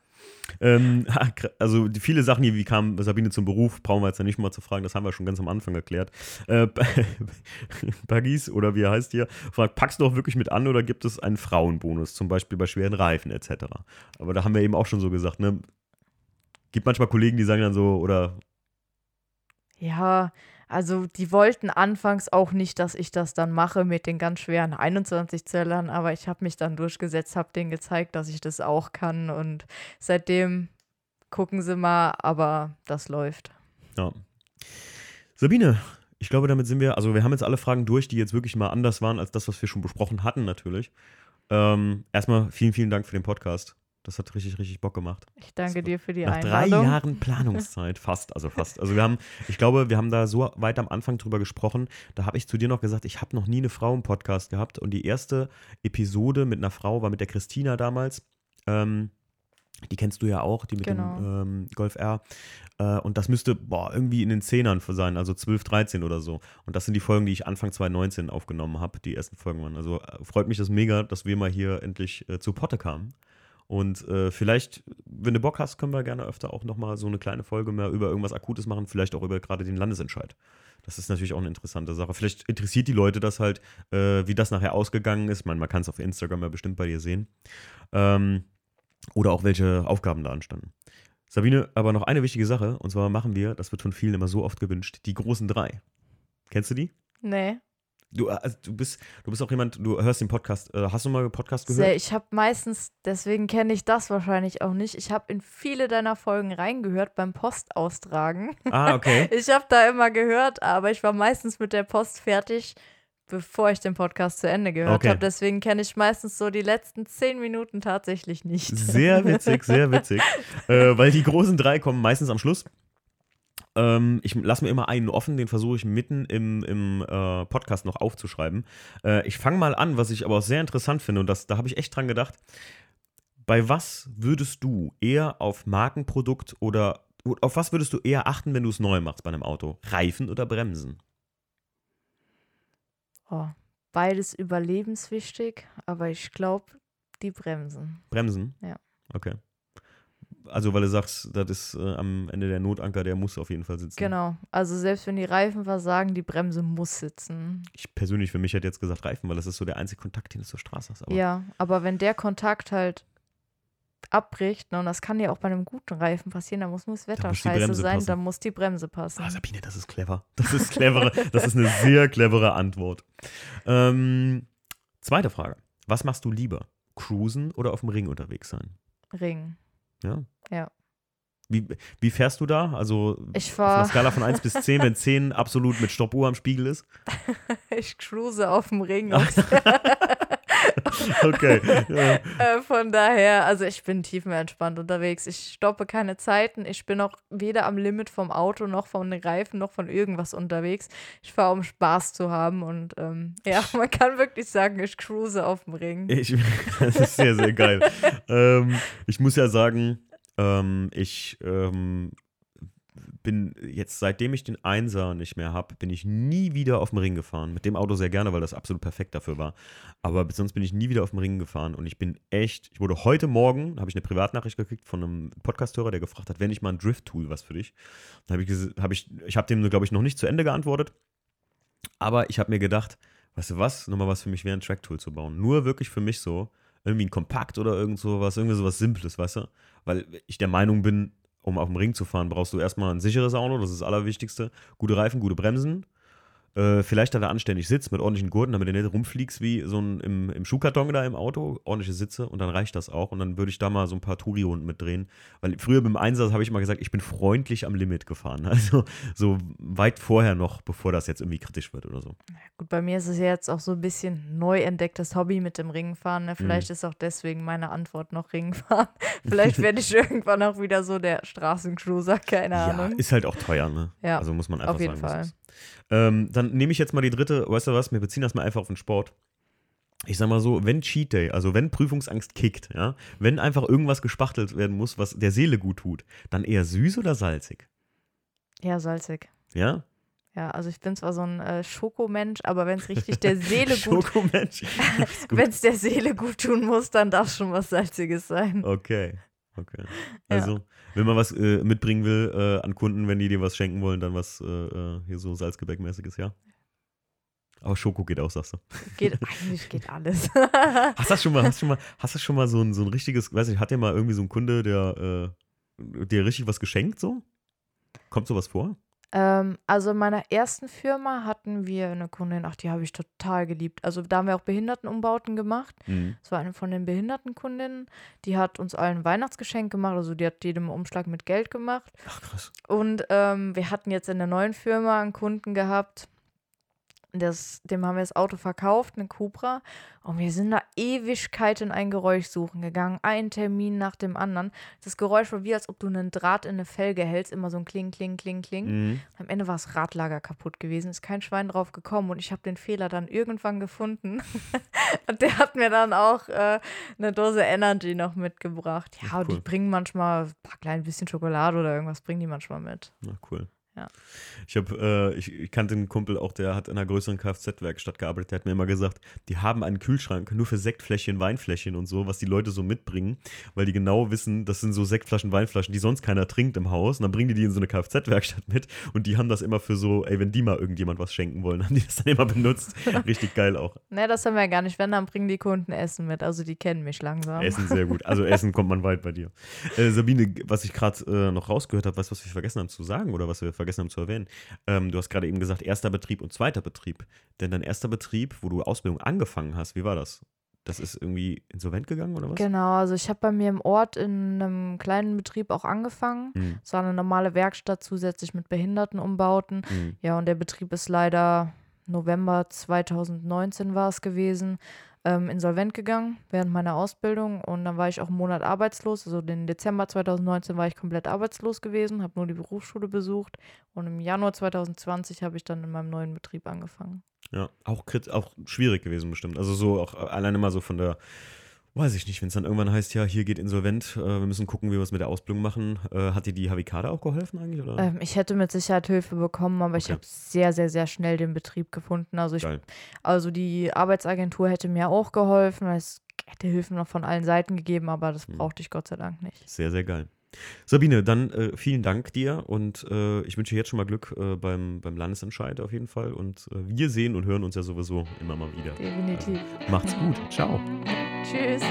Ähm, also viele Sachen hier, wie kam Sabine zum Beruf, brauchen wir jetzt ja nicht mal zu fragen, das haben wir schon ganz am Anfang erklärt. Äh, Baggies oder wie er heißt hier, fragt, packst du auch wirklich mit an oder gibt es einen Frauenbonus, zum Beispiel bei schweren Reifen etc. Aber da haben wir eben auch schon so gesagt, ne? Gibt manchmal Kollegen, die sagen dann so, oder ja, also die wollten anfangs auch nicht, dass ich das dann mache mit den ganz schweren 21-Zellern, aber ich habe mich dann durchgesetzt, habe denen gezeigt, dass ich das auch kann und seitdem gucken sie mal, aber das läuft. Ja. Sabine, ich glaube, damit sind wir, also wir haben jetzt alle Fragen durch, die jetzt wirklich mal anders waren als das, was wir schon besprochen hatten, natürlich. Ähm, erstmal vielen, vielen Dank für den Podcast. Das hat richtig, richtig Bock gemacht. Ich danke dir für die nach Einladung. Nach drei Jahren Planungszeit, fast, also fast. Also wir haben, ich glaube, wir haben da so weit am Anfang drüber gesprochen. Da habe ich zu dir noch gesagt, ich habe noch nie eine Frau im Podcast gehabt. Und die erste Episode mit einer Frau war mit der Christina damals. Ähm, die kennst du ja auch, die mit genau. dem ähm, Golf R. Äh, und das müsste boah, irgendwie in den Zehnern sein, also 12, 13 oder so. Und das sind die Folgen, die ich Anfang 2019 aufgenommen habe, die ersten Folgen waren. Also äh, freut mich das mega, dass wir mal hier endlich äh, zu Potte kamen. Und äh, vielleicht, wenn du Bock hast, können wir gerne öfter auch nochmal so eine kleine Folge mehr über irgendwas Akutes machen, vielleicht auch über gerade den Landesentscheid. Das ist natürlich auch eine interessante Sache. Vielleicht interessiert die Leute das halt, äh, wie das nachher ausgegangen ist. Man, man kann es auf Instagram ja bestimmt bei dir sehen. Ähm, oder auch welche Aufgaben da anstanden. Sabine, aber noch eine wichtige Sache, und zwar machen wir, das wird von vielen immer so oft gewünscht, die großen drei. Kennst du die? Nee. Du, äh, also du, bist, du bist auch jemand, du hörst den Podcast. Äh, hast du mal einen Podcast gehört? Sehr, ich habe meistens, deswegen kenne ich das wahrscheinlich auch nicht. Ich habe in viele deiner Folgen reingehört beim Postaustragen. Ah, okay. Ich habe da immer gehört, aber ich war meistens mit der Post fertig, bevor ich den Podcast zu Ende gehört okay. habe. Deswegen kenne ich meistens so die letzten zehn Minuten tatsächlich nicht. Sehr witzig, sehr witzig. äh, weil die großen drei kommen meistens am Schluss. Ähm, ich lasse mir immer einen offen, den versuche ich mitten im, im äh, Podcast noch aufzuschreiben. Äh, ich fange mal an, was ich aber auch sehr interessant finde, und das, da habe ich echt dran gedacht. Bei was würdest du eher auf Markenprodukt oder auf was würdest du eher achten, wenn du es neu machst bei einem Auto? Reifen oder Bremsen? Oh, beides überlebenswichtig, aber ich glaube, die Bremsen. Bremsen? Ja. Okay. Also, weil du sagst, das ist äh, am Ende der Notanker, der muss auf jeden Fall sitzen. Genau. Also, selbst wenn die Reifen versagen, die Bremse muss sitzen. Ich persönlich für mich hätte jetzt gesagt Reifen, weil das ist so der einzige Kontakt, den du zur Straße hast. Aber ja, aber wenn der Kontakt halt abbricht. Ne? Und das kann ja auch bei einem guten Reifen passieren. Da muss nur das Wetter scheiße sein, passen. da muss die Bremse passen. Ah, Sabine, das ist clever. Das ist clevere, das ist eine sehr clevere Antwort. Ähm, zweite Frage. Was machst du lieber? Cruisen oder auf dem Ring unterwegs sein? Ring. Ja. Ja. Wie, wie fährst du da? Also Ich auf einer fahre, Skala von 1 bis 10, wenn 10 absolut mit Stoppuhr am Spiegel ist? ich cruise auf dem Ring. Okay. Ja. Äh, von daher, also ich bin tiefenentspannt unterwegs. Ich stoppe keine Zeiten. Ich bin auch weder am Limit vom Auto noch von den Reifen noch von irgendwas unterwegs. Ich fahre, um Spaß zu haben. Und ähm, ja, man kann wirklich sagen, ich cruise auf dem Ring. Ich, das ist sehr, sehr geil. ähm, ich muss ja sagen, ähm, ich ähm, bin jetzt, seitdem ich den Einser nicht mehr habe, bin ich nie wieder auf dem Ring gefahren. Mit dem Auto sehr gerne, weil das absolut perfekt dafür war. Aber sonst bin ich nie wieder auf dem Ring gefahren. Und ich bin echt, ich wurde heute Morgen, habe ich eine Privatnachricht gekriegt von einem Podcasthörer, der gefragt hat, wenn ich mal ein Drift-Tool was für dich. Dann habe ich, hab ich, ich habe dem, glaube ich, noch nicht zu Ende geantwortet. Aber ich habe mir gedacht, weißt du was, nochmal was für mich wäre, ein Track-Tool zu bauen. Nur wirklich für mich so, irgendwie ein Kompakt oder irgend sowas, irgendwie sowas Simples, weißt du? Weil ich der Meinung bin, um auf dem Ring zu fahren, brauchst du erstmal ein sicheres Auto, das ist das Allerwichtigste. Gute Reifen, gute Bremsen. Äh, vielleicht hat er anständig Sitz mit ordentlichen Gurten, damit du nicht rumfliegst wie so ein im, im Schuhkarton da im Auto. Ordentliche Sitze und dann reicht das auch. Und dann würde ich da mal so ein paar Touri-Runden mitdrehen. Weil früher beim Einsatz habe ich mal gesagt, ich bin freundlich am Limit gefahren. Also so weit vorher noch, bevor das jetzt irgendwie kritisch wird oder so. Gut, bei mir ist es ja jetzt auch so ein bisschen neu entdecktes Hobby mit dem Ringfahren. Ne? Vielleicht Mhm. ist auch deswegen meine Antwort noch Ringfahren. Vielleicht werde ich irgendwann auch wieder so der Straßencruiser, keine Ja, Ahnung. ist halt auch teuer, ne? Ja, also muss man einfach auf jeden sagen. Fall. Ähm, dann nehme ich jetzt mal die dritte, weißt du was, wir beziehen das mal einfach auf den Sport. Ich sag mal so, wenn Cheat Day, also wenn Prüfungsangst kickt, ja, wenn einfach irgendwas gespachtelt werden muss, was der Seele gut tut, dann eher süß oder salzig? Ja, salzig. Ja? Ja, also ich bin zwar so ein äh, Schokomensch, aber wenn es richtig der Seele gut, Schokomensch. Wenn es der Seele gut tun muss, dann darf schon was Salziges sein. Okay. Okay. Ja. Also, wenn man was äh, mitbringen will äh, an Kunden, wenn die dir was schenken wollen, dann was äh, äh, hier so Salzgebäckmäßiges, ja? Aber Schoko geht auch, sagst du. Geht, eigentlich geht alles. Hast du das schon mal, hast du schon mal, hast du schon mal so ein, so ein richtiges, weiß ich, hat dir mal irgendwie so ein Kunde, der äh, dir richtig was geschenkt so? Kommt sowas vor? Ähm, also in meiner ersten Firma hatten wir eine Kundin, ach, die habe ich total geliebt. Also da haben wir auch Behindertenumbauten gemacht. Mhm. Das war eine von den Behindertenkundinnen. Die hat uns allen ein Weihnachtsgeschenk gemacht. Also die hat jedem Umschlag mit Geld gemacht. Ach krass. Und ähm, wir hatten jetzt in der neuen Firma einen Kunden gehabt, das, dem haben wir das Auto verkauft, eine Cupra. Und wir sind da Ewigkeit in ein Geräusch suchen gegangen. Ein Termin nach dem anderen. Das Geräusch war wie, als ob du einen Draht in eine Felge hältst. Immer so ein Kling, Kling, Kling, Kling. Mhm. Am Ende war das Radlager kaputt gewesen, ist kein Schwein drauf gekommen und ich habe den Fehler dann irgendwann gefunden. und der hat mir dann auch äh, eine Dose Energy noch mitgebracht. Ja, Ach, und die cool. bringen manchmal ein paar klein bisschen Schokolade oder irgendwas bringen die manchmal mit. Na cool. Ja. Ich habe, äh, ich, ich kannte einen Kumpel auch, der hat in einer größeren Kfz-Werkstatt gearbeitet, der hat mir immer gesagt, die haben einen Kühlschrank nur für Sektfläschchen, Weinfläschchen und so, was die Leute so mitbringen, weil die genau wissen, das sind so Sektflaschen, Weinflaschen, die sonst keiner trinkt im Haus. Und dann bringen die die in so eine Kfz-Werkstatt mit und die haben das immer für so, ey, wenn die mal irgendjemand was schenken wollen, haben die das dann immer benutzt. Richtig geil auch. Ne, das haben wir ja gar nicht. Wenn, dann bringen die Kunden Essen mit. Also die kennen mich langsam. Essen sehr gut. Also Essen kommt man weit bei dir. Äh, Sabine, was ich gerade äh, noch rausgehört habe, weißt du, was wir vergessen haben zu sagen oder was wir vergessen haben zu erwähnen? Ähm, du hast gerade eben gesagt, erster Betrieb und zweiter Betrieb. Denn dein erster Betrieb, wo du Ausbildung angefangen hast, wie war das? Das ist irgendwie insolvent gegangen oder was? Genau, also ich habe bei mir im Ort in einem kleinen Betrieb auch angefangen. Hm, Es war eine normale Werkstatt zusätzlich mit Behindertenumbauten. hm. Ja, und der Betrieb ist leider November 2019 war es gewesen, ähm, insolvent gegangen während meiner Ausbildung. Und dann war ich auch einen Monat arbeitslos. Also den Dezember 2019 war ich komplett arbeitslos gewesen, habe nur die Berufsschule besucht. Und im Januar 2020 habe ich dann in meinem neuen Betrieb angefangen. Ja, auch, auch schwierig gewesen bestimmt. Also so auch alleine mal so von der, weiß ich nicht, wenn es dann irgendwann heißt, ja, hier geht insolvent, äh, wir müssen gucken, wie wir es mit der Ausbildung machen. Äh, hat dir die da auch geholfen eigentlich? Oder? Ähm, ich hätte mit Sicherheit Hilfe bekommen, aber ich Okay. habe sehr, sehr, sehr schnell den Betrieb gefunden. Also, ich, Geil. also die Arbeitsagentur hätte mir auch geholfen. Es hätte Hilfen noch von allen Seiten gegeben, aber das Hm. brauchte ich Gott sei Dank nicht. Sehr, sehr geil. Sabine, dann äh, vielen Dank dir und äh, ich wünsche dir jetzt schon mal Glück äh, beim, beim Landesentscheid auf jeden Fall. Und äh, wir sehen und hören uns ja sowieso immer mal wieder. Definitiv. Macht's gut. Ciao. Tschüss.